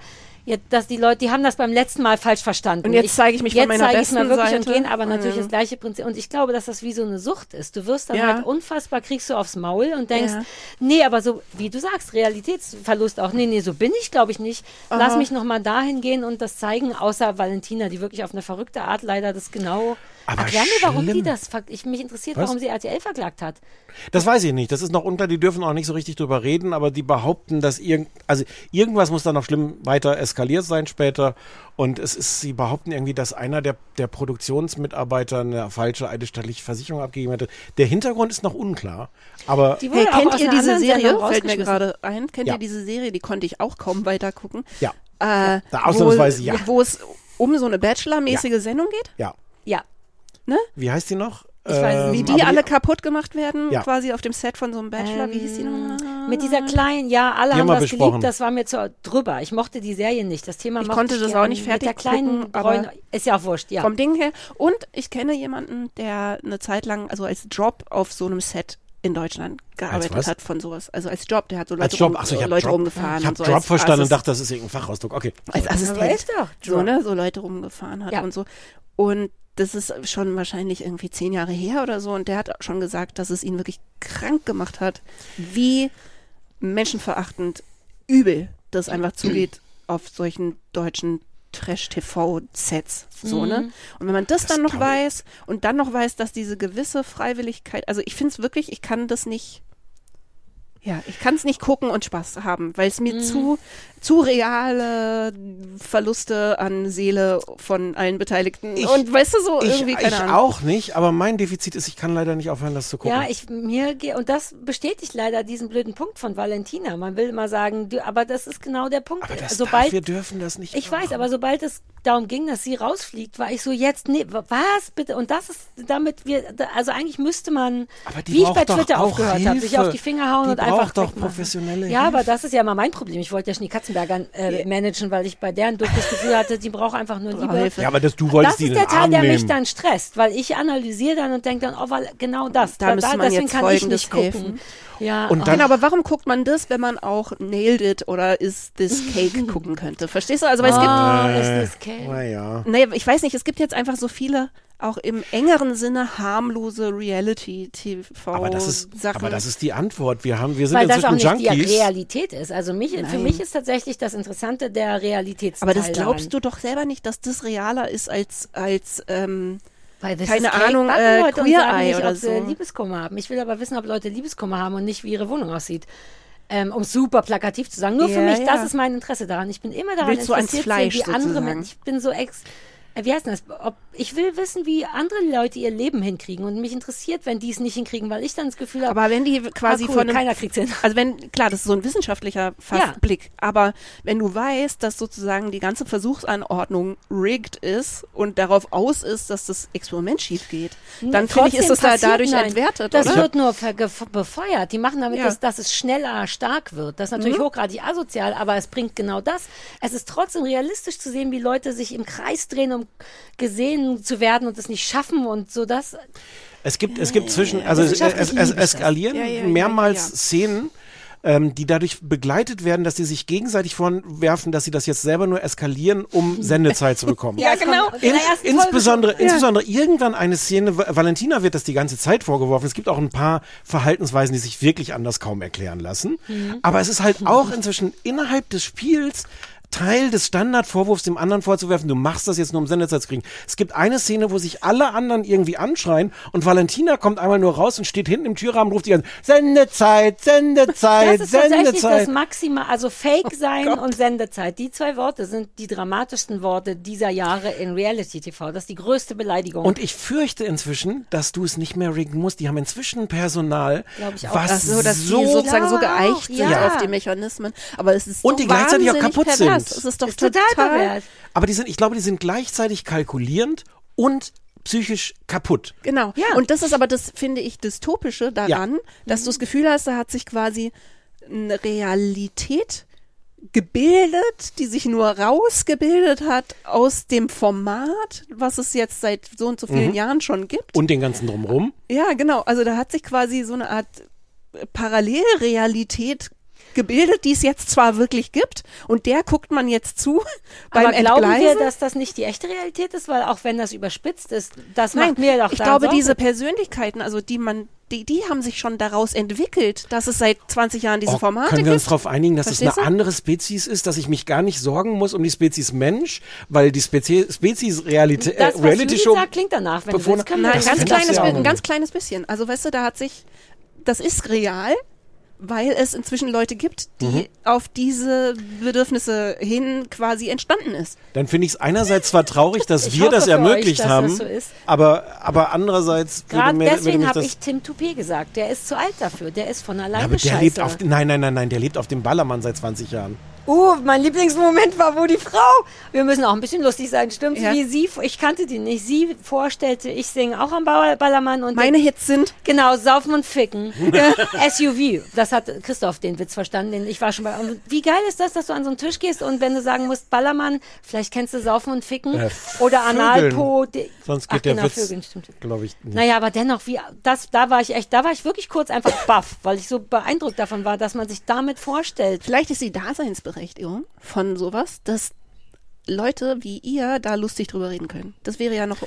ja, dass die Leute, die haben das beim letzten Mal falsch verstanden. Und jetzt zeige ich mich von jetzt meiner zeige ich es mal besten wirklich und Seite. gehen, aber natürlich Mhm. das gleiche Prinzip. Und ich glaube, dass das wie so eine Sucht ist. Du wirst dann Ja. halt unfassbar, kriegst du aufs Maul und denkst, Ja. nee, aber so, wie du sagst, Realitätsverlust auch. Nee, nee, so bin ich, glaube ich, nicht. Lass Aha. mich nochmal dahin gehen und das zeigen, außer Valentina, die wirklich auf eine verrückte Art leider das genau Aber Erklär mir, warum die das, ich, mich interessiert, Was? warum sie RTL verklagt hat. Das weiß ich nicht. Das ist noch unklar. Die dürfen auch nicht so richtig drüber reden, aber die behaupten, dass irgend, also irgendwas muss da noch schlimm weiter eskaliert sein später. Und es ist, sie behaupten irgendwie, dass einer der, der Produktionsmitarbeiter eine falsche eidesstattliche Versicherung abgegeben hätte. Der Hintergrund ist noch unklar. Aber Die wurde Hey, auch kennt aus ihr diese Serie? Fällt mir gerade ein. Kennt Ja. ihr diese Serie? Die konnte ich auch kaum weiter gucken. ja, Äh, Da ausnahmsweise wo, ja. Wo es um so eine Bachelor-mäßige Sendung geht. ja. Ja, Wie heißt die noch? Ich weiß Wie nicht. die aber alle kaputt gemacht werden, Ja. quasi auf dem Set von so einem Bachelor. Wie hieß die nochmal? mit dieser kleinen, ja, alle Die haben haben das besprochen. geliebt, das war mir zu drüber. Ich mochte die Serie nicht. Das Thema Ich konnte das gern. auch nicht fertig Mit der kleinen gucken, ist ja auch wurscht, ja. Vom Ding her. Und ich kenne jemanden, der eine Zeit lang, also als Job auf so einem Set in Deutschland gearbeitet hat von sowas. Also als Job, der hat so Leute, Als Job, rum, achso, ich habe Leute Drop, rumgefahren. ich hab und so als verstanden und Assist- dachte, das ist irgendein Fachausdruck. Okay. als Assistent. So, ne, so Leute rumgefahren hat Ja. und so. Und das ist schon wahrscheinlich irgendwie zehn Jahre her oder so. Und der hat schon gesagt, dass es ihn wirklich krank gemacht hat, wie menschenverachtend übel das einfach zugeht (clears throat) auf solchen deutschen Trash-TV-Sets. So, ne? Und wenn man das, dann noch weiß und dann noch weiß, dass diese gewisse Freiwilligkeit, also ich finde es wirklich, ich kann das nicht. Ja, ich kann es nicht gucken und Spaß haben, weil es mir Mhm. zu, zu reale Verluste an Seele von allen Beteiligten Ich- und weißt du so Ich, irgendwie keine ich Ahnung. auch nicht, aber mein Defizit ist, ich kann leider nicht aufhören, das zu gucken. Ja, ich mir ge- und das bestätigt leider diesen blöden Punkt von Valentina. Man will immer sagen, du, aber das ist genau der Punkt. aber das sobald darf, wir dürfen das nicht Ich machen. weiß, aber sobald es darum ging, dass sie rausfliegt, war ich so jetzt, nee, wa- was bitte? Und das ist damit wir, also eigentlich müsste man, wie ich bei Twitter auch aufgehört habe, sich auf die Finger hauen Die und einfach doch wegmachen. professionelle Ja, aber das ist ja mal mein Problem. Ich wollte ja schon die Katzenberger äh, managen, weil ich bei deren Duft das Gefühl hatte, die braucht einfach nur Liebe. Hilfe. Ja, aber das, du wolltest Das die ist der Teil, Arm der mich dann stresst, weil ich analysiere dann und denke dann, oh, weil genau das. Da müsste man deswegen jetzt kann ich nicht gucken. helfen. Ja, Und dann- Genau, aber warum guckt man das, wenn man auch Nailed It oder Is This Cake (laughs) gucken könnte? Verstehst du? Also, weil es gibt, oh, ist das okay. Naja. naja, ich weiß nicht, es gibt jetzt einfach so viele auch im engeren Sinne harmlose Reality-TV Aber das ist, Sachen. aber das ist die Antwort. Wir haben, wir sind Weil das auch nicht die Junkies. Realität ist. Also mich, für Nein. mich ist tatsächlich das Interessante der Realitätsteil aber das glaubst daran. du doch selber nicht, dass das realer ist als als ähm, Weil das keine Ahnung, äh, Queer sagen Eye nicht, oder ob sie so. Liebeskummer haben. Ich will aber wissen, ob Leute Liebeskummer haben und nicht, wie ihre Wohnung aussieht. Ähm, um super plakativ zu sagen. Nur für Ja, mich, ja. das ist mein Interesse daran. Ich bin immer daran Willst du ans interessiert, Fleisch sehen, wie andere? Menschen. Ich bin so ex. Äh, Wie heißt das? Ob, ich will wissen, wie andere Leute ihr Leben hinkriegen. Und mich interessiert, wenn die es nicht hinkriegen, weil ich dann das Gefühl habe, aber wenn die quasi ah, cool, von einem, keiner kriegt's hin. also wenn klar, das ist so ein wissenschaftlicher fast Ja. Blick, aber wenn du weißt, dass sozusagen die ganze Versuchsanordnung rigged ist und darauf aus ist, dass das Experiment schief geht, dann finde ich, ist es da dadurch nein, entwertet, Das oder? wird nur befeuert. Die machen damit, Ja. dass, dass es schneller stark wird. Das ist natürlich hochgradig asozial, aber es bringt genau das. Es ist trotzdem realistisch zu sehen, wie Leute sich im Kreis drehen, um gesehen zu werden und es nicht schaffen und so das. Es gibt, es gibt zwischen, also es, es, es das. eskalieren Ja, ja, ja, mehrmals ja, ja. Szenen, ähm, die dadurch begleitet werden, dass sie sich gegenseitig vorwerfen, dass sie das jetzt selber nur eskalieren, um (laughs) Sendezeit zu bekommen. (laughs) Ja, genau. In, insbesondere, insbesondere irgendwann eine Szene, Va- Valentina wird das die ganze Zeit vorgeworfen. Es gibt auch ein paar Verhaltensweisen, die sich wirklich anders kaum erklären lassen. Mhm. Aber es ist halt (laughs) auch inzwischen innerhalb des Spiels Teil des Standardvorwurfs, dem anderen vorzuwerfen, du machst das jetzt nur um Sendezeit zu kriegen. Es gibt eine Szene, wo sich alle anderen irgendwie anschreien und Valentina kommt einmal nur raus und steht hinten im Türrahmen und ruft die ganze Sendezeit, Sendezeit, Das ist tatsächlich das Sendezeit. Maximal, also Fake (laughs) sein und Sendezeit. Die zwei Worte sind die dramatischsten Worte dieser Jahre in Reality TV. Das ist die größte Beleidigung. Und ich fürchte inzwischen, dass du es nicht mehr riggen musst. Die haben inzwischen Personal, was so, dass so sozusagen so Ja, geeicht sind ja. auf die Mechanismen. Aber es ist Und so die gleichzeitig auch kaputt pervers. sind. Es ist doch ist total pervers. Aber die sind, ich glaube, die sind gleichzeitig kalkulierend und psychisch kaputt. Genau. Ja. Und das ist aber das, finde ich, dystopische daran, dass Mhm. du das Gefühl hast, da hat sich quasi eine Realität gebildet, die sich nur rausgebildet hat aus dem Format, was es jetzt seit so und so vielen Jahren schon gibt. Und den ganzen drumrum. Ja, genau. Also da hat sich quasi so eine Art Parallelrealität gebildet, die es jetzt zwar wirklich gibt und der guckt man jetzt zu (laughs) beim aber glauben wir, Entgleisen. dass das nicht die echte Realität ist? Weil auch wenn das überspitzt ist, das Nein, macht mir doch ich glaube, Sorge. diese Persönlichkeiten, also die man, die, die haben sich schon daraus entwickelt, dass es seit 20 Jahren diese Oh, Formate können wir uns gibt. darauf einigen, dass es Verstehst eine du? andere Spezies ist, dass ich mich gar nicht sorgen muss um die Spezies Mensch, weil die Spezi Spezies Realitä äh, das, was Reality Judith Show sagt, klingt danach. Wenn du willst, wir Nein, Das ganz kleines, ja ein ganz kleines bisschen. Also weißt du, da hat sich, das ist real, weil es inzwischen Leute gibt, die Mhm. auf diese Bedürfnisse hin quasi entstanden ist. dann finde ich es einerseits zwar traurig, dass wir das ermöglicht euch, dass haben, das so aber, aber andererseits würde Gerade mir, deswegen mich habe das ich Tim Toupé gesagt. Der ist zu alt dafür. Der ist von alleine Ja, aber der scheiße. lebt auf, nein, nein, nein, nein, der lebt auf dem Ballermann seit 20 Jahren. Uh, mein Lieblingsmoment war, wo die Frau, wir müssen auch ein bisschen lustig sein, stimmt, Ja. wie sie, ich kannte die nicht, sie vorstellte, ich singe auch am Bauer- Ballermann und Meine Hits sind Genau, saufen und ficken. (laughs) SUV. Das hat Christoph den Witz verstanden. Den ich war schon bei. Und wie geil ist das, dass du an so einen Tisch gehst und wenn du sagen musst, Ballermann, vielleicht kennst du saufen und ficken Äh, oder. Analpo. Sonst Ach, geht der genau, Witz, glaube ich, nicht. Naja, aber dennoch, wie das, da war ich echt, da war ich wirklich kurz einfach baff, weil ich so beeindruckt davon war, dass man sich damit vorstellt. Vielleicht ist die Daseinsberechtigung von sowas, dass Leute wie ihr da lustig drüber reden können. Das wäre ja noch.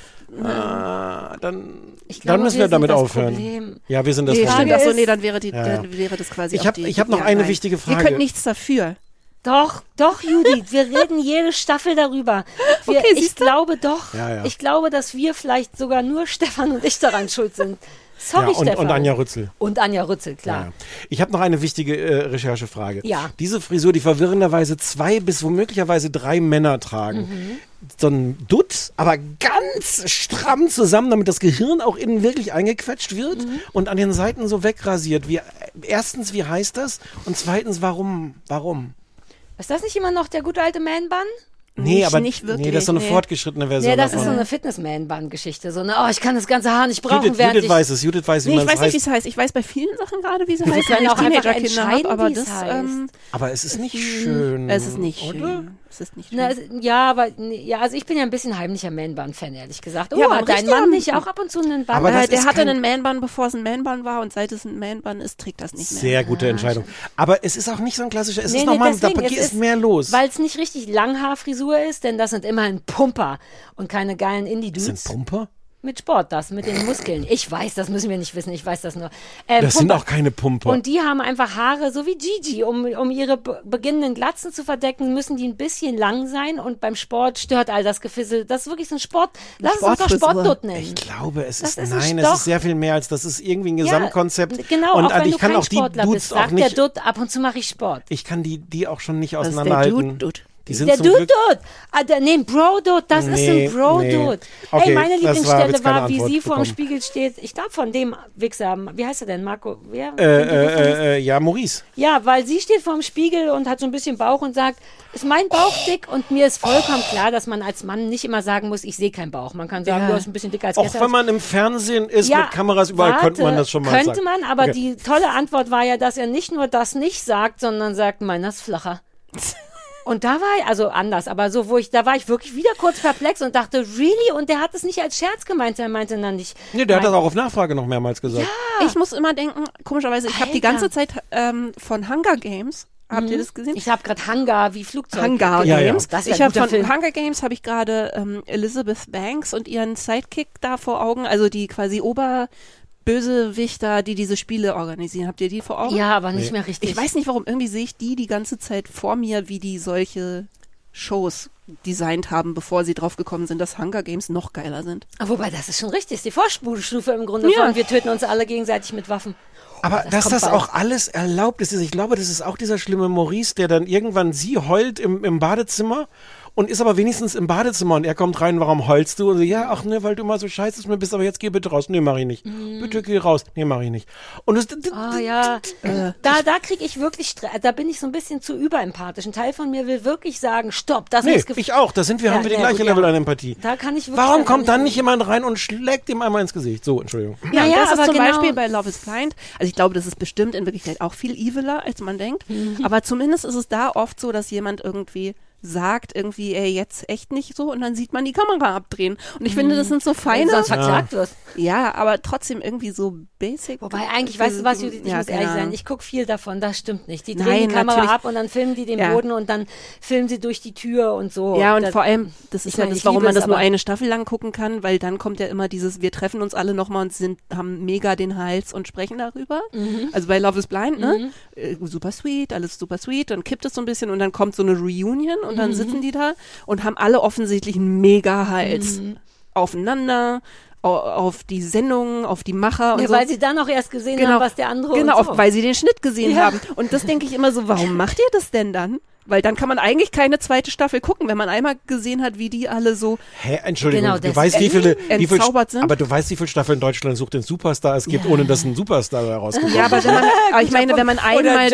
Ah, dann, Ich dann müssen wir wir damit aufhören. Problem. Ja, wir sind das nee, Problem. stimmt. Achso, nee, dann wäre, die, Ja, dann wäre das quasi. Ich auch hab- noch ja, eine nein. wichtige Ihr Frage. könnt nichts dafür. Doch, doch, Judith, wir reden jede Staffel darüber. (laughs) Wir, Okay, ich siehst du? glaube doch. Ja, ja. Ich glaube, dass wir vielleicht sogar nur Stefan und ich daran schuld sind. Sorry, ja, und, Stefan. und Anja Rützel. Und Anja Rützel, klar. Ja. Ich habe noch eine wichtige äh, Recherchefrage. Ja. Diese Frisur, die verwirrenderweise zwei bis womöglicherweise drei Männer tragen. Mhm. So ein Dutt, aber ganz stramm zusammen, damit das Gehirn auch innen wirklich eingequetscht wird Mhm. und an den Seiten so wegrasiert. Wie, erstens, wie heißt das? Und zweitens, warum? Warum? Ist das nicht immer noch der gute alte Man-Bun? Nee, Nicht- aber nicht wirklich, nee, das ist so eine nee. fortgeschrittene Version Nee, das ist davon. so eine Fitness-Man-Bun-Geschichte. So eine, oh, ich kann das ganze Haar nicht brauchen, Judith, während Judith ich... weiß es, Judith weiß, wie Nee, man ich es weiß nicht, wie heißt. es heißt. Ich weiß bei vielen Sachen gerade, wie sie Wir heißt, können wenn ich auch einfach Teenagerkinder entscheiden, habe, aber es das, heißt. ähm, Aber es ist nicht schön. es ist nicht oder? schön. Es ist nicht schön. Na, es, ja, aber ja, also ich bin ja ein bisschen heimlicher Man-Bun-Fan, ehrlich gesagt. Oh, Ja, aber hat dein Mann nicht auch ab und zu einen Bun? Aber äh, der ist hatte einen Man-Bun, bevor es ein Man-Bun war und seit es ein Man-Bun ist, trägt das nicht mehr. Sehr gute Entscheidung. Aber es ist auch nicht so ein klassischer, es Nee, ist nee, nochmal, da deswegen, es ist mehr los. Weil es nicht richtig Langhaarfrisur ist, denn das sind immerhin Pumper und keine geilen Das Indie-Dudes. sind Pumper? Mit Sport, das, mit den Muskeln. Ich weiß, das müssen wir nicht wissen, ich weiß das nur. Äh, Das sind Pumper. auch keine Pumper. Und die haben einfach Haare, so wie Gigi, um, um ihre be beginnenden Glatzen zu verdecken, müssen die ein bisschen lang sein und beim Sport stört all das Gefissel. Das ist wirklich so ein Sport. Lass es uns doch. Sportdutt nennen. ich glaube, es ist, ist ein nein, es ist sehr viel mehr als das ist irgendwie ein Ja, Gesamtkonzept. Genau, und auch wenn ich du kann kein auch die Sportler Dudes bist, auch sagt der Dutt, ab und zu mache ich Sport. ich kann die, die auch schon nicht Das ist der auseinanderhalten. Dude, Dude. Die sind Der zum Dude Glück, Dude. Ah, der, nee, Bro Dude, das Nee, ist ein Bro nee. Dude. Okay, Ey, meine war- Lieblingsstelle keine war, wie sie vor dem. Spiegel steht. Ich glaube von dem Wichser, wie heißt er denn, Marco? Wer? äh, äh, äh, ja, Maurice. Ja, weil sie steht vor dem Spiegel und hat so ein bisschen Bauch und sagt, ist mein Bauch dick? Und mir ist vollkommen klar, dass man als Mann nicht immer sagen muss, ich sehe keinen Bauch. Man kann sagen, Ja. du hast ein bisschen dicker als Auch gestern. wenn man im Fernsehen ist mit Kameras überall, warte, könnte man das schon mal Könnte sagen. man, aber Okay. die tolle Antwort war ja, dass er nicht nur das nicht sagt, sondern sagt, meiner ist flacher. (laughs) Und da war ich, also anders, aber so, wo ich, da war ich wirklich wieder kurz perplex und dachte, really? Und der hat es nicht als Scherz gemeint, er meinte dann nicht. Nee, der hat das mein- auch auf Nachfrage noch mehrmals gesagt. Ich muss immer denken, komischerweise, ich habe die ganze Zeit ähm, von Hunger Games, habt ihr das gesehen? Ich habe gerade Hangar wie Flugzeug. Hunger Ja, ja. Games. Das wär ich habe von Film. Hunger Games habe ich gerade ähm, Elizabeth Banks und ihren Sidekick da vor Augen, also die quasi Oberbösewichter, die diese Spiele organisieren. Habt ihr die vor Augen? Ja, aber nicht mehr richtig. Ich weiß nicht warum, irgendwie sehe ich die die ganze Zeit vor mir, wie die solche Shows designt haben, bevor sie drauf gekommen sind, dass Hunger Games noch geiler sind. Ah, Wobei, das ist schon richtig. Ist die Vorstufe im Grunde Ja. von, wir töten uns alle gegenseitig mit Waffen. Aber Das dass das bald. auch alles erlaubt ist, ich glaube, das ist auch dieser schlimme Maurice, der dann irgendwann sie heult im, im Badezimmer und ist aber wenigstens im Badezimmer und er kommt rein, warum heulst du? Und so, ja, ach ne, weil du immer so scheiße mir bist, aber jetzt geh bitte raus. Nee, mach ich nicht. Bitte geh raus. Nee, mach ich nicht. Und das, Ah ja, da, da kriege ich wirklich Stress. Da bin ich so ein bisschen zu überempathisch. Ein Teil von mir will wirklich sagen, stopp, das nee, muss ich auch. Da sind wir, Ja, haben wir die ja, gleiche gut, Level ja. an Empathie. Da kann ich wirklich Warum kommt dann nicht- jemand rein und schlägt ihm einmal ins Gesicht? So, Entschuldigung. Ja, Ja, das aber ist zum genau. Beispiel bei Love is Blind. Also ich glaube, das ist bestimmt in Wirklichkeit auch viel eviler, als man denkt. Mhm. Aber zumindest ist es da oft so, dass jemand irgendwie sagt, irgendwie, ey, jetzt echt nicht so und dann sieht man die Kamera abdrehen. Und ich finde, das sind so feine, sonst verklagt wirst. ja, aber trotzdem irgendwie so basic. Wobei eigentlich, weißt du was, Judith, ich Ja, muss ehrlich sein, Ahnung. ich gucke viel davon, das stimmt nicht. Die drehen Nein, die Kamera natürlich. ab und dann filmen die den Ja. Boden und dann filmen sie durch die Tür und so. Ja, und Das- vor allem, das ist ja das, warum man das nur eine Staffel lang gucken kann, weil dann kommt ja immer dieses, wir treffen uns alle nochmal und sind, haben mega den Hals und sprechen darüber. Mhm. Also bei Love is Blind, ne? Äh, super sweet, alles super sweet, dann kippt es so ein bisschen und dann kommt so eine Reunion und Mhm. dann sitzen die da und haben alle offensichtlich einen mega Hals. Mhm. Aufeinander, au- auf die Sendung, auf die Macher und ja, so. weil sie dann auch erst gesehen haben, was der andere Genau, so. auf- weil sie den Schnitt gesehen Ja. haben. Und das denke ich immer so, warum (laughs) macht ihr das denn dann? Weil dann kann man eigentlich keine zweite Staffel gucken, wenn man einmal gesehen hat, wie die alle so. Hä, Entschuldigung, Genau, du das- weißt, wie viele, wie viel, entzaubert sind? aber du weißt, wie viele Staffeln Deutschland sucht den Superstar es gibt, ohne dass ein Superstar da rauskommt. Ja, aber, wenn man, (laughs) aber ich meine, wenn man einmal,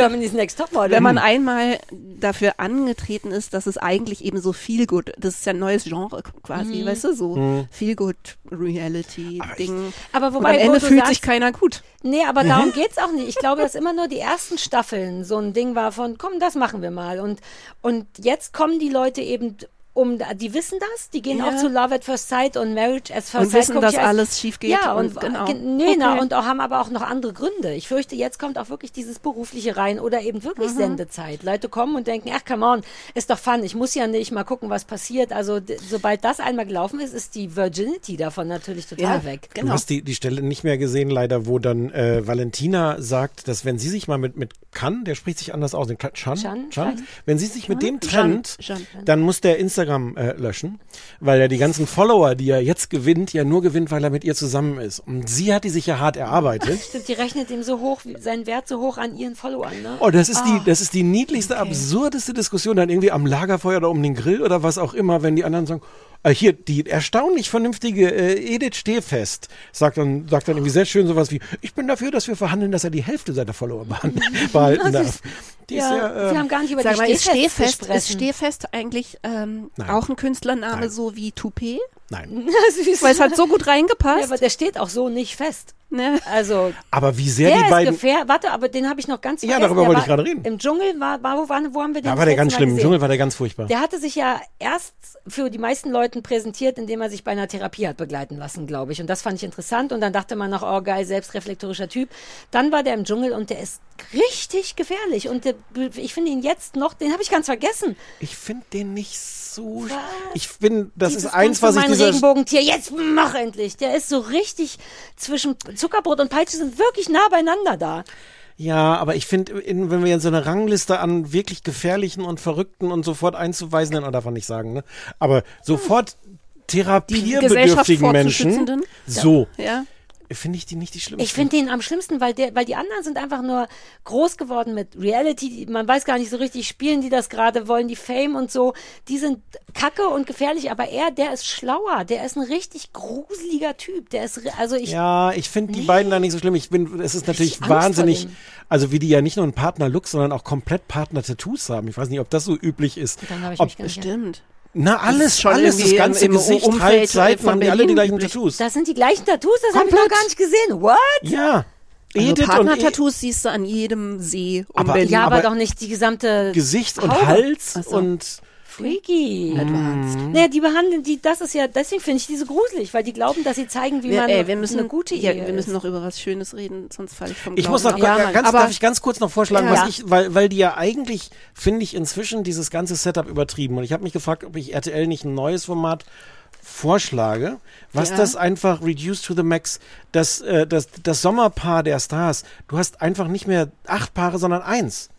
wenn man einmal dafür angetreten ist, dass es eigentlich eben so viel gut, das ist ja ein neues Genre quasi, weißt du, so viel gut Reality Ding. Aber Und wobei, am Ende fühlt sagst- sich keiner gut. Nee, aber darum geht's auch nicht. Ich glaube, dass immer nur die ersten Staffeln so ein Ding war von, komm, das machen wir mal. Und, und jetzt kommen die Leute eben um, die wissen das, die gehen Ja. auch zu Love at First Sight und Marriage at First Und Sight. wissen, guck dass als- alles schief geht Ja, und, und genau. ge- nee, na, Okay. und auch, haben aber auch noch andere Gründe. Ich fürchte, jetzt kommt auch wirklich dieses Berufliche rein oder eben wirklich Mhm. Sendezeit. Leute kommen und denken, ach, come on, ist doch fun, ich muss ja nicht mal gucken, was passiert. Also, sobald das einmal gelaufen ist, ist die Virginity davon natürlich total weg. Du hast die, die Stelle nicht mehr gesehen, leider, wo dann äh, Valentina sagt, dass wenn sie sich mal mit, mit Kan, der spricht sich anders aus, den Chan, Chan, Chan, Chan, Chan. wenn sie sich mit dem Chan, trennt, Chan. dann muss der Instagram äh, löschen, weil er die ganzen Follower, die er jetzt gewinnt, ja nur gewinnt, weil er mit ihr zusammen ist. Und sie hat die sich ja hart erarbeitet. Stimmt, die rechnet ihm so hoch, seinen Wert so hoch an ihren Followern, ne? Oh, das ist Ah. die, das ist die niedlichste, absurdeste Diskussion dann irgendwie am Lagerfeuer oder um den Grill oder was auch immer, wenn die anderen sagen, äh, hier, die erstaunlich vernünftige äh, Edith Stehfest sagt dann, sagt dann irgendwie sehr schön sowas wie, ich bin dafür, dass wir verhandeln, dass er die Hälfte seiner Follower (laughs) (laughs) behalten, behalten darf. Die ist ja, sehr, äh, wir haben gar nicht über die mal, ist Stehfest Stehfest, ist Stehfest eigentlich ähm, auch ein Künstlername Nein. so wie Toupet? Nein. (laughs) Weil es hat so gut ja, reingepasst. aber der steht auch so nicht fest. Ne? Also Aber wie sehr der die ist beiden. gefährlich. Warte, aber den habe ich noch ganz Ja, vergessen. darüber Der wollte war ich gerade reden. Im Dschungel war, war wo, waren, wo haben wir den Da war der ganz schlimm. Im gesehen? Dschungel war der ganz furchtbar. Der hatte sich ja erst für die meisten Leuten präsentiert, indem er sich bei einer Therapie hat begleiten lassen, glaube ich. Und das fand ich interessant. Und dann dachte man noch, oh geil, selbstreflektorischer Typ. Dann war der im Dschungel und der ist richtig gefährlich. Und der, ich finde ihn jetzt noch, den habe ich ganz vergessen. Ich finde den nicht so. Sch- Ich finde, das Dieses ist eins, was ich mein dieser. Regenbogentier, jetzt mach endlich. Der ist so richtig zwischen Zuckerbrot und Peitsche sind wirklich nah beieinander da. Ja, aber ich finde, in- wenn wir jetzt so eine Rangliste an wirklich gefährlichen und verrückten und sofort einzuweisenden, oder darf man nicht sagen, ne? Aber sofort therapiebedürftigen Menschen, vorzuschützenden? so, Ja. Finde ich die nicht die schlimmsten. Ich finde den am schlimmsten, weil der, weil die anderen sind einfach nur groß geworden mit Reality. Man weiß gar nicht so richtig, spielen die das gerade, wollen die Fame und so. Die sind kacke und gefährlich, aber er, der ist schlauer. Der ist ein richtig gruseliger Typ. Der ist, also ich, Ja, ich finde die beiden da nicht so schlimm. Ich bin, es ist natürlich Angst wahnsinnig, also wie die ja nicht nur einen Partner-Look, sondern auch komplett Partner-Tattoos haben. Ich weiß nicht, ob das so üblich ist. dann habe ich Ob, mich gar nicht Stimmt. Na, alles, schon alles, das ganze im- im Gesicht, Umfeld, Hals, Seiten, von haben die alle die gleichen üblich. Tattoos. Das sind die gleichen Tattoos, das habe ich noch gar nicht gesehen. What? ja. Also Edith und Partner-Tattoos siehst du an jedem See um Aber- Berlin. Ja, aber, aber doch nicht die gesamte Gesicht und Haube. Hals so. und Freaky. Advanced. Naja, die behandeln die, das ist ja, deswegen finde ich die so gruselig, weil die glauben, dass sie zeigen, wie Wir, man ey, wir müssen, eine gute ja, Ehe wir müssen noch über was Schönes reden, sonst falle ich vom Ich Glauben muss noch. Ja, ganz, aber darf ich ganz kurz noch vorschlagen, Ja. was ich, weil, weil die ja eigentlich, finde ich, inzwischen dieses ganze Setup übertrieben. Und ich habe mich gefragt, ob ich RTL nicht ein neues Format vorschlage, was Ja. das einfach reduced to the max, das, äh, das, das Sommerpaar der Stars. Du hast einfach nicht mehr acht Paare, sondern eins.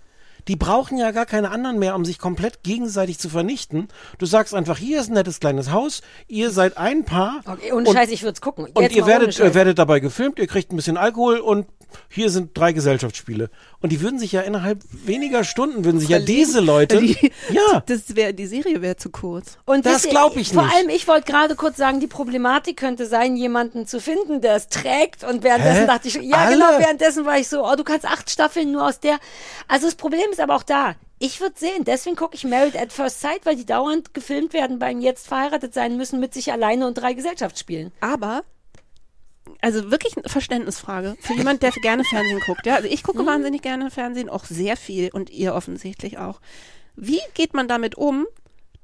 Die brauchen ja gar keine anderen mehr, um sich komplett gegenseitig zu vernichten. Du sagst einfach, hier ist ein nettes kleines Haus, ihr seid ein Paar. Okay, ohne Scheiß, ich würde es gucken. Und Jetzt ihr mal ohne werdet, werdet dabei gefilmt, ihr kriegt ein bisschen Alkohol und hier sind drei Gesellschaftsspiele. Und die würden sich ja innerhalb weniger Stunden, würden sich ja diese Leute, Die- ja, Das wäre, die Serie wäre zu kurz. Und Das wisst ihr, glaub ich Vor nicht. allem, ich wollte gerade kurz sagen, die Problematik könnte sein, jemanden zu finden, der es trägt. Und währenddessen Hä? dachte ich, schon, ja Alle? genau, währenddessen war ich so, oh, du kannst acht Staffeln nur aus der. Also das Problem ist aber auch da. Ich würde sehen, deswegen gucke ich Married at First Sight, weil die dauernd gefilmt werden beim jetzt verheiratet sein müssen mit sich alleine und drei Gesellschaftsspielen. Aber, also wirklich eine Verständnisfrage für jemand, der gerne Fernsehen guckt. Ja, also ich gucke wahnsinnig gerne Fernsehen, auch sehr viel und ihr offensichtlich auch. Wie geht man damit um,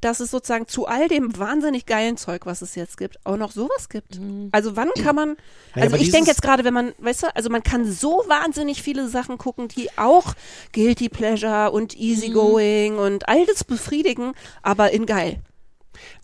dass es sozusagen zu all dem wahnsinnig geilen Zeug, was es jetzt gibt, auch noch sowas gibt? Also wann kann man, Naja, also aber ich denke jetzt gerade, wenn man, weißt du, also man kann so wahnsinnig viele Sachen gucken, die auch Guilty Pleasure und Easygoing und all das befriedigen, aber in geil.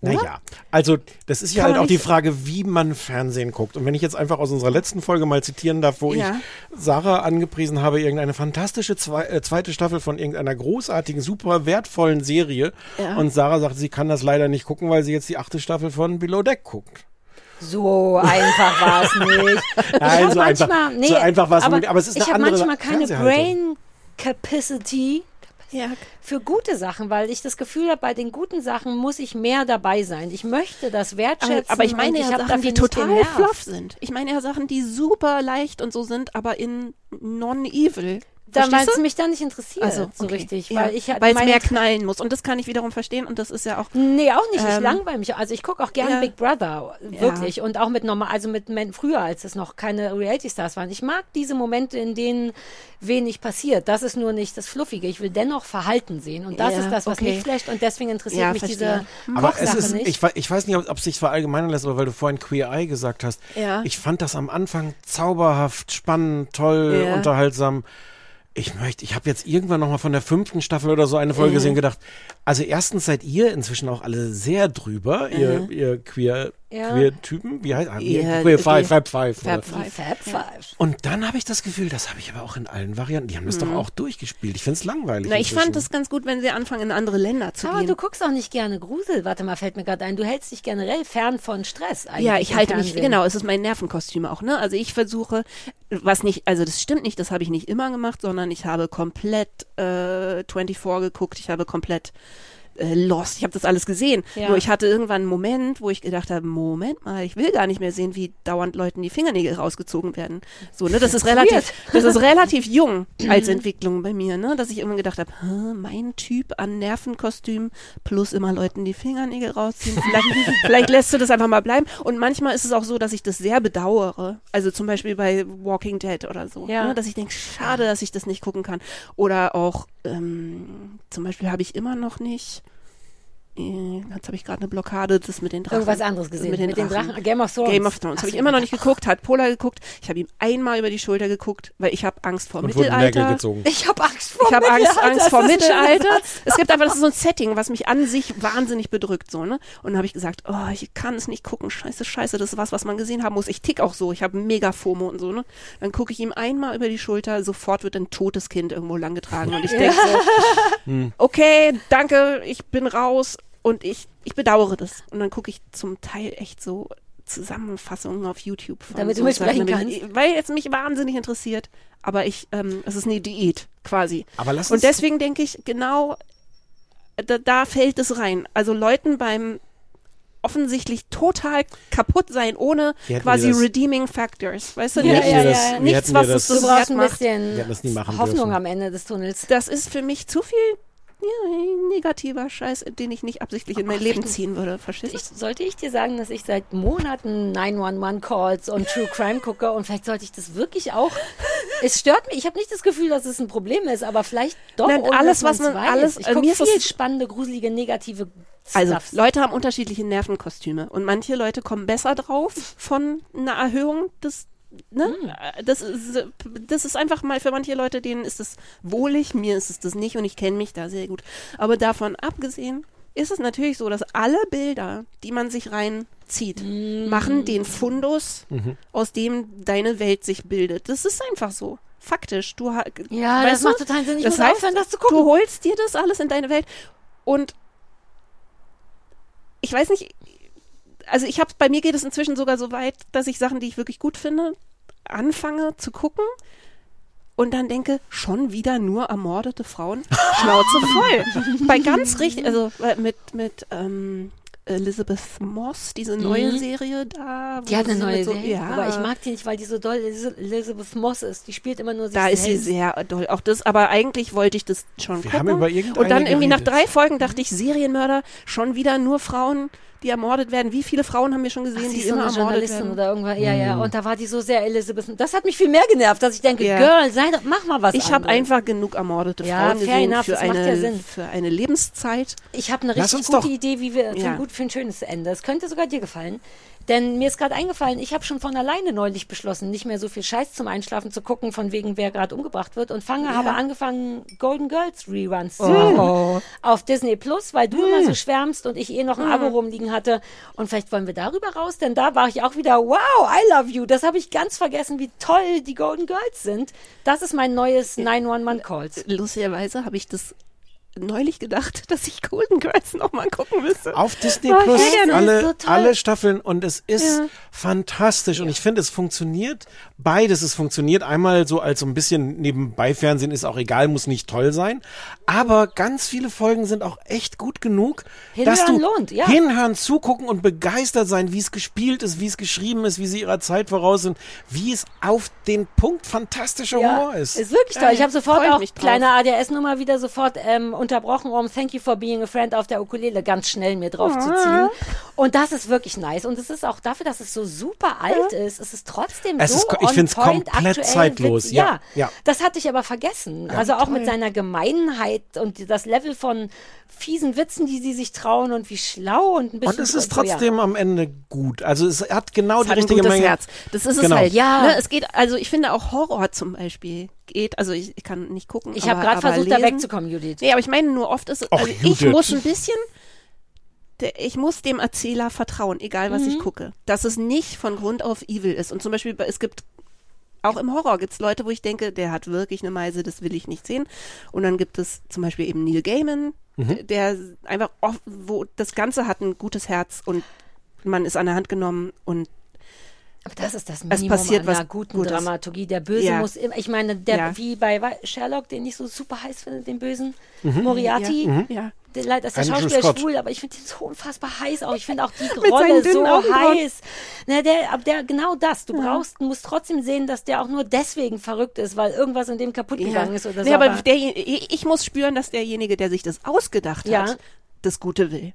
Naja. Also, das ist ja Kann halt auch die Frage, wie man Fernsehen guckt. Und wenn ich jetzt einfach aus unserer letzten Folge mal zitieren darf, wo Ja. ich Sarah angepriesen habe, irgendeine fantastische zwei, äh, zweite Staffel von irgendeiner großartigen, super wertvollen Serie. Ja. Und Sarah sagt, sie kann das leider nicht gucken, weil sie jetzt die achte Staffel von Below Deck guckt. So einfach war es nicht. (laughs) Ich Nein, so einfach- manchmal, nee, so einfach war's aber, nicht, aber es ist eine ich habe andere manchmal keine. Brain Capacity Ja, für gute Sachen, weil ich das Gefühl habe, bei den guten Sachen muss ich mehr dabei sein. Ich möchte das wertschätzen. Aber, aber ich meine ja Sachen, die total fluff sind. Ich meine ja Sachen, die super leicht und so sind, aber in non-evil. Da, weil es du? mich dann nicht interessiert, Also, so okay. richtig. Ja, Weil ich halt weil es mehr knallen muss. Und das kann ich wiederum verstehen. Und das ist ja auch. Nee, auch nicht. Ich Ähm, langweile mich. Also ich gucke auch gerne ja. Big Brother, wirklich. Und auch mit normal, also mit Men früher, als es noch keine Reality-Stars waren. Ich mag diese Momente, in denen wenig passiert. Das ist nur nicht das Fluffige. Ich will dennoch Verhalten sehen. Und das Ja, ist das, was okay. mich flasht. Und deswegen interessiert Ja, mich verstehe. diese Aber es ist, nicht. ich, ich weiß nicht, ob es sich verallgemeinern lässt, aber weil du vorhin Queer Eye gesagt hast. Ja. Ich fand das am Anfang zauberhaft, spannend, toll, Ja. unterhaltsam. Ich möchte, ich habe jetzt irgendwann noch mal von der fünften Staffel oder so eine Folge gesehen und gedacht, also erstens seid ihr inzwischen auch alle sehr drüber, ihr, ihr queer, Ja. queer Typen, wie heißt ah, ihr? Ja, Queer die- Five, Fab Five. Fab Five. Fab Five. Und dann habe ich das Gefühl, das habe ich aber auch in allen Varianten. Die haben das doch auch durchgespielt. Ich finde es langweilig. Mhm. Na, ich inzwischen. fand es ganz gut, wenn sie anfangen, in andere Länder zu Aber gehen. du guckst auch nicht gerne Grusel. Warte mal, fällt mir gerade ein. Du hältst dich generell fern von Stress eigentlich. ja, ich halte mich, Fernsehen. genau, es ist mein Nervenkostüm auch, ne? Also ich versuche, was nicht, also das stimmt nicht, das habe ich nicht immer gemacht, sondern ich habe komplett äh, 24 geguckt, ich habe komplett äh, Lost, ich habe das alles gesehen. Ja. Nur ich hatte irgendwann einen Moment, wo ich gedacht habe, Moment mal, ich will gar nicht mehr sehen, wie dauernd Leuten die Fingernägel rausgezogen werden. So, ne, das ist relativ, das ist relativ jung als Entwicklung bei mir, ne, dass ich immer gedacht habe, "Hä, mein Typ an Nervenkostüm plus immer Leuten die Fingernägel rausziehen. Vielleicht, (laughs) vielleicht lässt du das einfach mal bleiben. Und manchmal ist es auch so, dass ich das sehr bedauere. Also zum Beispiel bei Walking Dead oder so, Ja. ne, dass ich denke, schade, dass ich das nicht gucken kann. Oder auch ähm, zum Beispiel habe ich immer noch nicht Jetzt habe ich gerade eine Blockade, das mit den Drachen. Irgendwas anderes gesehen. Mit den Drachen. Game of Thrones. Game of Thrones. Habe ich immer noch nicht geguckt, hat Pola geguckt. Ich habe ihm einmal über die Schulter geguckt, weil ich habe Angst vor Und Mittelalter. gezogen. Ich habe Angst vor Ich habe Angst, Mittelalter. Angst vor Das ist ein schöner Mittelalter. Es gibt einfach, das ist so ein Setting, was mich an sich wahnsinnig bedrückt, so, ne? Und dann habe ich gesagt, oh, ich kann es nicht gucken, scheiße, scheiße, das ist was, was man gesehen haben muss. Ich tick auch so, ich habe mega FOMO und so, ne? Dann gucke ich ihm einmal über die Schulter, sofort wird ein totes Kind irgendwo langgetragen und ich denke so, okay, danke, ich bin raus und ich, ich bedauere das. Und dann gucke ich zum Teil echt so Zusammenfassungen auf YouTube. Von Damit du so mitsprechen Sachen, kannst. Weil es mich wahnsinnig interessiert. Aber ich, ähm, es ist eine Diät quasi. Aber lass uns Und deswegen denke ich, genau, da, da fällt es rein. Also Leuten beim offensichtlich total kaputt sein, ohne quasi das- redeeming factors. Weißt du, Ja, nicht, ja, ja, das, nichts, was es das, Du so brauchst ein macht. bisschen wir hätten das nie machen Hoffnung dürfen. am Ende des Tunnels. das ist für mich zu viel negativer Scheiß, den ich nicht absichtlich in mein Leben ziehen würde. Verstehst du? Ich, sollte ich dir sagen, dass ich seit Monaten 911-Calls und True Crime gucke und vielleicht sollte ich das wirklich auch. Es stört mich. Ich habe nicht das Gefühl, dass es ein Problem ist, aber vielleicht doch. Nein, alles, was man- weiß. alles- Ich äh, mir ist viel es- spannende, gruselige, negative Also. Leute haben unterschiedliche Nervenkostüme und manche Leute kommen besser drauf von einer Erhöhung des Ne? Äh, Das, ist, das ist einfach mal für manche Leute, denen ist es wohlig, mir ist es das nicht und ich kenne mich da sehr gut. Aber davon abgesehen ist es natürlich so, dass alle Bilder, die man sich reinzieht, machen den Fundus, aus dem deine Welt sich bildet. Das ist einfach so. Faktisch. Du, ha- Ja, das du? macht total Sinn. Ich das muss heißt, aufhören, das zu gucken. Du holst dir das alles in deine Welt und ich weiß nicht, also ich habe bei mir geht es inzwischen sogar so weit, dass ich Sachen, die ich wirklich gut finde, anfange zu gucken und dann denke, schon wieder nur ermordete Frauen, Schnauze (laughs) voll. bei ganz richtig, also äh, mit mit ähm, Elizabeth Moss, diese neue Serie da. Mhm. Die wo hat eine sie neue so, Serie, Ja, aber ich mag die nicht, weil die so doll Elizabeth Moss ist. Die spielt immer nur sich Da ist sie sehr doll. Auch das, aber eigentlich wollte ich das schon Wir gucken. haben über Und dann irgendwie nach geredet. drei Folgen dachte ich, Serienmörder, schon wieder nur Frauen, die ermordet werden. Wie viele Frauen haben wir schon Ach, gesehen, sie die so immer eine ermordet Journalistin werden? oder irgendwas. Ja, ja. Mhm. Und da war die so sehr Elizabeth. Das hat mich viel mehr genervt, dass ich denke, Ja. Girl, sei doch, mach mal was Ich habe einfach genug ermordete Ja, Frauen fair gesehen enough, für eine, ja Sinn. für eine Lebenszeit. Ich habe eine richtig gute doch- Idee, wie wir für, Ja. ein gut, für ein schönes Ende. Es könnte sogar dir gefallen. Denn mir ist gerade eingefallen, ich habe schon von alleine neulich beschlossen, nicht mehr so viel Scheiß zum Einschlafen zu gucken, von wegen wer gerade umgebracht wird. Und fange, habe angefangen, Golden Girls Reruns zu machen. Auf Disney Plus, weil du immer so schwärmst und ich eh noch ein Abo rumliegen hatte. Und vielleicht wollen wir darüber raus, denn da war ich auch wieder, wow, I love you. Das habe ich ganz vergessen, wie toll die Golden Girls sind. Das ist mein neues 911 Calls. Lustigerweise habe ich das neulich gedacht, (laughs) dass ich Golden Girls nochmal gucken müsste. Auf Disney Oh, Plus gerne. alle, So alle Staffeln und es ist fantastisch und ich finde, es funktioniert beides. Es funktioniert einmal so als so ein bisschen nebenbei Fernsehen ist auch egal, muss nicht toll sein, aber ganz viele Folgen sind auch echt gut genug, dass du Hinhören lohnt, ja. hinhören, zugucken und begeistert sein, wie es gespielt ist, wie es geschrieben ist, wie sie ihrer Zeit voraus sind, wie es auf den Punkt fantastischer Humor ist. Ist wirklich toll. Ich habe sofort auch kleine ADS-Nummer wieder sofort ähm, unterbrochen, um Thank You for Being a Friend auf der Ukulele ganz schnell mir drauf zu ziehen. Und das ist wirklich nice. Und es ist auch dafür, dass es so super alt ist, es ist trotzdem Es so ist ich find's point, komplett zeitlos, ja, Ja, ja. das hatte ich aber vergessen. also auch mit seiner Gemeinheit und das Level von fiesen Witzen, die sie sich trauen und wie schlau und ein bisschen Und es ist so, ja. trotzdem am Ende gut. Also es hat genau Es die hat ein richtige gutes Menge. Herz. Das ist es Genau. halt. Ja. Ne, es geht, also ich finde auch Horror zum Beispiel geht, also ich, ich kann nicht gucken. Ich habe gerade versucht, da lesen- wegzukommen, Judith. Nee, aber ich meine nur oft ist, Och, also ich muss ein bisschen, ich muss dem Erzähler vertrauen, egal was ich Mhm. gucke, dass es nicht von Grund auf evil ist. Und zum Beispiel, bei- es gibt auch im Horror gibt es Leute, wo ich denke, der hat wirklich eine Meise, das will ich nicht sehen. Und dann gibt es zum Beispiel eben Neil Gaiman, Mhm. der einfach, oft, wo das Ganze hat ein gutes Herz und man ist an der Hand genommen und das ist das Es Minimum passiert an was einer guten Gutes. Dramaturgie. Der Böse Ja. muss immer, ich meine, der, Ja. wie bei Sherlock, den ich so super heiß finde, den Bösen, Moriarty, ja, der, leider ist der Andrew Schauspieler Scott. schwul, aber ich finde ihn so unfassbar heiß auch. Ich finde auch die (laughs) Rolle so Augenbrauen. heiß. Ne, der, aber der, genau das. Du brauchst, du musst trotzdem sehen, dass der auch nur deswegen verrückt ist, weil irgendwas in dem kaputt gegangen ist oder so. aber aber- der, ich muss spüren, dass derjenige, der sich das ausgedacht Ja. hat, das Gute will.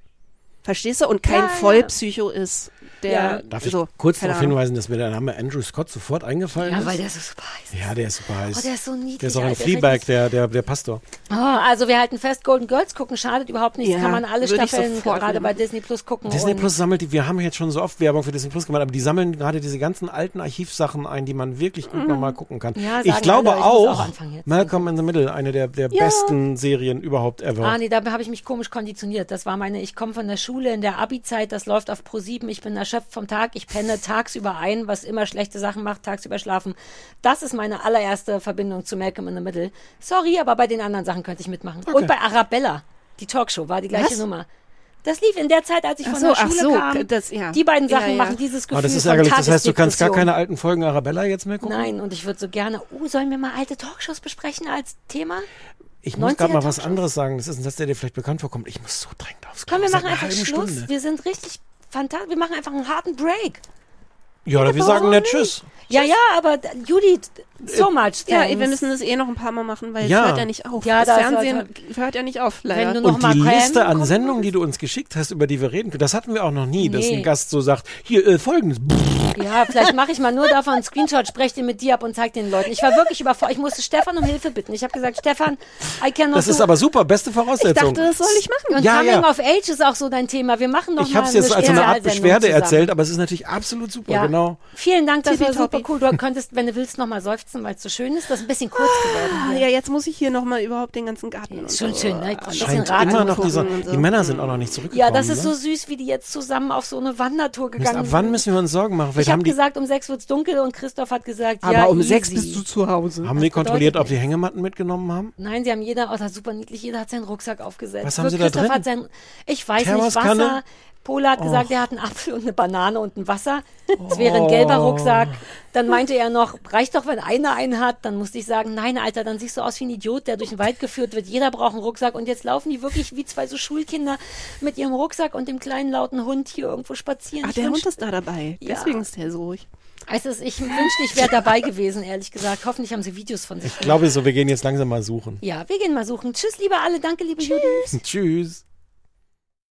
Verstehst du? Und kein Ja, ja. Vollpsycho ist, der Ja. Darf ich so, kurz darauf Ahnung. hinweisen, dass mir der Name Andrew Scott sofort eingefallen ja, ist? weil der so super heiß ist. ja, der ist super heiß. Oh, der ist so niedlich. der ist auch in Alter. Fleabag, der, der, der Pastor. Oh, also wir halten fest, Golden Girls gucken, schadet überhaupt nichts. Ja, Kann man alle Staffeln gerade nehmen. bei Disney Plus gucken. Disney Plus sammelt die, wir haben jetzt schon so oft Werbung für Disney Plus gemacht, aber die sammeln gerade diese ganzen alten Archivsachen ein, die man wirklich gut nochmal gucken kann. Mhm. Ja, ich glaube alle, ich auch. Malcolm in the Middle, eine der, der besten Serien überhaupt ever. Ah, nee, da habe ich mich komisch konditioniert. Das war meine, ich komme von der Schule in der Abi-Zeit, das läuft auf Pro 7, ich bin erschöpft vom Tag, ich penne tagsüber ein, was immer schlechte Sachen macht, tagsüber schlafen. Das ist meine allererste Verbindung zu Malcolm in the Middle. Sorry, aber bei den anderen Sachen könnte ich mitmachen. Und bei Arabella, die Talkshow, war die gleiche Was? Nummer. Das lief in der Zeit, als ich Ach von so, der Schule so, kam. das- ja. Die beiden Ja, Sachen ja. machen dieses Gefühl Aber das ist ärgerlich, das heißt, du kannst gar keine alten Folgen Arabella jetzt mehr gucken? Nein, und ich würde so gerne, oh, sollen wir mal alte Talkshows besprechen als Thema? Ich muss gerade mal 90er was anderes sagen, das ist ein Satz, der dir vielleicht bekannt vorkommt. Ich muss so dringend aufs Klo. Komm, wir machen einfach Schluss. Stunde. Wir sind richtig fantastisch. Wir machen einfach einen harten Break. Ja, oder wir sagen nicht? Tschüss. Ja, ja, aber Judith, so much Ja, thanks. wir müssen das eh noch ein paar Mal machen, weil Ja. es hört ja nicht auf. Ja, das das Fernsehen hört ja nicht auf, leider. Wenn du noch Und mal die Liste an Sendungen, die du uns geschickt hast, über die wir reden können, das hatten wir auch noch nie, dass Nee. ein Gast so sagt, hier, äh, folgendes. Ja, vielleicht mache ich mal nur davon einen Screenshot, spreche den mit dir ab und zeig den Leuten. Ich war wirklich überfordert. Ich musste Stefan um Hilfe bitten. Ich habe gesagt, Stefan, I cannot Das ist aber super, beste ich Voraussetzung. dachte, das soll ich machen. und Ja, Coming ja. of Age ist auch so dein Thema. Wir machen noch ich mal habe es jetzt als eine Art Beschwerde zusammen. erzählt, aber es ist natürlich absolut super, Ja. genau. Vielen Dank, das war super cool. Du könntest, wenn du willst, noch mal seufzen, weil es so schön ist. Das ist ein bisschen kurz geworden. Ah, hier. ja, jetzt muss ich hier nochmal überhaupt den ganzen Garten und schon so. schön, ne? Ich ein bisschen immer noch dieser, so. die Männer sind auch noch nicht zurückgekommen. Ja, das ist ne? so süß, wie die jetzt zusammen auf so eine Wandertour Mist, gegangen ab wann sind. müssen wir uns Sorgen machen? Ich Vielleicht habe haben die, gesagt, um sechs wird's dunkel und Christoph hat gesagt, Aber ja, um easy. sechs bist du zu Hause. haben die kontrolliert, ob die Hängematten mitgenommen haben? Nein, sie haben jeder, oh, das ist super niedlich, jeder hat seinen Rucksack aufgesetzt. Was haben sie da Christoph drin? Hat sein, ich weiß nicht? Wasser. Pola hat gesagt, er hat einen Apfel und eine Banane und ein Wasser. Es wäre ein gelber Rucksack. Dann meinte er noch, reicht doch, wenn einer einen hat. Dann musste ich sagen, nein, Alter, dann siehst du aus wie ein Idiot, der durch den Wald geführt wird. Jeder braucht einen Rucksack. Und jetzt laufen die wirklich wie zwei so Schulkinder mit ihrem Rucksack und dem kleinen lauten Hund hier irgendwo spazieren. Ach, Ich der Hund ist da dabei. Ja. Deswegen ist der so ruhig. Also ich wünschte, ich wäre dabei gewesen, ehrlich gesagt. Hoffentlich haben sie Videos von sich. Ich glaube so, wir gehen jetzt langsam mal suchen. Ja, wir gehen mal suchen. Tschüss, liebe alle. Danke, liebe Judith. Tschüss. (laughs)